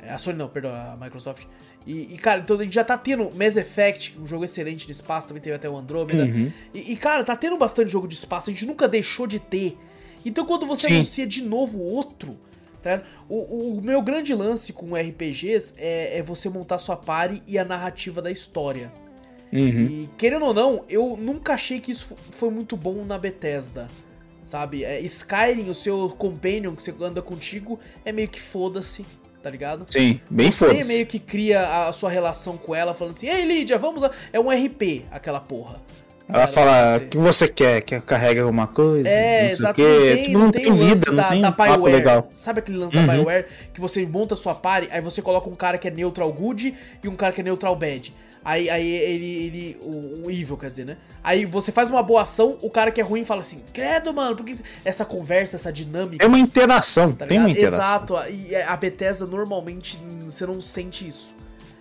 É, A Sony não, perdão, a Microsoft. E, e, cara, então a gente já tá tendo Mass Effect, um jogo excelente de espaço, também teve até o Andromeda. Uhum. E, e, cara, tá tendo bastante jogo de espaço, a gente nunca deixou de ter. Então quando você Sim. anuncia de novo outro, tá o, o meu grande lance com RPGs é, é você montar sua party e a narrativa da história. Uhum. E querendo ou não, eu nunca achei que isso fo- foi muito bom na Bethesda. Sabe? É, Skyrim, o seu companion que você anda contigo, é meio que foda-se, tá ligado? Sim, bem Você foda meio que cria a, sua relação com ela, falando assim: Ei, Lídia, vamos lá. É um RP, aquela porra. Ela fala, você- o que você quer? Quer carregar alguma coisa? É, não sei exato. o Não quê. tem, Tipo, não tem o lance da, tem da papo Bioware. legal. Sabe aquele lance Uhum. da Bioware? Que você monta sua party, aí você coloca um cara que é neutral good e um cara que é neutral bad. Aí, aí ele, ele. O, o evil, quer dizer, né? Aí você faz uma boa ação, o cara que é ruim fala assim: Credo, mano, porque essa conversa, essa dinâmica. Tem uma interação, Tá tem uma interação. Exato, e a Bethesda normalmente hum, você não sente isso.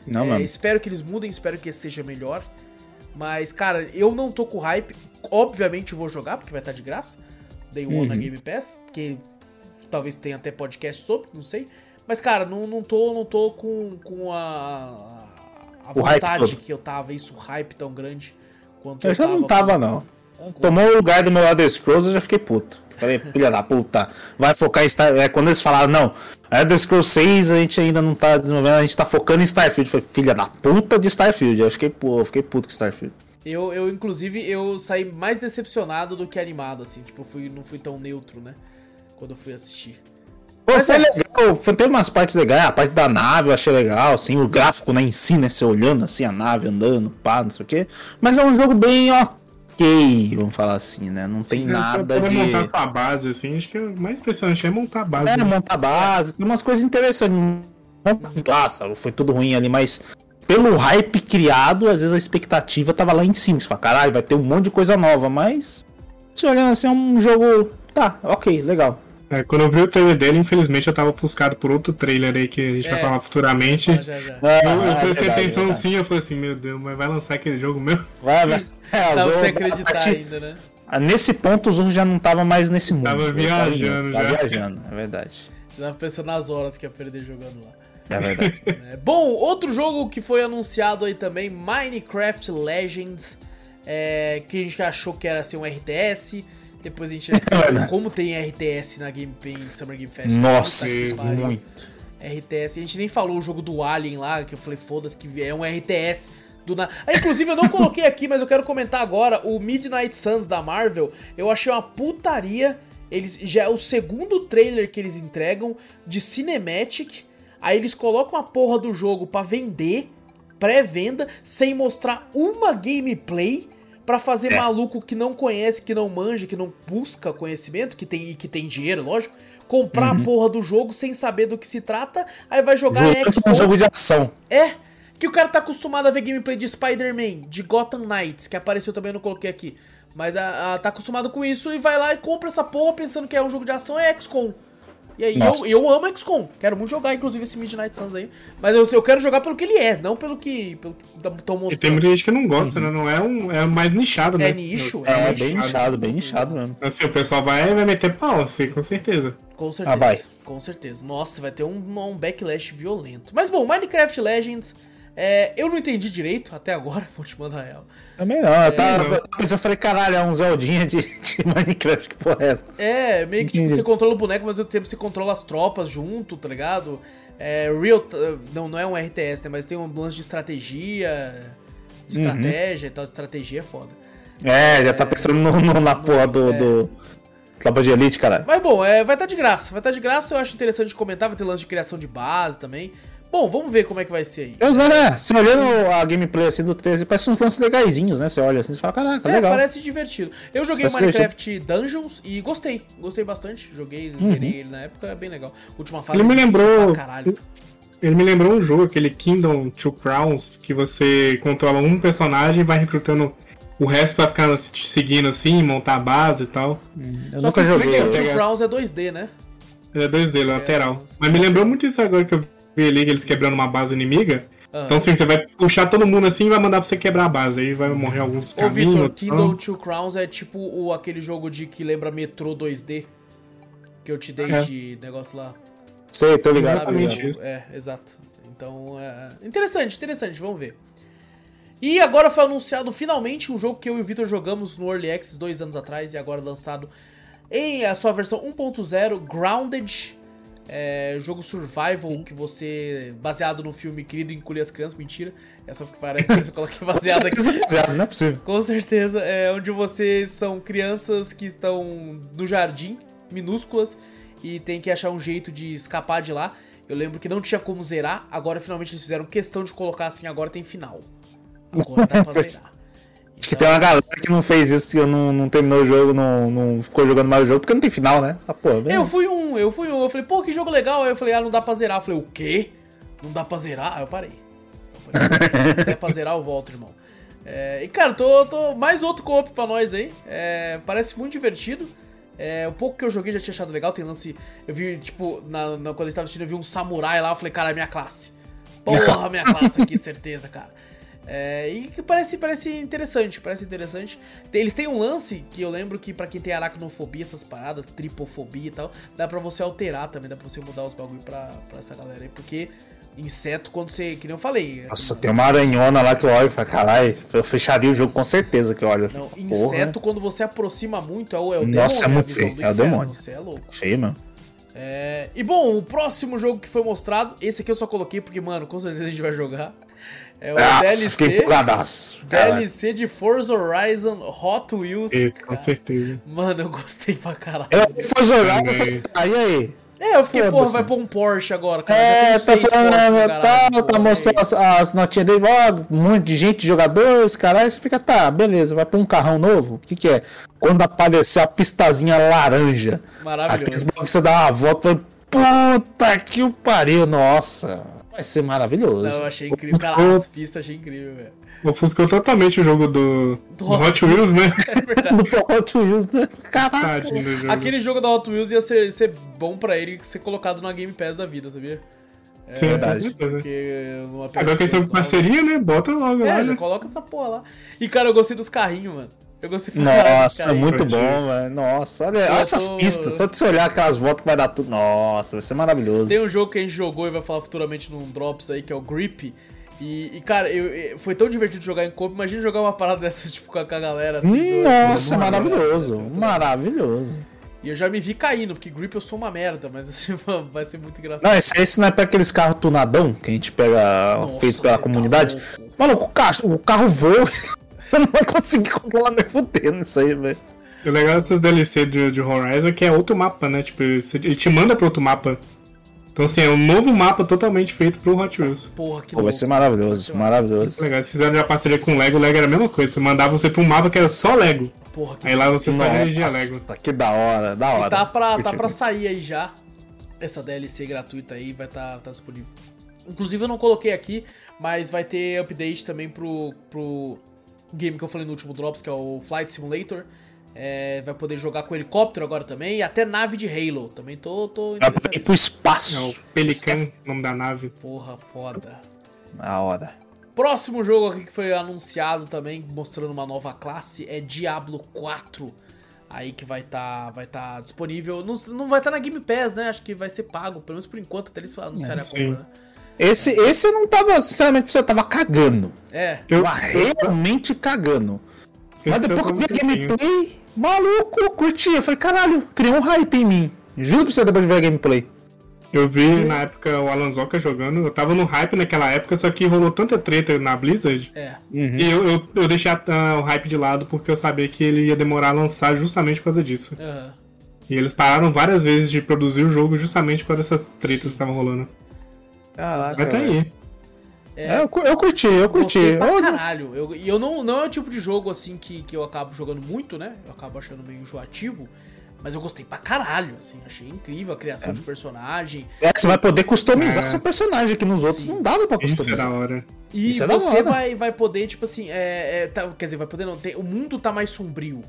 Não, É, mano. espero que eles mudem, espero que seja melhor. Mas, cara, eu não tô com hype. Obviamente eu vou jogar, porque vai estar de graça. Day One na Uhum. Game Pass. Que talvez tenha até podcast sobre, não sei. Mas, cara, não, não tô, não tô com, com a, a O vontade que eu tava, isso, o hype tão grande quanto Eu já não com- tava, não. Tomou o lugar do meu Elder Scrolls, eu já fiquei puto. Falei, filha da puta, vai focar em Star... É, quando eles falaram, não, Elder Scrolls 6 a gente ainda não tá desenvolvendo, a gente tá focando em Starfield. Eu Falei, filha da puta de Starfield. Aí eu fiquei, pô, eu fiquei puto com Starfield. Eu, eu, inclusive, eu saí mais decepcionado do que animado, assim. Tipo, eu fui, não fui tão neutro, né? Quando eu fui assistir. Pô, Mas foi é. legal, foi, teve umas partes legais, a parte da nave eu achei legal, assim, o gráfico né, em si, né, você olhando assim, a nave andando, pá, não sei o quê. Mas é um jogo bem ok, vamos falar assim, né, não tem nada Pra de... montar sua base, assim, acho que o mais impressionante é montar a base. É, né? montar base, tem umas coisas interessantes. Nossa, foi tudo ruim ali, mas pelo hype criado, às vezes a expectativa tava lá em cima. Você fala, caralho, vai ter um monte de coisa nova, mas. Se olhando assim, é um jogo. Tá, ok, legal. É, quando eu vi o trailer dele, infelizmente eu tava ofuscado por outro trailer aí que a gente É. vai falar futuramente. Ah, já, já. É, Eu, eu é prestei verdade, atenção verdade. sim, eu falei assim, meu Deus, mas vai lançar aquele jogo mesmo? Vai, vai. É, Pra Zorro- você acreditar ainda, né? Ah, Nesse ponto, o Zorro já não tava mais nesse mundo. Tava Ele viajando tava já. viajando, é verdade. Já tava pensando nas horas que ia perder jogando lá. É verdade. É, bom, outro jogo que foi anunciado aí também, Minecraft Legends, é, que a gente achou que era assim, um RTS. Depois a gente vai ver como tem RTS na Game Pass, Summer Game Fest. Nossa, pariu. muito. RTS. A gente nem falou o jogo do Alien lá, que eu falei, foda-se, que é um RTS do na... ah, Inclusive, eu não coloquei aqui, mas eu quero comentar agora. O Midnight Suns da Marvel, eu achei uma putaria. Eles já é o segundo trailer que eles entregam de Cinematic. Aí eles colocam a porra do jogo pra vender, pré-venda, sem mostrar uma gameplay. Pra fazer É. maluco que não conhece, que não manja, que não busca conhecimento, que tem, e que tem dinheiro, lógico, comprar a porra do jogo sem saber do que se trata, aí vai jogar Jogo, XCOM. um jogo de ação. É, que o cara tá acostumado a ver gameplay de Spider-Man, de Gotham Knights, que apareceu também, eu não coloquei aqui. Mas a, a- tá acostumado com isso e vai lá e compra essa porra pensando que é um jogo de ação, é XCOM. E aí, eu, Nossa. eu amo XCOM. Quero muito jogar, inclusive, esse Midnight Suns aí. Mas eu, eu quero jogar pelo que ele é, não pelo que pelo que tão E tem mostrando. muita gente que não gosta, né? Não é um. É mais nichado, né? É nicho, É, é bem nichado. bem inchado mesmo. Assim, o pessoal vai, vai meter pau, assim, com certeza. Com certeza. Ah, vai. Com certeza. Nossa, vai ter um, um backlash violento. Mas bom, Minecraft Legends, é, eu não entendi direito até agora, vou te mandar real. Também não. Eu tava não. eu falei, caralho, é um Zeldinha de, de Minecraft, que porra é essa? É, meio que tipo, você controla o boneco, mas ao mesmo tempo você controla as tropas junto, tá ligado? É real. t- Não, não é um RTS, né? Mas tem um lance de estratégia. De Uhum. estratégia e tal. De estratégia é foda. É, já tá pensando no, no- na porra do, É. do Tropa de Elite, caralho. Mas bom, é, vai estar de graça. Vai estar de graça, eu acho interessante comentar. Vai ter lance de criação de base também. Bom, vamos ver como é que vai ser aí. Eu, né, você olhando a gameplay assim do 13, parece uns lances legaisinhos, né? Você olha assim e fala, caraca, É, legal. parece divertido. Eu joguei Parece Minecraft Dungeons e gostei. Gostei bastante. Joguei, Uhum. zerei ele na época, é bem legal. Última fase. Ele me é lembrou- Caralho. Ele me lembrou um jogo, aquele Kingdom Two Crowns, que você controla um personagem e vai recrutando o resto pra ficar te seguindo assim, montar a base e tal. Eu Só nunca que joguei. o eu- Two Crowns é 2D, né? Ele é 2D, lateral. nossa. Mas me lembrou muito isso agora que eu vi ali, que eles quebrando uma base inimiga. Ah. Então assim, você vai puxar todo mundo assim e vai mandar pra você quebrar a base. Aí vai morrer alguns Ô, caminhos. Vitor, Kingdom. Two Crowns é tipo o, aquele jogo de que lembra Metro 2D que eu te dei É. de negócio lá. Sei, tô ligado. Exatamente. isso. É, exato. Então, é... interessante, interessante, vamos ver. E agora foi anunciado finalmente um jogo que eu e o Vitor jogamos no Early Access dois anos atrás e agora lançado em a sua versão 1.0, Grounded. É, jogo survival que você. baseado no filme Querido Encolher as Crianças, mentira. É só porque parece que eu coloquei baseado aqui. Baseado, não é possível. Com certeza, é onde vocês são crianças que estão no jardim, minúsculas, e tem que achar um jeito de escapar de lá. Eu lembro que não tinha como zerar, agora finalmente eles fizeram questão de colocar assim, agora tem final. Agora dá pra zerar. Acho que tem uma galera que não fez isso porque não, não terminou o jogo, não, não ficou jogando mais o jogo, porque não tem final, né? Essa porra, vem. Eu fui um, eu fui um, eu falei, pô, que jogo legal. Aí eu falei, ah, não dá pra zerar. Eu falei, o quê? Não dá pra zerar? Aí eu parei. Eu parei. Se der pra zerar, eu volto, irmão. É, e cara, tô, tô mais outro co-op pra nós aí. É, parece muito divertido. É, o pouco que eu joguei já tinha achado legal. Tem lance. Eu vi, tipo, na, na- quando a gente tava assistindo, eu vi um samurai lá. Eu falei, cara, é minha classe. Porra, minha classe aqui, certeza, cara. É, e que parece, parece interessante, parece interessante. Eles têm um lance que eu lembro que pra quem tem aracnofobia, essas paradas, tripofobia e tal, dá pra você alterar também, dá pra você mudar os bagulho pra, pra essa galera aí, porque inseto, quando você. Que nem eu falei. Nossa, tem uma aranhona lá que eu olho e falo, caralho, eu fecharia o jogo com certeza que eu olho. Não, Porra, inseto, quando você aproxima muito, é o, é o Nossa, é demônio, muito a visão feio, do é o demônio. Você é louco. Feio, mano. É, e bom, o próximo jogo que foi mostrado, esse aqui eu só coloquei porque, mano, com certeza a gente vai jogar. É o Nossa, fiquei DLC. empolgadaço. Caralho. DLC de Forza Horizon Hot Wheels. Esse, com Cara, certeza. Mano, eu gostei pra caralho. Eu fui jogar, eu falei, ah, e aí? É, eu fiquei, porra, vai pôr um Porsche agora, cara. É, tá falando, Porsche no tá, tá mostrando as, as notinhas dele, ó, um monte de gente, jogadores, caralho, você fica, tá, beleza, vai pra um carrão novo? O que que é? Quando aparecer a pistazinha laranja, aqueles Maravilhoso. bagulho que você dá uma volta, puta que o pariu, nossa, vai ser maravilhoso. Não, eu achei incrível. Cara, as pistas achei incrível, velho. Ofuscou totalmente o jogo do, Do do Hot Wheels, né? É verdade. No Hot Wheels, né? Do jogo. Aquele jogo da Hot Wheels ia ser, ser bom pra ele ser colocado na Game Pass da vida, sabia? Sim, verdade. com certeza. Porque numa Agora que eles são PS3 nova- parceria, né? Bota logo É, lá. já né? coloca essa porra lá. E, cara, eu gostei dos carrinhos, mano. Eu gostei Nossa, muito bom, velho. Nossa, olha, olha essas tô- pistas. Só de você olhar aquelas voltas que vai dar tudo. Nossa, vai ser maravilhoso. Tem um jogo que a gente jogou e vai falar futuramente num Drops aí, que é o Grip. E, e, cara, eu, eu- foi tão divertido jogar em coop. Imagina jogar uma parada dessas, tipo, com a, com a galera assim. Zoando. Nossa, Mano, maravilhoso. vai ser muito Maravilhoso. E eu já me vi caindo, porque grip eu sou uma merda, mas assim, vai ser muito engraçado. Não, esse, esse não é pra aqueles carros tunadão que a gente pega Nossa, feito pela tá comunidade. louco. Mano, o carro, o carro voa. Você não vai conseguir controlar nem fudendo isso aí, velho. O legal dessas DLC de, de Horizon é que é outro mapa, né? Tipo, ele te manda pra outro mapa. Então, assim, é um novo mapa totalmente feito pro Hot Wheels. Porra, que Pô, vai ser maravilhoso, maravilhoso. Legal, eles fizeram já parceria com o Lego, o Lego era a mesma coisa. Você mandava você pra um mapa que era só Lego. Porra, que Aí lá você só dirigia Lego. Nossa, que da hora, da hora. E tá pra, tá pra sair aí já. Essa DLC gratuita aí vai estar tá, tá disponível. Inclusive eu não coloquei aqui, mas vai ter update também pro, pro game que eu falei no último Drops, que é o Flight Simulator. É, vai poder jogar com helicóptero agora também, e até nave de Halo. Também tô, tô interessado. pro É espaço. o Pelican, nome da nave. Porra, foda. Da hora. Próximo jogo aqui que foi anunciado também, mostrando uma nova classe, é Diablo 4. Aí que vai estar vai tá disponível. Não, não vai estar na Game Pass, né? Acho que vai ser pago, pelo menos por enquanto, até eles anunciarem a sim. compra, né? Esse, esse eu não tava, sinceramente, você tava cagando. É, Eu, Tava realmente cagando. Mas depois que eu vi a gameplay, maluco, eu curti. Eu falei, caralho, criou um hype em mim. Juro pra você depois de ver a gameplay. Eu vi na época o Alan Zoka jogando, eu tava no hype naquela época, só que rolou tanta treta na Blizzard. é. E eu, eu, eu deixei a- o hype de lado porque eu sabia que ele ia demorar a lançar justamente por causa disso. aham. E eles pararam várias vezes de produzir o jogo justamente por essas tretas que estavam rolando. Caraca. Mas tá aí. É, eu, cu- eu curti, eu curti. Eu- caralho. Eu- E eu, não, não é o tipo de jogo assim que, que eu acabo jogando muito, né? Eu acabo achando meio enjoativo. Mas eu gostei pra caralho, assim. Achei incrível a criação de personagem. É, você vai poder customizar É. seu personagem, que nos outros Sim. não dava pra Isso é customizar. da hora. E Isso é da você hora. vai, vai poder, tipo assim, é, é, tá- quer dizer, vai poder não. Tem, o mundo tá mais sombrio.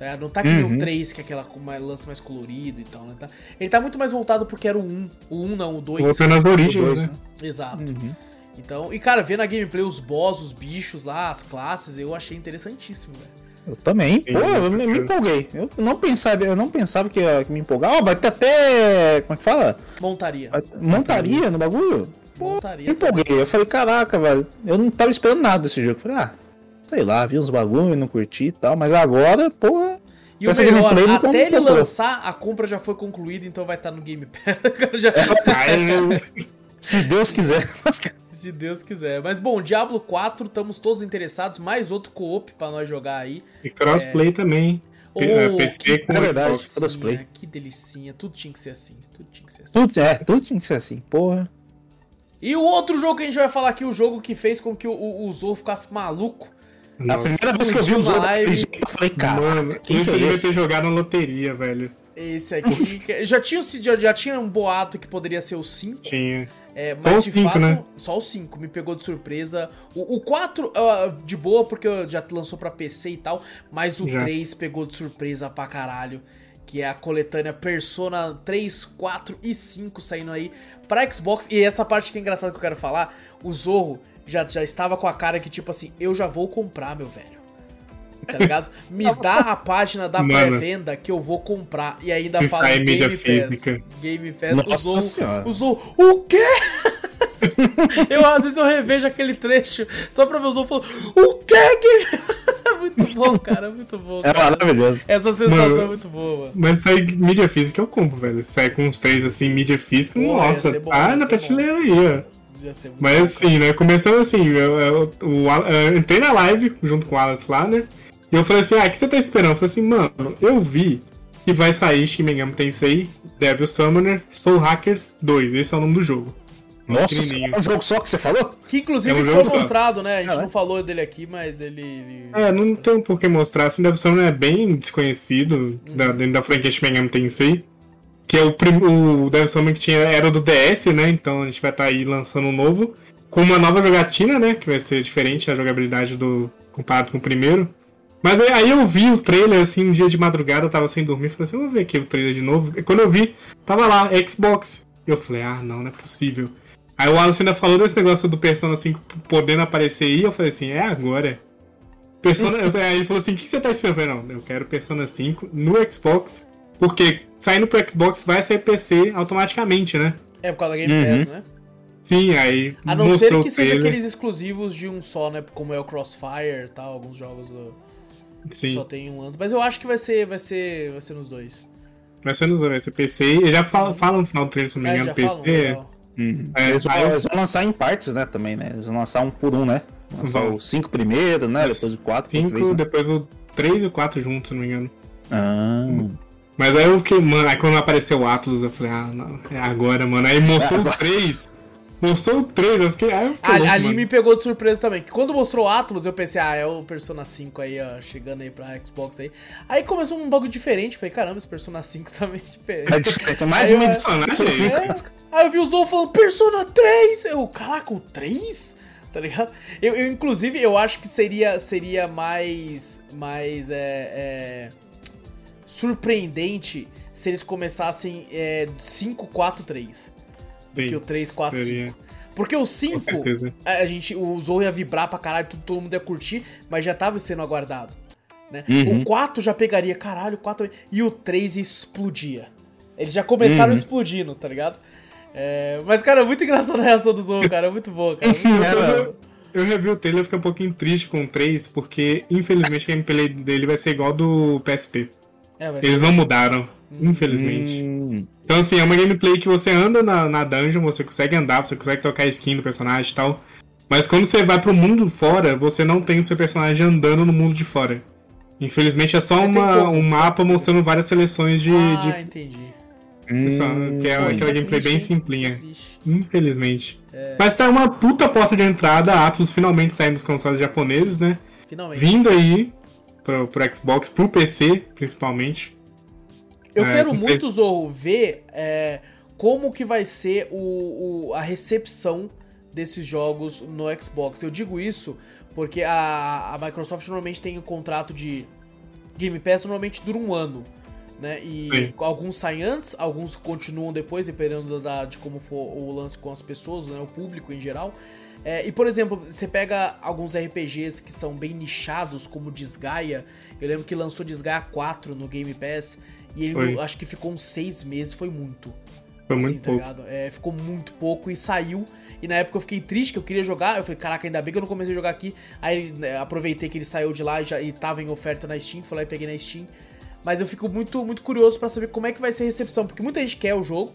Tá? Não tá que nem Uhum. o 3, que é aquela com mais, lance mais colorido e tal, né? Tá? Ele tá muito mais voltado porque era o 1. O 1 não, o 2. Voltando às origens, dois, né? Exato. Uhum. Então, e cara, vendo a gameplay, os boss, os bichos lá, as classes, eu achei interessantíssimo, velho. Eu também. Pô, eu me, me empolguei. Eu não pensava, eu não pensava que ia que me empolgar. Ó, vai ter até. Como é que fala? Montaria. Ter- montaria no bagulho? Pô, Montaria me empolguei. Eu falei, caraca, velho. Eu não tava esperando nada desse jogo. Eu falei, ah, sei lá, vi uns bagulho, não curti e tal. Mas agora, porra. E o melhor, até ele comprou. lançar, a compra já foi concluída, então vai estar no Game Pass. Já- Aí, Se Deus quiser. Se Deus quiser. Mas bom, Diablo 4, estamos todos interessados. Mais outro co-op pra nós jogar aí. e crossplay também. Oh, É, PC com é verdade. Xbox. crossplay. Que delicinha. Tudo tinha que ser assim. Tudo tinha que ser assim. Tudo, é, tudo tinha que ser assim, porra. E o outro jogo que a gente vai falar aqui, o jogo que fez com que o, o, o Zorro ficasse maluco. A Nossa. primeira vez que eu vi o na daquele live. jeito, eu falei, cara, Mano, quem que esse é eu devia esse? ter jogado na loteria, velho. Esse aqui. já, tinha, já, tinha um boato que poderia ser o 5. Tinha. É, Só mas o de cinco, fato, né? só o 5 me pegou de surpresa. O, o 4, ah, de boa, porque já lançou pra PC e tal, mas o Já. 3 pegou de surpresa pra caralho. Que é a coletânea Persona 3, 4 e 5 saindo aí pra Xbox. E essa parte que é engraçada que eu quero falar: o Zorro já, já estava com a cara que, tipo assim, eu já vou comprar, meu velho. Tá ligado? Me dá a página da pré-venda que eu vou comprar. E ainda Se fala Game mídia Pass. física. Game Pass. Nossa Zorro, Senhora. o Zorro, o quê? eu, às vezes eu revejo aquele trecho só pra ver o Zorro falando, o quê que... muito bom, cara, muito bom. É cara. maravilhoso. Essa sensação Mano. é muito boa, mano. Mas sair mídia física eu compro, velho. Se sair com uns três assim, mídia física, Pô, nossa, bom, tá ia na prateleira aí, ó. Ia ser muito Mas assim, né? Começando assim, eu, eu, Al- eu entrei na live junto com o Alex lá, né? E eu falei assim, ah, o que você tá esperando? Eu falei assim, mano, eu vi que vai sair Shin Megami Tensei, Devil Summoner, Soul Hackers 2. Esse é o nome do jogo. Nossa, é um jogo só que você falou? Que inclusive É um foi mostrado, né? A gente Caralho. não falou dele aqui, mas ele. ele- É, não tem por que mostrar, assim, Devil Summoner é bem desconhecido da, dentro da franquia Shin Megami Tensei. Que é o, prim- o Devil Summoner que tinha, era do DS, né? Então a gente vai estar aí lançando um novo. Com uma nova jogatina, né? Que vai ser diferente a jogabilidade do comparado com o primeiro. Mas aí, eu vi o trailer, assim, um dia de madrugada, eu tava sem dormir, falei assim, vou ver aqui o trailer de novo. E quando eu vi, tava lá, Xbox. Eu falei, ah, não, não é possível. Aí o Wallace ainda falou desse negócio do Persona 5 podendo aparecer aí, eu falei assim, é agora. Persona, aí ele falou assim, o que você tá esperando? Eu falei, não, eu quero Persona 5 no Xbox, porque saindo pro Xbox vai sair PC automaticamente, né? É por causa da Game Uhum. Pass, né? Sim, aí A não ser mostrou que seja trailer. aqueles exclusivos de um só, né? Como é o Crossfire e tal, alguns jogos que Sim, só tem um ano. Mas eu acho que vai ser, vai ser, vai ser nos dois. vai ser nos vai ser PC. E já fala, fala no final do trailer, se não me É, engano, PC. falam. Uhum. É, eles, vão, eu- eles vão lançar em partes, né, também, né? Eles vão lançar um por um, né? Lançar Vão. os cinco primeiro, né? Depois o quatro, Cinco, depois três, né? depois o 3 e o 4 juntos, se não me engano. Ah, Mas aí eu fiquei, mano, aí quando apareceu o Atlas, eu falei, ah, não, é agora, mano. Aí mostrou É o 3. Mostrou o 3, eu fiquei, aí eu fiquei A- louco, ali mano. me pegou de surpresa também. que Quando mostrou o Atlas, eu pensei, ah, é o Persona 5 aí, ó, chegando aí pra Xbox aí. Aí começou um bagulho diferente. Falei, caramba, esse Persona 5 também é diferente. é diferente. É mais Aí uma edição, né? É. Aí eu vi o Zou falando Persona 3! Eu, caraca, o 3? Tá ligado? Eu, eu, inclusive, eu acho que seria, seria mais. Mais. É, é, surpreendente se eles começassem é, 5, 4, 3. Do que o 3, 4, seria. 5. Porque o Com 5, certeza. a gente, o Zou ia vibrar pra caralho, tudo, todo mundo ia curtir, mas já tava sendo aguardado. Né? Uhum. O 4 já pegaria, caralho, o 4 e o 3 explodia. Eles já começaram Uhum. explodindo, tá ligado? É, mas, cara, é muito engraçado a reação do Zou, cara. É muito boa, cara. Muito Mas boa. eu, eu revi o trailer e fiquei um pouquinho triste com o 3, porque infelizmente a gameplay dele vai ser igual do PSP. É, Eles não mudaram, infelizmente. Hum, Então, assim, é uma gameplay que você anda na, na dungeon, você consegue andar, você consegue trocar skin do personagem e tal. Mas quando você vai pro mundo fora, você não tem o seu personagem andando no mundo de fora. Infelizmente é só uma, um mapa mostrando várias seleções de. Ah, de- entendi. Só hum. que é Pô, isso aquela é gameplay triste, bem simplinha. É. Infelizmente. Mas tá uma puta porta de entrada, a Atlus finalmente saindo dos consoles japoneses, né? Finalmente. Vindo aí pro, pro Xbox, pro PC, principalmente. Eu É, quero muito, Zorro, ver é, como que vai ser o, o- a recepção desses jogos no Xbox. Eu digo isso porque a, a Microsoft normalmente tem um contrato de Game Pass, normalmente dura um ano. Né? E Sim. alguns saem antes, alguns continuam depois, dependendo da, de como for o lance com as pessoas, né? o público em geral. É, e por exemplo, você pega alguns RPGs que são bem nichados, como Desgaia. Eu lembro que lançou Desgaia 4 no Game Pass. E ele Foi. acho que ficou uns seis meses, foi muito. Foi assim, muito tá pouco. É, ficou muito pouco e saiu. E na época eu fiquei triste, que eu queria jogar. Eu falei, caraca, ainda bem que eu não comecei a jogar aqui. Aí né, aproveitei que ele saiu de lá e, já, e tava em oferta na Steam, fui lá e peguei na Steam. Mas eu fico muito, muito curioso pra saber como é que vai ser a recepção, porque muita gente quer o jogo,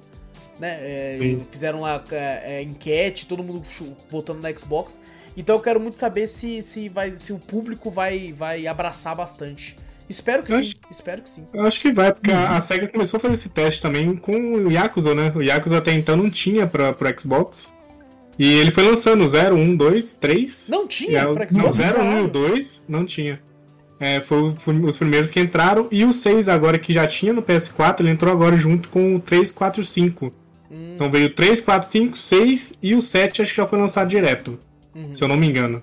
né? É, fizeram lá é, é, enquete, todo mundo votando na Xbox. Então eu quero muito saber se, se, vai, se o público vai, vai abraçar bastante. Espero que Eu sim, acho- espero que sim. Eu acho que vai, porque Uhum. a, a SEGA começou a fazer esse teste também com o Yakuza, né? O Yakuza até então não tinha pra, pro Xbox. E ele foi lançando o 0, 1, 2, 3. Não tinha o- pra não, Xbox? 0, 1 e caralho. o 2 não tinha. É, foi os primeiros que entraram. E o 6 agora que já tinha no PS4, ele entrou agora junto com o 3, 4, 5. Hum. Então veio o 3, 4, 5, 6 e o 7 acho que já foi lançado direto. Uhum. Se eu não me engano.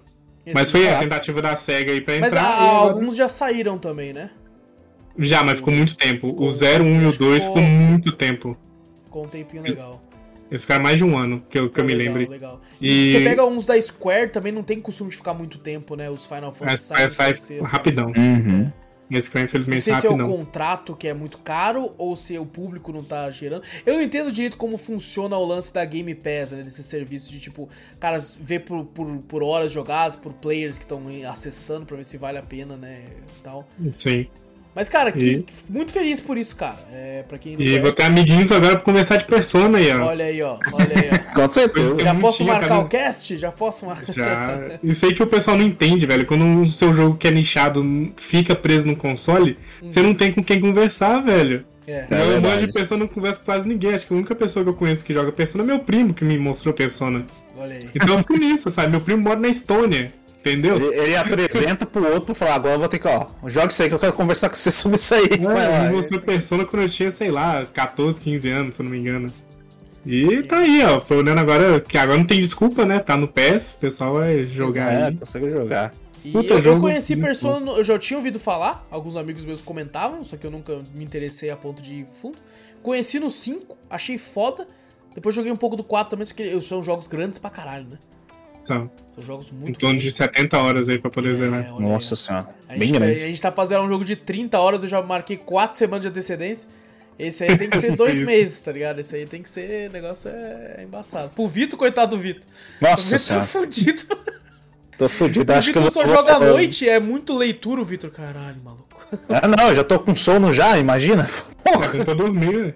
Mas foi a tentativa da SEGA aí pra Mas entrar. a- e agora- alguns já saíram também, né? Já, mas ficou muito tempo. Ficou- o 0, 1 e o acho que 2 ficou- ficou muito tempo. Ficou um tempinho legal. Eles ficaram mais de um ano, que eu, que eu me legal, lembre. Legal. E- Você pega uns da Square, também não tem costume de ficar muito tempo, né? Os Final Mas Fantasy sai, sai terceiro. rapidão. Uhum. Esse foi Não infelizmente sei se é o rapidão. contrato que é muito caro ou se o público não tá gerando. Eu não entendo direito como funciona o lance da Game Pass, né? Desse serviço de tipo, cara, ver por, por, por horas jogadas, por players que estão acessando pra ver se vale a pena, né? Tal. Sim. Mas, cara, que- muito feliz por isso, cara. É, pra quem não E vou ter amiguinhos agora pra conversar de persona aí, ó. olha aí, ó. Olha aí, ó. Com certeza. Já posso tinha, marcar cara. o cast? Já posso marcar? Já. Isso aí que o pessoal não entende, velho. Quando o seu jogo que é nichado fica preso no console, você não tem com quem conversar, velho. É. É eu manjo de Persona, não converso com quase ninguém. Acho que a única pessoa que eu conheço que joga Persona é meu primo, que me mostrou Persona. Olha aí. Então eu fico nisso, sabe? Meu primo mora na Estônia, entendeu? Ele, ele apresenta pro outro pra falar, agora eu vou ter que, ó, joga isso aí que eu quero conversar com você sobre isso aí. Vai É, me mostrou Persona quando eu tinha, sei lá, 14, 15 anos, se eu não me engano. E tá aí, ó. Tô olhando agora, que agora não tem desculpa, né? Tá no PES, o pessoal vai jogar É, aí. consegue jogar. E Puta eu, eu jogo conheci Persona, no- eu já tinha ouvido falar, alguns amigos meus comentavam, só que eu nunca me interessei a ponto de ir fundo. Conheci no 5, achei foda. Depois joguei um pouco do 4 também, só que eles são jogos grandes pra caralho, né? São São jogos em muito torno de grandes. 70 horas aí pra poder zerar. É, aí, Nossa ó. senhora. A Bem gente, grande. a gente tá pra zerar um jogo de 30 horas, eu já marquei 4 semanas de antecedência. Esse aí tem que ser dois meses, tá ligado? Esse aí tem que ser. O negócio é, embaçado. Pro Vitor, coitado do Vitor. O Nossa Vitor tá senhora, fudido. tô fudido. O Acho que eu Vitor vou... só joga à noite, é muito leitura o Vitor. Caralho, maluco. Ah, não, eu já tô com sono já, imagina. Porra. Tá pra dormir, né?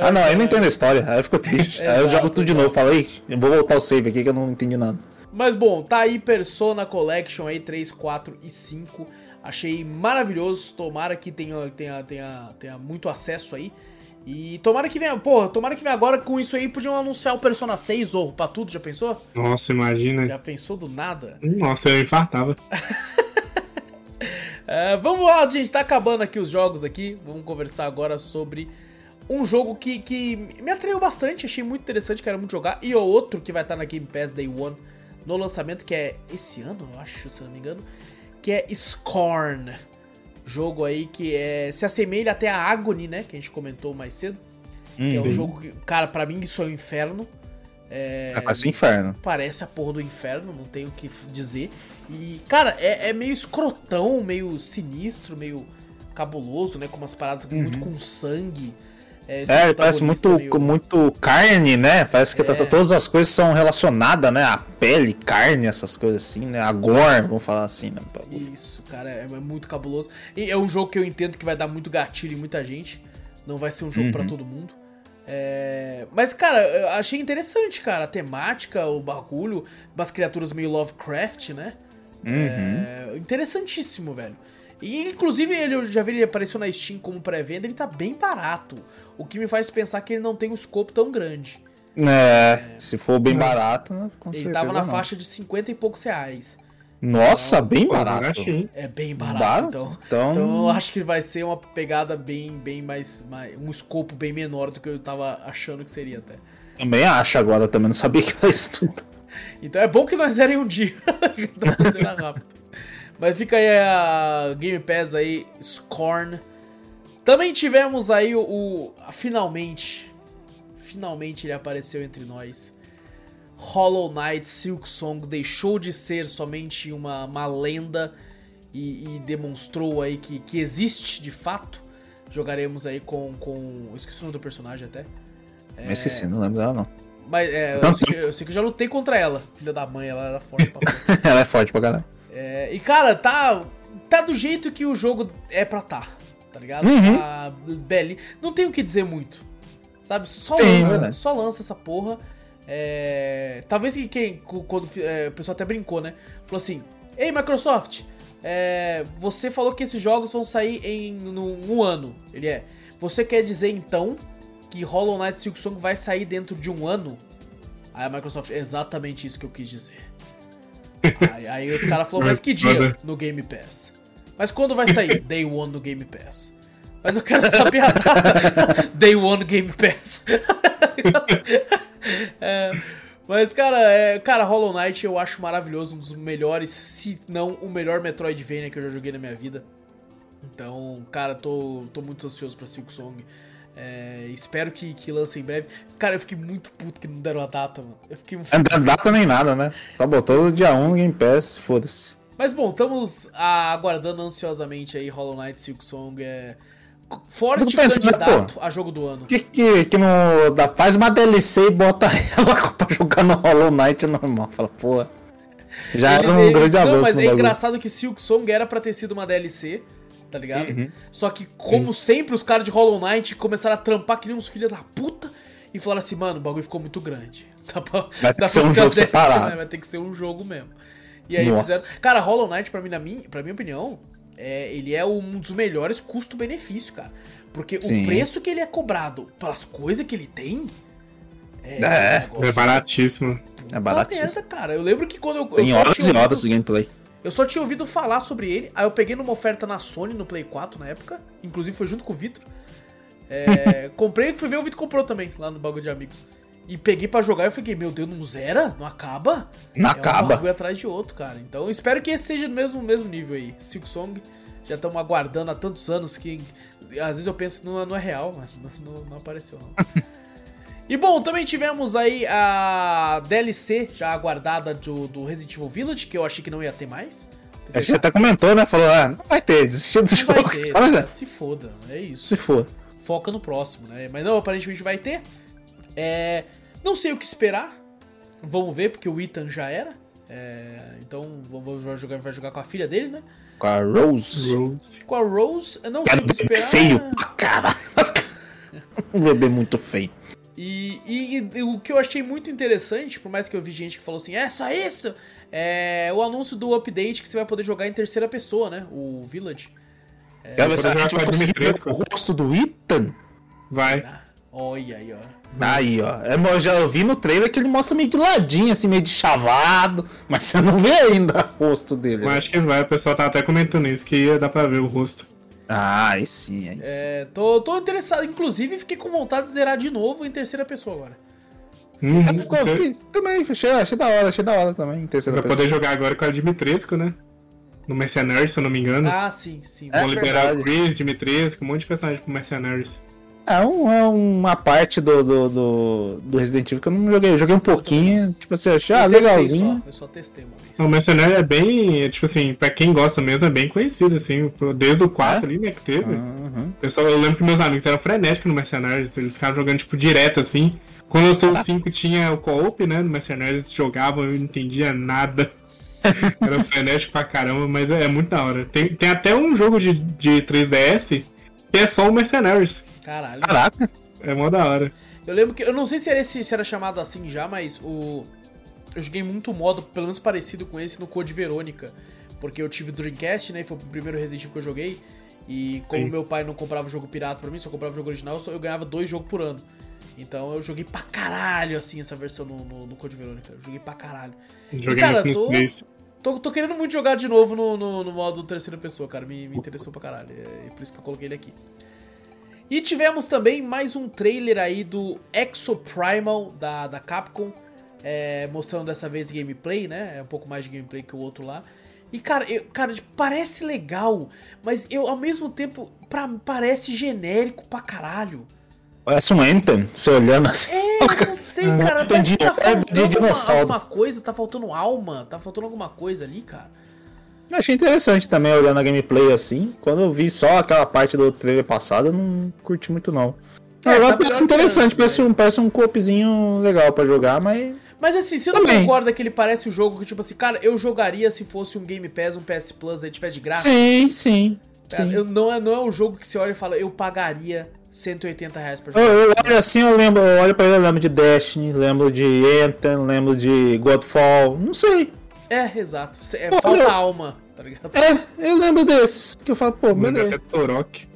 Ah, não, aí não entendo a história. Aí eu fico triste. aí eu Exato, jogo tudo de novo. Falei, eu vou voltar o save aqui que eu não entendi nada. Mas bom, tá aí Persona Collection aí 3, 4 e 5. Achei maravilhoso. Tomara que tenha, tenha, tenha, tenha muito acesso aí. E tomara que venha, pô, tomara que venha agora com isso aí. Podiam anunciar o Persona 6 ou pra tudo, já pensou? Nossa, imagina. Já pensou do nada? Nossa, eu infartava. É, vamos lá, gente, tá acabando aqui os jogos aqui. Vamos conversar agora sobre um jogo que, que me atraiu bastante, achei muito interessante, quero muito jogar. E o outro que vai estar na Game Pass Day One no lançamento, que é esse ano, eu acho, se não me engano, que é Scorn. Jogo aí que é, se assemelha até a Agony, né, que a gente comentou mais cedo. Que é um Uhum. jogo que, cara, pra mim isso é o inferno. É, É quase um inferno. parece a porra do inferno, não tenho o que dizer. E, cara, é, é meio escrotão, meio sinistro, meio cabuloso, né? Com umas paradas muito com sangue. Esse É, ele parece muito, meio- com muito carne, né? Parece que É. tá- todas as coisas são relacionadas, né? A pele, carne, essas coisas assim, né? A gore, vamos falar assim, né? Isso, cara, é, é muito cabuloso. E é um jogo que eu entendo que vai dar muito gatilho em muita gente. Não vai ser um jogo pra todo mundo. É, Mas, cara, eu achei interessante, cara. A temática, o bagulho, umas criaturas meio Lovecraft, né? É, interessantíssimo, velho. E inclusive ele, eu já vi ele apareceu na Steam como pré-venda, ele tá bem barato. O que me faz pensar que ele não tem um escopo tão grande. É, se for bem barato, né? Com ele tava na não. faixa de 50 e poucos reais. Nossa, bem Pô, barato. É bem barato, Barato? então. Então- Então eu acho que vai ser uma pegada bem, bem mais, mais- um escopo bem menor do que eu tava achando que seria até. Também acho agora, também não sabia que era isso tudo. Então é bom que nós zerem um dia. Zerar rápido. Mas fica aí a Game Pass aí, Scorn. Também tivemos aí o, o- finalmente, finalmente ele apareceu entre nós. Hollow Knight Silk Song deixou de ser somente uma, uma lenda e, e demonstrou aí que, que existe de fato. Jogaremos aí com, com. Eu esqueci o nome do personagem até. Mas esqueci, não lembro dela, não. Mas é, eu, Então sei que, eu sei que eu já lutei contra ela. Filha da mãe, ela era forte pra ela é forte pra caralho. É, e cara, tá. Tá do jeito que o jogo é pra tá. Tá ligado? Uhum. Tá beli. Não tem o que dizer muito. Sabe? Só Sim, lança. verdade. Só lança essa porra. É, talvez que quem. Quando é, o pessoal até brincou, né? Falou assim: Ei, Microsoft, é, você falou que esses jogos vão sair em um ano. Ele é. Você quer dizer então que Hollow Knight Silk Song vai sair dentro de um ano? Aí a Microsoft, é exatamente isso que eu quis dizer. Aí, aí os caras falaram, mas que dia? Foda. No Game Pass. Mas quando vai sair? Day One no Game Pass. Mas eu quero saber a data. Day One Game Pass. É, mas, cara, é, cara, Hollow Knight eu acho maravilhoso, um dos melhores, se não o melhor Metroidvania que eu já joguei na minha vida. Então, cara, tô, tô muito ansioso pra Silk Song. É, espero que, que lance em breve. Cara, eu fiquei muito puto que não deram a data, mano. Eu fiquei Não dá data nem nada, né? Só botou o dia 1 no Game Pass, foda-se. Mas bom, estamos aguardando ansiosamente aí Hollow Knight Silk Song. É forte pensando, né, candidato a jogo do ano. Que, que, que não dá, faz uma DLC e bota ela pra jogar no Hollow Knight normal? Fala, porra. Já Eles- era um eles- grande Não, avanço mas é bagulho. engraçado que Silk Song era pra ter sido uma DLC, tá ligado? Uhum. Só que, como sempre, os caras de Hollow Knight começaram a trampar que nem uns filhos da puta e falaram assim, mano, o bagulho ficou muito grande. Dá pra, Vai ter dá que ser pra um jogo separado. né? Vai ter que ser um jogo mesmo. E aí Nossa. fizeram. Cara, Hollow Knight, pra mim, na minha, pra minha opinião, é, ele é um dos melhores custo-benefício, cara. Porque Sim. o preço que ele é cobrado pelas coisas que ele tem. É, É, um negócio É baratíssimo. É baratíssimo. merda, cara. Eu lembro que quando eu. eu Tem só horas e horas de gameplay. Eu só tinha ouvido falar sobre ele, aí eu peguei numa oferta na Sony, no Play 4 na época, inclusive foi junto com o Vitor. É, comprei e fui ver o Vitor comprou também, lá no bagulho de amigos. E peguei pra jogar e eu fiquei, meu Deus, não zera? Não acaba? Não é acaba. um bagulho atrás de outro, cara. Então eu espero que esse seja no mesmo, mesmo nível aí. Silk Song, já estamos aguardando há tantos anos que às vezes eu penso que não, é- não é real, mas não, não- não apareceu não. E bom, também tivemos aí a DLC já aguardada do, do Resident Evil Village, que eu achei que não ia ter mais. A gente até comentou, né? Falou, ah, não vai ter, desistiu do Não jogo. vai ter, Olha, cara, se foda, é isso. se for. foca no próximo, né? Mas não, aparentemente vai ter. É, não sei o que esperar. Vamos ver, porque o Ethan já era. É, então vamos jogar, vai jogar com a filha dele, né? Com a Rose. Rose. Com a Rose, eu não sei Cara, o que esperar. feio pra caralho. Um bebê muito feio. E, e- e o que eu achei muito interessante, por mais que eu vi gente que falou assim, é só isso, é o anúncio do update que você vai poder jogar em terceira pessoa, né? O Village. Se a jogar vai conseguir ver o rosto do Ethan. Vai. Ah, olha aí, ó. Aí, ó. É, Eu já vi no trailer que ele mostra meio de ladinho, assim, meio de chavado. Mas você não vê ainda o rosto dele. Eu né? acho que vai, o pessoal tá até comentando isso, que ia dar pra ver o rosto. Ah, aí sim, aí sim. É, tô, tô interessado, inclusive fiquei com vontade de zerar de novo em terceira pessoa agora. É, ficou- você fiquei- também, achei, achei da hora, achei da hora também. em Terceira vai pessoa. poder jogar agora com a Dimitrescu, né? No Mercenaries, se eu não me engano. Ah, sim, sim. É Vão liberar verdade. o Chris, Dimitrescu, um monte de personagem pro Mercenaries. É, um- é uma parte do, do, do, do Resident Evil que eu não joguei. Eu joguei um pouquinho, tipo assim, achei ah, Eu legalzinho. Só, eu só testei uma vez. O Mercenaries é bem, é, tipo assim, pra quem gosta mesmo, é bem conhecido, assim, desde o 4 É? ali, né, que teve. Uhum. Pessoal, eu lembro que meus amigos eram frenéticos no Mercenaries, eles ficavam jogando, tipo, direto, assim. Quando eu sou o 5 tinha o co-op, né, no Mercenaries, eles jogavam, eu não entendia nada. Era frenético pra caramba, mas é, é muito da hora. Tem, tem até um jogo de, de 3DS que é só o Mercenaries. Caralho. Caraca. É mó da hora. Eu lembro que. Eu não sei se era, esse, se era chamado assim já, mas o. Eu joguei muito modo, pelo menos parecido com esse, no Code Verônica. Porque eu tive Dreamcast, né? e Foi o primeiro Resident Evil que eu joguei. E como Sim. meu pai não comprava jogo pirata pra mim, só comprava jogo original, eu, só, eu ganhava dois jogos por ano. Então eu joguei pra caralho, assim, essa versão no, no, no Code Verônica. Eu joguei pra caralho. Joguei cara, muito tô-. Tô, tô querendo muito jogar de novo no, no, no modo terceira pessoa, cara. Me, me interessou pra caralho. É, por isso que eu coloquei ele aqui. E tivemos também mais um trailer aí do Exoprimal da, da Capcom. é, mostrando dessa vez gameplay, né? É um pouco mais de gameplay que o outro lá. E, cara, eu, cara, parece legal, mas eu, ao mesmo tempo, pra, parece genérico pra caralho. Parece um Anthem, você olhando assim. É, eu não sei, cara. Parece que tá é de faltando dinossauro. alguma coisa, tá faltando alma, tá faltando alguma coisa ali, cara. Eu achei interessante também olhando a gameplay assim. Quando eu vi só aquela parte do trailer passado, eu não curti muito não. É, Agora tá parece interessante, parece, né? um, parece um coopzinho legal pra jogar, mas. Mas assim, você não Também. concorda que ele parece o jogo que, tipo assim, cara, eu jogaria se fosse um Game Pass, um PS Plus, aí tivesse de graça? Sim, sim. Cara, sim. eu- não, é, não é um jogo que você olha e fala, eu pagaria 180 reais pra Eu, jogar. eu olho assim, eu lembro, eu olho pra ele, eu lembro de Destiny, lembro de Anthem, lembro de Godfall, não sei. É, exato. É, Pô, falta eu- alma, tá ligado? É, eu lembro desses, que eu falo, pô, beleza. até Torok.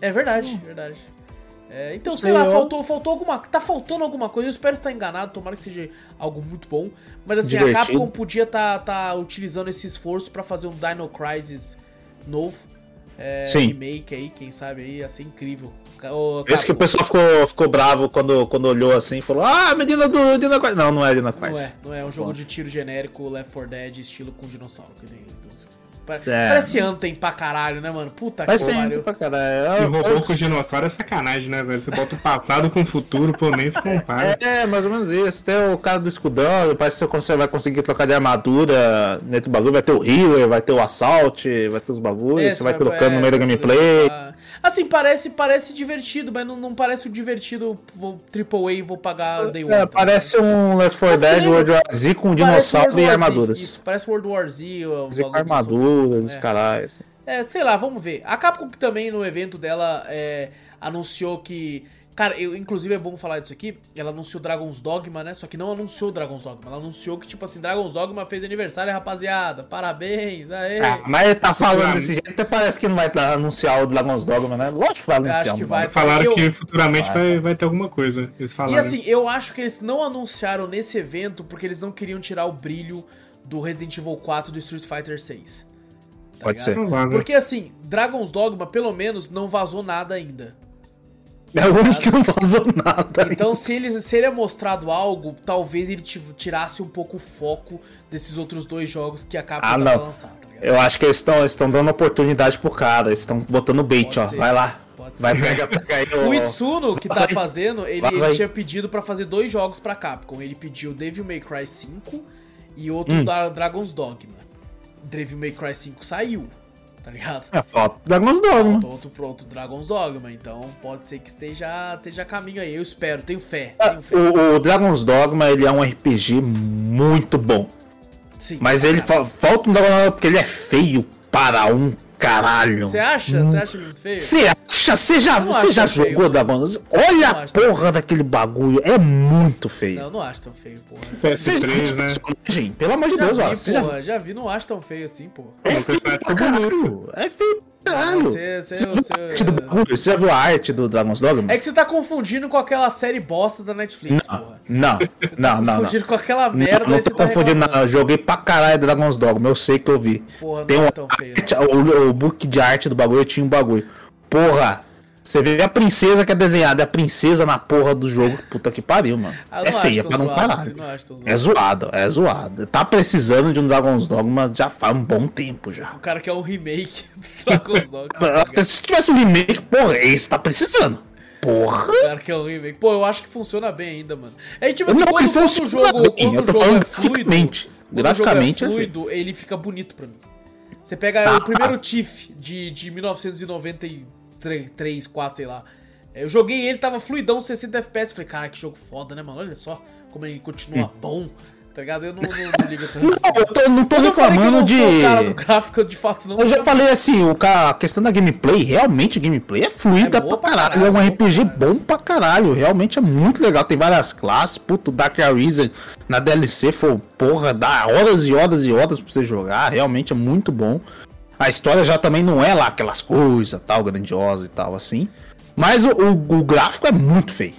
É verdade, verdade. É, então, sei Sei, lá, eu- faltou, faltou alguma. Tá faltando alguma coisa. Eu espero estar enganado, tomara que seja algo muito bom. Mas assim, a Divertido. Capcom podia estar tá, utilizando esse esforço pra fazer um Dino Crisis novo. É, Sim. remake aí, quem sabe aí, ia ser incrível. Ô, Esse que o pessoal ficou, ficou bravo quando, quando olhou assim e falou, ah, menina do Dina Quest. Não, não é Dina Quest. Não é, não é um jogo Bom. de tiro genérico Left 4 Dead estilo com dinossauro. Que nem, Pa- É. Parece Anthem pra caralho, né, mano? Puta que pariu. pra E caralho. robô com dinossauro é sacanagem, né, velho? Você bota o passado com o futuro, pô, nem se compara. É, mais ou menos isso. Tem o cara do escudão, parece que você vai conseguir trocar de armadura dentro do bagulho. Vai ter o healer, vai ter o assault, vai ter os bagulhos, É, você vai é, trocando no meio da gameplay. trocar. Assim, parece, parece divertido, mas não, não parece o divertido vou, AAA e vou pagar Day One. É, parece um Left 4 Sabe que Dead? World War Z com Parece dinossauro e Z, armaduras. Isso, parece World War Z. Z com bagulho do armadura, dos É. caralho. assim. É, sei lá, vamos ver. A Capcom também no evento dela é, anunciou que. Cara, eu, inclusive é bom falar disso aqui. Ela anunciou Dragon's Dogma, né? Só que não anunciou Dragon's Dogma. Ela anunciou que, tipo assim, Dragon's Dogma fez aniversário, rapaziada. Parabéns, aê. Ah, mas ele tá falando desse jeito, até parece que não vai tá- anunciar o Dragon's Dogma, né? Lógico que vai acho anunciar. que um vai. Falaram Eu- que futuramente Vai, vai, vai ter alguma coisa. Eles E falaram. assim, eu acho que eles não anunciaram nesse evento porque eles não queriam tirar o brilho do Resident Evil 4 do Street Fighter 6. tá Pode ligado? ser. Porque assim, Dragon's Dogma, pelo menos, não vazou nada ainda. É o único que não vazou nada. Então, se ele, se ele é mostrado algo, talvez ele ti- tirasse um pouco o foco desses outros dois jogos que a Capcom Ah, não. pra lançar, tá? Eu acho que eles estão dando oportunidade pro cara, eles estão botando bait, Pode ó. ser. Vai lá. Pode Vai, ser. pega, pega aí O o. Itsuno, que tá fazendo, ele, ele tinha pedido pra fazer dois jogos pra Capcom. Ele pediu Devil May Cry 5 e outro Hum. da Dragon's Dogma. Devil May Cry 5 saiu, tá ligado? É, falta Dragon's Dogma. Falta outro, outro Dragon's Dogma, então pode ser que esteja, esteja a caminho aí. Eu espero, tenho fé. Ah, Tenho fé. O, o Dragon's Dogma, ele é um RPG muito bom. Sim, Mas ele fa- falta um Dragon's Dogma porque ele é feio para um caralho. Você acha? Você acha muito feio? Você acha? Você já, você já tão feio, jogou mano. Dragon's Olha a porra daquele bagulho. É muito feio. Não, não acho tão feio, porra. Você já viu PS3, os né? personagens? Pelo amor de Já Deus, vi, ó. Você já porra, já vi, não acho tão feio assim, porra. É O feio. É feio caralho. Você- você- Você viu você-? Você já viu a arte do Dragon's Dogma? É que você tá confundindo com aquela série bosta da Netflix, porra. Não, não, não, não. Confundindo com aquela merda Não, não você tô tá confundindo, não. Eu joguei pra caralho Dragon's Dogma. Eu sei que eu vi. Porra, não Tem é tão feio, arte- o, o book de arte do bagulho tinha um bagulho. Porra, você vê a princesa que é desenhada, é a princesa na porra do jogo. Puta que pariu, mano. Ah, é feia pra não caralho. É zoado, é zoado. Tá precisando de um Dragon's Dogma já faz um bom tempo já. O cara quer um remake do Dragon's Dogma. tá se tivesse um remake, porra, esse tá precisando. Porra. O cara quer um remake. Pô, eu acho que funciona bem ainda, mano. É tipo assim, Não, quando, quando o jogo, bem, quando eu o tô jogo falando é fluido, graficamente. quando é jogo é fluido, ele fica bonito pra mim. Você pega Ah. o primeiro TIFF de, de 1993, 4, sei lá. É, Eu joguei ele, tava fluidão, 60 FPS. Falei, cara, que jogo foda, né, mano? Olha só como ele continua bom. Tá ligado? Eu não, não, não ligo tanto. Não, assim. eu tô, não tô Quando eu falei que eu reclamando não de. sou o cara do gráfico, eu de fato não Eu já falei assim, o a questão da gameplay, realmente a gameplay é fluida É pra caralho. caralho, É um pra RPG bom pra caralho. Realmente é muito legal. Tem várias classes. Puto, Dark Arisen na DLC foi, porra, dá horas e horas e horas pra você jogar. Realmente é muito bom. A história já também não é lá aquelas coisas tal, grandiosa e tal assim. Mas o, o- o gráfico é muito feio.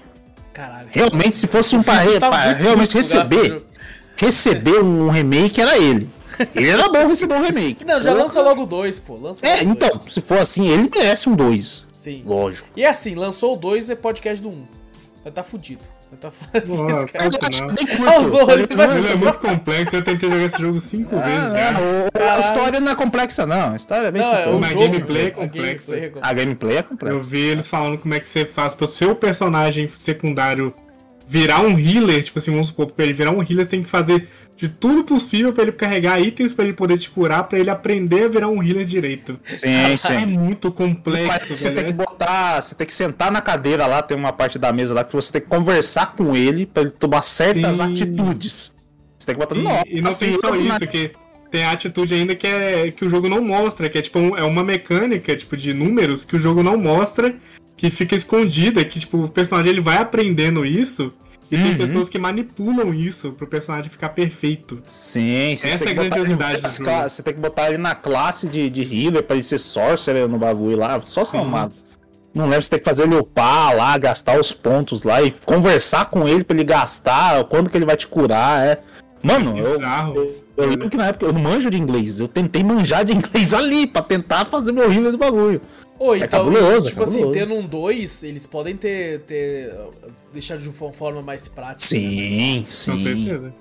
Caralho. Realmente, se fosse um pra, Tá realmente o gráfico receber, receber um remake era ele. Ele era bom receber um remake. Não, já lança logo dois, pô. Lança É, então, dois. se for assim, ele merece um 2. Sim. Lógico. E assim, lançou o 2 é podcast do 1. Um. Vai tá fudido. Tá Esse cara- Ah, Ele é muito complexo, eu tentei jogar esse jogo cinco vezes já. a história não é complexa, não. A história é bem Não, é o simples. Mas a jogo, gameplay é a complexa. é A gameplay é Eu complexa. vi eles falando como é que você faz pro seu personagem secundário virar um healer, tipo assim, vamos supor, pra ele virar um healer, você tem que fazer de tudo possível pra ele carregar itens pra ele poder te curar, pra ele aprender a virar um healer direito. Sim, É sim. muito Mas complexo, você tem que botar, você tem que sentar na cadeira lá, tem uma parte da mesa lá que você tem que conversar com ele pra ele tomar certas Sim. atitudes. Você tem que botar E, Nossa, e não tem só isso, que tem a atitude ainda que, é, que o jogo não mostra, que é tipo é uma mecânica tipo de números que o jogo não mostra, que fica escondida, que tipo, o personagem ele vai aprendendo isso, e tem Uhum. pessoas que manipulam isso pro personagem ficar perfeito. Sim, sim. Essa tem é a botar grandiosidade nas do jogo. Você tem que botar ele na classe de, de healer pra ele ser sorcerer no bagulho lá. Só Uhum. amado. Não lembro, você tem que fazer ele upar lá, gastar os pontos lá e conversar com ele pra ele gastar, quando que ele vai te curar, é. Mano, eu, Bizarro. eu, eu lembro que na época eu não manjo de inglês. Eu tentei manjar de inglês ali pra tentar fazer meu healer do bagulho. Ô, então, cabuloso, é tipo assim, cabuloso. tendo um 2, eles podem ter, ter deixado de uma forma mais prática. Sim, Com sim. certeza.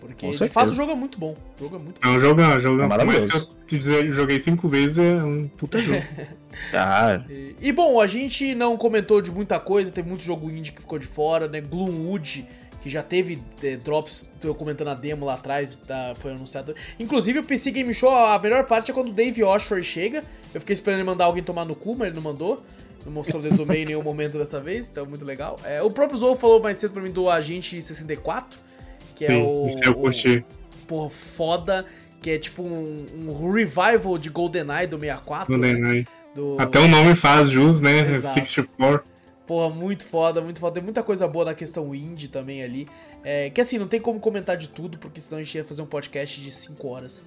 Porque com de certeza. fato o jogo é muito bom. O jogo é muito bom. É um jogão, é um jogão. É Por mais maravilhoso. que eu te dizer, joguei cinco vezes, é um puta jogo. Ah, E, e, bom, a gente não comentou de muita coisa, teve muito jogo indie que ficou de fora, né? Gloomwood, que já teve é, drops, tô comentando a demo lá atrás, tá, foi anunciado. Inclusive o PC Game Show, a melhor parte é quando o Dave Oshore chega. Eu fiquei esperando ele mandar alguém tomar no cu, mas ele não mandou. Não mostrou o dedo do meio em nenhum momento dessa vez, então muito legal. É, o próprio Zou falou mais cedo pra mim do Agente 64, que é Sim, o. isso eu o- curti. porra, foda, que é tipo um, um revival de GoldenEye do 64. né? GoldenEye. Do... Até o nome faz jus, né? Exato. 64. Porra, muito foda, muito foda. Tem muita coisa boa na questão indie também ali. É, que assim, não tem como comentar de tudo, porque senão a gente ia fazer um podcast de 5 horas.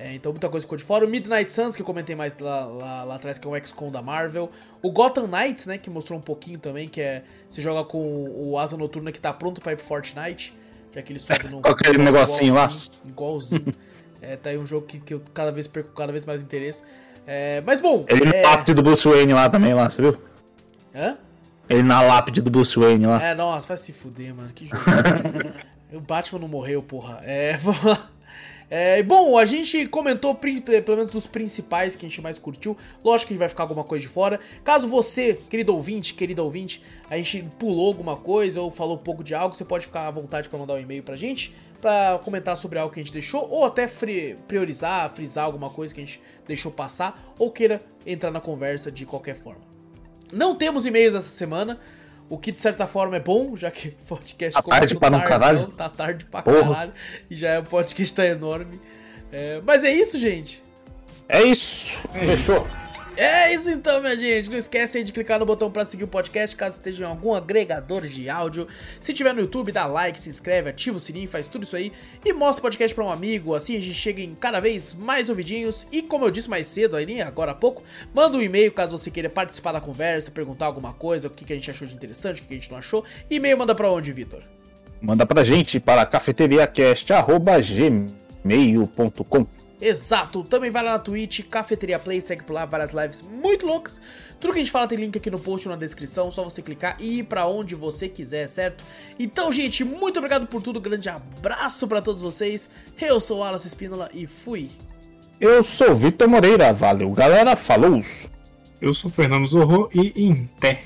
É, então muita coisa ficou de fora. O Midnight Suns, que eu comentei mais lá, lá, lá atrás, que é um XCOM da Marvel. O Gotham Knights, né, que mostrou um pouquinho também, que é... Você joga com o Asa Noturna que tá pronto pra ir pro Fortnite, já que ele sobe no... Aquele negocinho lá. Igualzinho. é, tá aí um jogo que, que eu cada vez perco cada vez mais interesse. É, mas bom... ele é... lápide do Bruce Wayne lá também, lá, você viu? Hã? Ele na lápide do Bruce Wayne lá. É, nossa, vai se fuder, mano. Que jogo. o Batman não morreu, porra. É, vamos lá. É, bom, a gente comentou pelo menos dos principais que a gente mais curtiu. Lógico que vai ficar alguma coisa de fora. Caso você, querido ouvinte, querido ouvinte, a gente pulou alguma coisa ou falou um pouco de algo, você pode ficar à vontade para mandar um e-mail pra gente para comentar sobre algo que a gente deixou ou até priorizar, frisar alguma coisa que a gente deixou passar ou queira entrar na conversa de qualquer forma. Não temos e-mails essa semana. O que de certa forma é bom, já que o podcast tá tarde pra não caralho. tá tarde pra Porra. caralho. E já é um podcast tá enorme. É, mas é isso, gente. É isso. É Fechou. Isso. É isso então, minha gente. Não esquece de clicar no botão para seguir o podcast caso esteja em algum agregador de áudio. Se tiver no YouTube, dá like, se inscreve, ativa o sininho, faz tudo isso aí e mostra o podcast para um amigo. Assim a gente chega em cada vez mais ouvidinhos. E como eu disse mais cedo, aí, agora há pouco, manda um e-mail caso você queira participar da conversa, perguntar alguma coisa, o que, que a gente achou de interessante, o que, que a gente não achou. E-mail manda para onde, Vitor? Manda pra gente para cafeteriacast.gmail.com Exato, também vai lá na Twitch, Cafeteria Play, segue por lá várias lives muito loucas. Tudo que a gente fala tem link aqui no post ou na descrição, só você clicar e ir pra onde você quiser, certo? Então, gente, muito obrigado por tudo, grande abraço para todos vocês. Eu sou o Alas Espínola e fui. Eu sou Vitor Moreira, valeu galera, falou! Eu sou Fernando Zorro e em té.